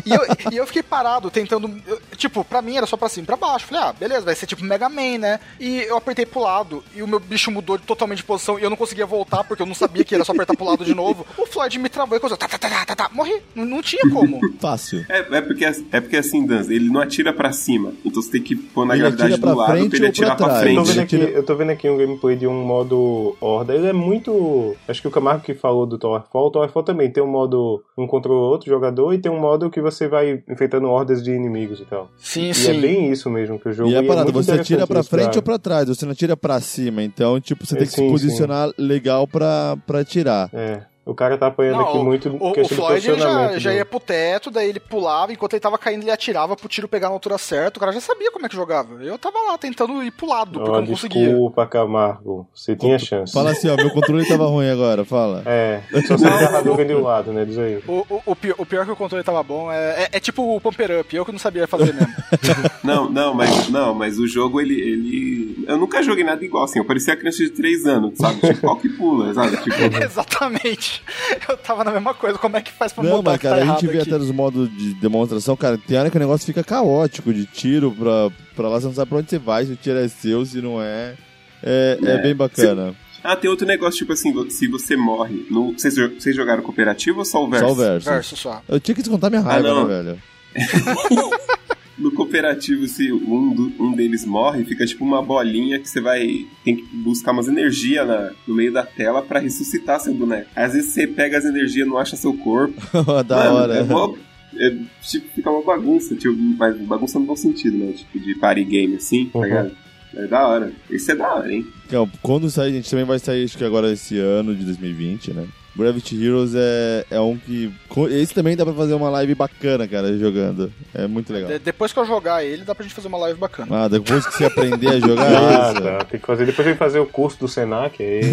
e, eu, e eu fiquei parado tentando. eu- tipo, pra mim era só pra cima e pra baixo. Falei, ah, beleza, vai ser tipo Mega Man, né? E eu apertei pro lado e o meu bicho mudou totalmente de posição e eu não conseguia voltar porque eu não sabia que era só apertar pro lado de novo. O Floyd me travou e coisa. Tá, tá, tá, tá, tá, tá. Morri. Não, não tinha como. Fácil. É, é, porque, é porque assim, Dance, ele não atira pra cima. Então você tem que pôr na Ele gravidade pra do lado frente pra ele atirar pra pra, trás? Eu tô, frente. vendo aqui, eu tô vendo aqui um gameplay de um modo Horda. Ele é muito. Acho que o Camargo que falou do Towerfall. O Towerfall também tem um modo um contra o outro jogador e tem um modo que você vai enfrentando hordas de inimigos e tal. Sim, E sim. é bem isso mesmo que o jogo E é parada, muito você atira pra frente cara. ou pra trás, você não atira pra cima. Então, tipo, você É, tem que se sim, posicionar legal pra, pra atirar. É. O cara tá apanhando Não, aqui o- muito O, o Floyd ele já, já ia pro teto, daí ele pulava, enquanto ele tava caindo, ele atirava pro tiro pegar na altura certa. O cara já sabia como é que jogava. Eu tava lá tentando ir pro lado, porque Ó, eu não conseguia. desculpa, Camargo. Você tinha chance. Fala assim, ó, meu controle tava ruim agora, fala. É, só se o narrador vem do lado, né? Diz aí. O, o, o pior, o pior que o controle tava bom é, é, é tipo o Pumper Up, eu que não sabia fazer mesmo. Não, não, mas, não, mas o jogo, ele, ele. Eu nunca joguei nada igual assim. Eu parecia criança de 3 anos, sabe? Tipo, qual que pula, sabe? Tipo, Exatamente. Eu tava na mesma coisa. Como é que faz pra Não, mudar mas que tá cara, a gente vê aqui? até nos modos de demonstração, cara, tem hora que o negócio fica caótico de tiro pra, pra lá, você não sabe pra onde você vai, se o tiro é seu, se não é. É, é É. bem bacana. Ah, tem outro negócio, tipo assim, se você morre. No, vocês, vocês jogaram cooperativo ou só o verso? Só o verso. Verso só. Eu tinha que descontar minha raiva, Ah, não. né, velho? No cooperativo, se um, do- um deles morre, fica tipo uma bolinha que você vai. Tem que buscar umas energias na- no meio da tela pra ressuscitar seu boneco. Às vezes você pega as energias e não acha seu corpo. da Mano, hora. É mó- é, tipo, fica uma bagunça, tipo, mas bagunça no bom sentido, né? Tipo, de party game assim, tá Uhum. ligado? É da hora. Esse é da hora, hein? Então, quando sair, a gente também vai sair, acho que agora esse ano de 2020, né? Gravity Heroes é, é um que. Esse também dá pra fazer uma live bacana, cara, jogando. É muito legal. De- depois que eu jogar ele, dá pra gente fazer uma live bacana. Ah, depois que você aprender a jogar Ah, isso. tá. Tem que fazer. Depois tem que fazer o curso do Senac. Aí...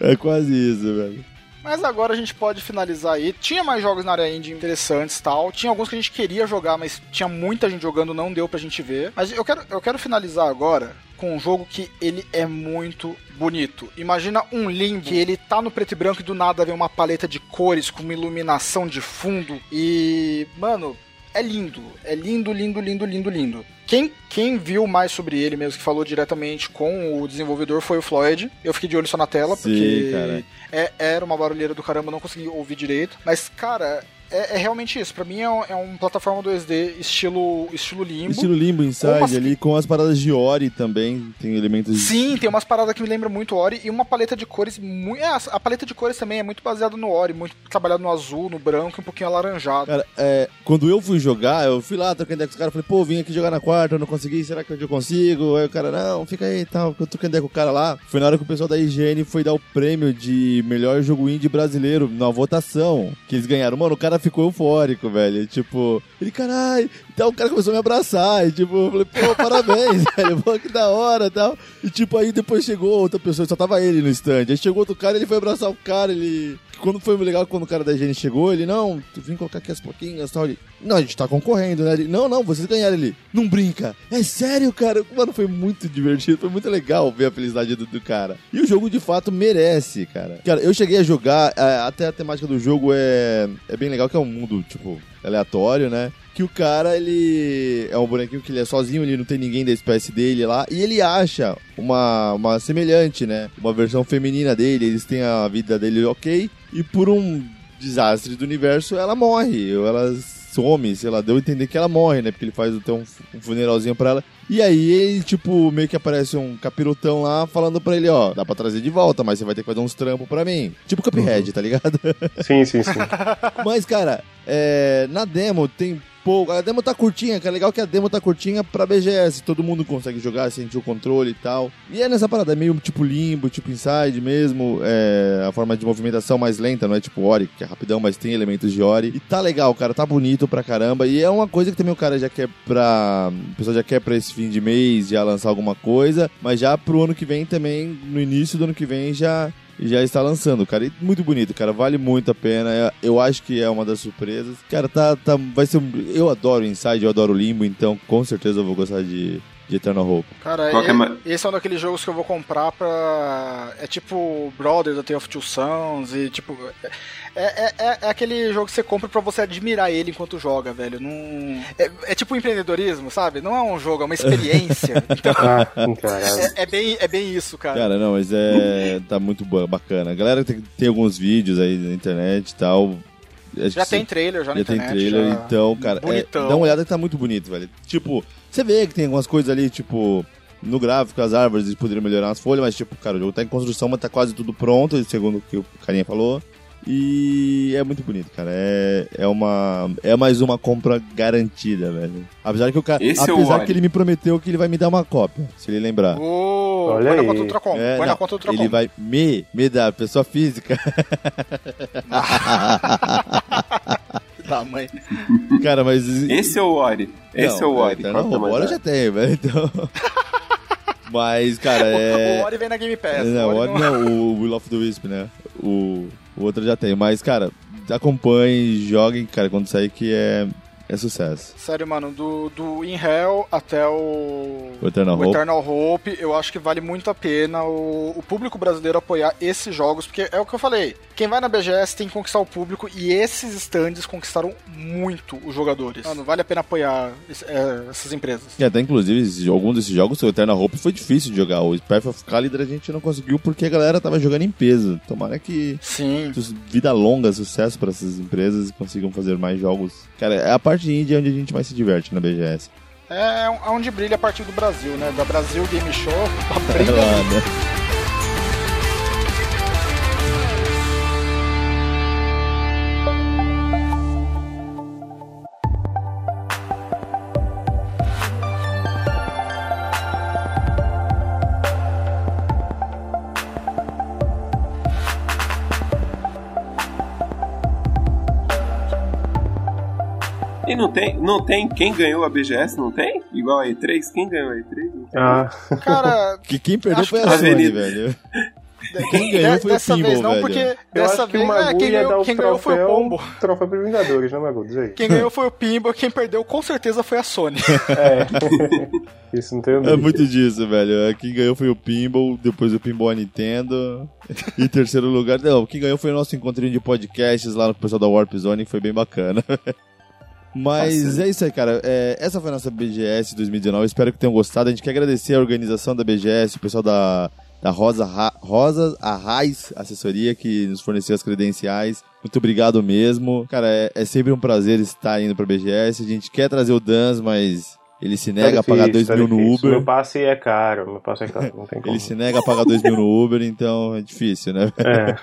É quase isso, velho. Mas agora a gente pode finalizar aí. Tinha mais jogos na área indie interessantes e tal. Tinha alguns que a gente queria jogar, mas tinha muita gente jogando, não deu pra gente ver. Mas eu quero, eu quero finalizar agora com um jogo que ele é muito bonito. Imagina um limbo que ele tá no preto e branco e do nada vem uma paleta de cores com uma iluminação de fundo e, mano, é lindo. É lindo, lindo, lindo, lindo, lindo. Quem, quem viu mais sobre ele mesmo, que falou diretamente com o desenvolvedor, foi o Floyd. Eu fiquei de olho só na tela, Sim, porque é- era uma barulheira do caramba, não consegui ouvir direito. Mas, cara, é, é realmente isso. Pra mim é, um, é uma plataforma 2D estilo, estilo limbo. Estilo Limbo Inside assim? ali, com as paradas de Ori também. Tem elementos. Sim, tem umas paradas que me lembram muito Ori e uma paleta de cores muito. É, a paleta de cores também é muito baseada no Ori, muito trabalhado no azul, no branco e um pouquinho alaranjado. Cara, é, quando eu fui jogar, eu fui lá, trocando ideia com os caras, falei, pô, vim aqui jogar na quarta, eu não consegui, será que hoje eu consigo? Aí o cara, não, fica aí e tal, eu troquei ideia com o cara lá. Foi na hora que o pessoal da IGN foi dar o prêmio de melhor jogo indie brasileiro na votação, que eles ganharam. Mano, o cara ficou eufórico, velho, tipo, ele, caralho, então o cara começou a me abraçar, e tipo, eu falei, pô, parabéns, velho, pô, que da hora e tal. E tipo, aí depois chegou outra pessoa, só tava ele no stand, aí chegou outro cara, ele foi abraçar o cara, ele... Quando foi legal, quando o cara da IGN chegou, ele, não, tu vim colocar aqui as pouquinhas e tal. Ele, não, a gente tá concorrendo, né? Ele, não, não, vocês ganharam ele. Não brinca. É sério, cara. Mano, foi muito divertido, foi muito legal ver a felicidade do, do cara. E o jogo, de fato, merece, cara. Cara, eu cheguei a jogar, é, até a temática do jogo é, é bem legal, que é um mundo, tipo, aleatório, né? Que o cara, ele é um bonequinho que ele é sozinho, ele não tem ninguém da espécie dele lá. E ele acha uma, uma semelhante, né? Uma versão feminina dele, eles têm a vida dele ok. E por um desastre do universo, ela morre. Ou ela some, sei lá, deu a entender que ela morre, né? Porque ele faz até um, um funeralzinho pra ela. E aí, ele, tipo, meio que aparece um capirotão lá falando pra ele, ó, dá pra trazer de volta, mas você vai ter que fazer uns trampos pra mim. Tipo Cuphead, tá ligado? Sim, sim, sim. Mas, cara, é, na demo tem pouco. A demo tá curtinha, cara. Legal que a demo tá curtinha pra BGS. Todo mundo consegue jogar, sentir o controle e tal. E é nessa parada, é meio tipo limbo, tipo inside mesmo. É, a forma de movimentação mais lenta, não é tipo Ori, que é rapidão, mas tem elementos de Ori. E tá legal, cara. Tá bonito pra caramba. E é uma coisa que também o cara já quer pra. O pessoal já quer pra esse fim de mês já lançar alguma coisa. Mas já pro ano que vem também, no início do ano que vem, já já está lançando, cara. E muito bonito, cara. Vale muito a pena. É- Eu acho que é uma das surpresas. Cara, tá, tá, vai ser. um- Eu adoro Inside, eu adoro Limbo, então com certeza eu vou gostar de, de Eternal Hope. Cara, é esse é um daqueles jogos que eu vou comprar pra. É tipo Brother da Tale of Two Sons e tipo. É, é, é- é aquele jogo que você compra pra você admirar ele enquanto joga, velho. Não... É, é tipo empreendedorismo, sabe? Não é um jogo, é uma experiência. Então, Ah, caralho. é, é bem, é bem isso, cara. Cara, não, mas é. tá muito ba- bacana. A galera tem, tem alguns vídeos aí na internet e tal. Acho já que tem trailer, já na Já tem internet. trailer, já- então, cara, é, dá uma olhada que tá muito bonito, velho. Tipo, você vê que tem algumas coisas ali, tipo, no gráfico, as árvores poderiam melhorar as folhas, mas, tipo, cara, o jogo tá em construção, mas tá quase tudo pronto, segundo o que o carinha falou. E é muito bonito, cara. É, é uma. É mais uma compra garantida, velho. Apesar que o cara. Esse é o apesar que ele me prometeu que ele vai me dar uma cópia, se ele lembrar. Ô, Olha põe na aí. conta do. É, põe não, na conta do Ultracom. ele vai me, me dar, pessoa física. Tá, mãe. cara, mas. Esse é o Ori. Esse é o Ori. Então, não, é o Ori já tenho, velho. Então. mas, cara, é. O Ori vem na Game Pass. Não, o Ori Ori não, o Will of the Wisp, né? O, o outro já tem. Mas, cara, acompanhem, joguem, cara, quando sair que é, é sucesso. Sério, mano, do, do In Hell até o, O Eternal o Hope. Eternal Hope, eu acho que vale muito a pena o, o público brasileiro apoiar esses jogos, porque é o que eu falei. Quem vai na BGS tem que conquistar o público e esses stands conquistaram muito os jogadores. Mano, vale a pena apoiar esse- é, essas empresas. E até, inclusive, alguns desses jogos, o Eternal Hope foi difícil de jogar. O Path of Calidar a gente não conseguiu porque a galera tava jogando em peso. Tomara que Sim. vida longa, sucesso pra essas empresas e consigam fazer mais jogos. Cara, é a parte indie onde a gente mais se diverte na BGS. É onde brilha a partir do Brasil, né? Da Brasil Game Show, É brilha lá, né? Não tem, não tem quem ganhou a BGS, não tem? Igual a E3, quem ganhou a E3? Ah, Cara, Que quem perdeu foi que a Sony, velho. Quem ganhou foi o dessa Pinball, vez não, velho. porque eu dessa que vez o Magu é, quem, ganhou, o quem ganhou foi o troféu, Pombo. troféu pros Vingadores, né, Magu? Diz aí. Quem ganhou foi o Pimba, quem perdeu com certeza foi a Sony. É. Isso não tem É muito disso, velho. É, Quem ganhou foi o Pinball, depois o Pinball a Nintendo. E em terceiro lugar, não, quem ganhou foi o nosso encontrinho de podcasts lá no pessoal da Warp Zone, que foi bem bacana. Mas é isso aí, cara. É, essa foi a nossa BGS 2019. Espero que tenham gostado. A gente quer agradecer a organização da BGS, o pessoal da, da Rosa, Ra, Rosa Arraiz Assessoria, que nos forneceu as credenciais. Muito obrigado mesmo. Cara, é, é sempre um prazer estar indo pra BGS. A gente quer trazer o Dans, mas ele se nega a Tá pagar difícil, 2 mil tá no difícil. Uber. Meu passe é caro, meu passe é caro, não tem como. Ele se nega a pagar 2 mil no Uber, então é difícil, né? É.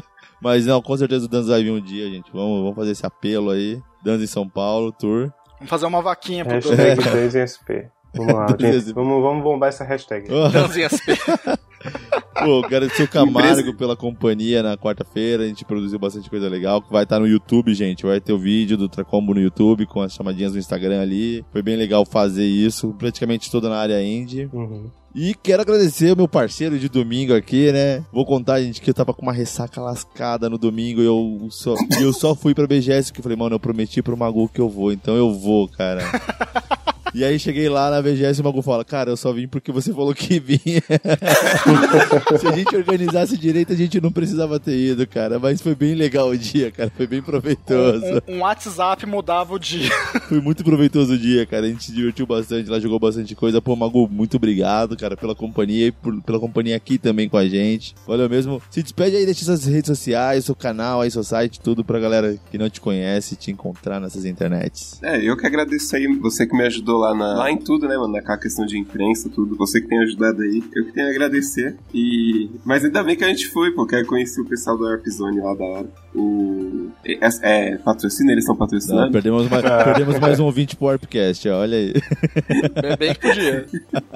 Mas não, com certeza o Danz vai vir um dia, gente. Vamos, vamos fazer esse apelo aí. Danz em São Paulo, tour. Vamos fazer uma vaquinha pro Hashtag 2SP. Vamos lá, gente. Vamos, vamos bombar essa hashtag. Danzinho SP. Pô, agradecer o Camargo pela companhia na quarta-feira. A gente produziu bastante coisa legal. Vai estar no YouTube, gente. Vai ter o vídeo do Tracombo no YouTube com as chamadinhas no Instagram ali. Foi bem legal fazer isso. Praticamente toda na área indie. Uhum. E quero agradecer o meu parceiro de domingo aqui, né? Vou contar, gente, que eu tava com uma ressaca lascada no domingo e eu só, eu só fui pra BGS que eu falei, mano, eu prometi pro Magu que eu vou, então eu vou, cara. E aí cheguei lá na BGS e o Magu fala, cara, eu só vim porque você falou que vinha. Se a gente organizasse direito, a gente não precisava ter ido, cara. Mas foi bem legal o dia, cara. Foi bem proveitoso. Um, um WhatsApp mudava o dia. Foi muito proveitoso o dia, cara. A gente se divertiu bastante, lá jogou bastante coisa. Pô, Magu, muito obrigado, cara, pela companhia e por- pela companhia aqui também com a gente. Valeu mesmo. Se despede aí, deixa suas redes sociais, seu canal aí, seu site, tudo pra galera que não te conhece te encontrar nessas internets. É, eu que agradeço aí, você que me ajudou lá, na, lá em tudo, né, mano? Naquela questão de imprensa, tudo. Você que tem ajudado aí. Eu que tenho a agradecer. E... Mas ainda bem que a gente foi, porque eu conheci o pessoal do Warp Zone lá da hora. O... É, é patrocínio? Eles estão Não, patrocinando? perdemos, mais, perdemos mais um ouvinte pro Warpcast, ó, olha aí. Bem- Bem que podia.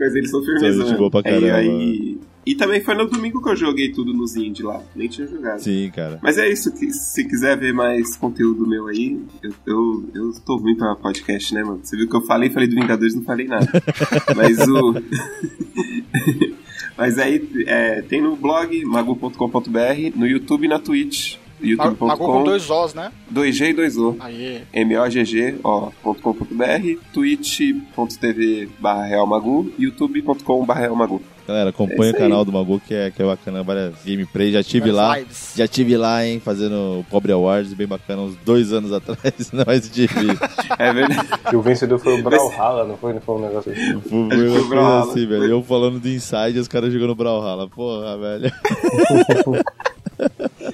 Mas eles são São gente boa pra Aí- caramba. aí- E também foi no domingo que eu joguei tudo nos indie lá. Nem tinha jogado. Sim, cara. Mas é isso, que se quiser ver mais conteúdo meu aí, eu, eu, eu tô pra podcast, né, mano? Você viu que eu falei, falei do Vingadores, não falei nada. Mas o. Mas aí é, tem no blog magu.com.br, no YouTube e na Twitch. Mago com youtube.com dois Os, né? 2G e 2O. Aí. M-O-G-G, ó, ponto com ponto BR, twitch.tv barra realmagu, youtube.com barra realmagu. Galera, acompanha É o canal do Magu, que é, que é bacana, várias gameplays. Já tive várias lá. lives. Já tive lá, hein, fazendo o Pobre Awards, bem bacana, uns dois anos atrás, não mais tive. É verdade. E o vencedor foi o Brawlhalla, não foi? Não foi um negócio assim. Foi Foi coisa Brawlhalla. assim, velho. Eu falando de Inside e os caras jogando Brawlhalla. Porra, velho.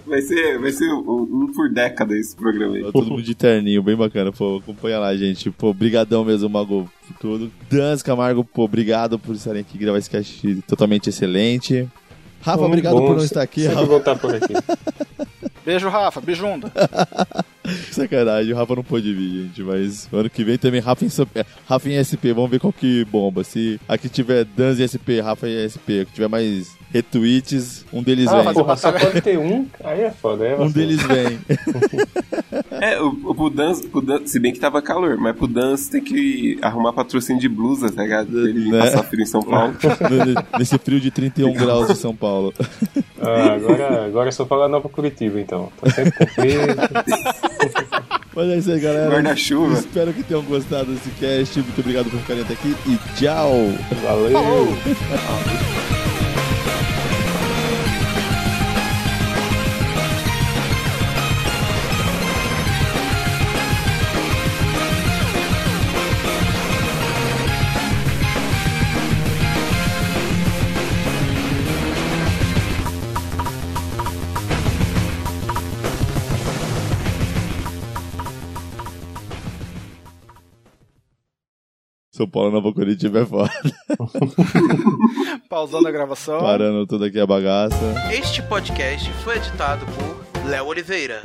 Vai ser, vai ser um, um por década esse programa aí. Todo mundo de terninho, bem bacana. Pô, acompanha lá, gente. Pô, brigadão mesmo, Mago, por tudo. Dans Camargo, pô, obrigado por estarem aqui gravar esse cast totalmente excelente. Rafa, Bom, obrigado bom, por não estar aqui, Rafa. voltar por aqui. Beijo, Rafa. Beijunda. Sacanagem, o Rafa não pôde vir, gente. Mas ano que vem também Rafa em, Rafa em SP. Vamos ver qual que bomba. Se aqui tiver Dans em SP, Rafa em SP. Que tiver mais retweets, um deles Ah, vem. porra, só pode ter um? Aí é foda, é Um deles vem. É, o, o, pro Dance, pro Dan- se bem que tava calor, mas pro Dance tem que arrumar patrocínio de blusa, tá ligado? Pra ele Né? passar frio em São Paulo. Nesse frio de 31 graus de São Paulo. Ah, agora, agora é só falar Nova Curitiba, então. Tá sempre com frio. Mas é isso aí, galera. Guarda-chuva. Espero que tenham gostado desse cast. Muito obrigado por ficarem até aqui e tchau. Valeu! São Paulo Nova Curitiba é foda. Pausando a gravação. Parando tudo aqui a bagaça. Este podcast foi editado por Léo Oliveira.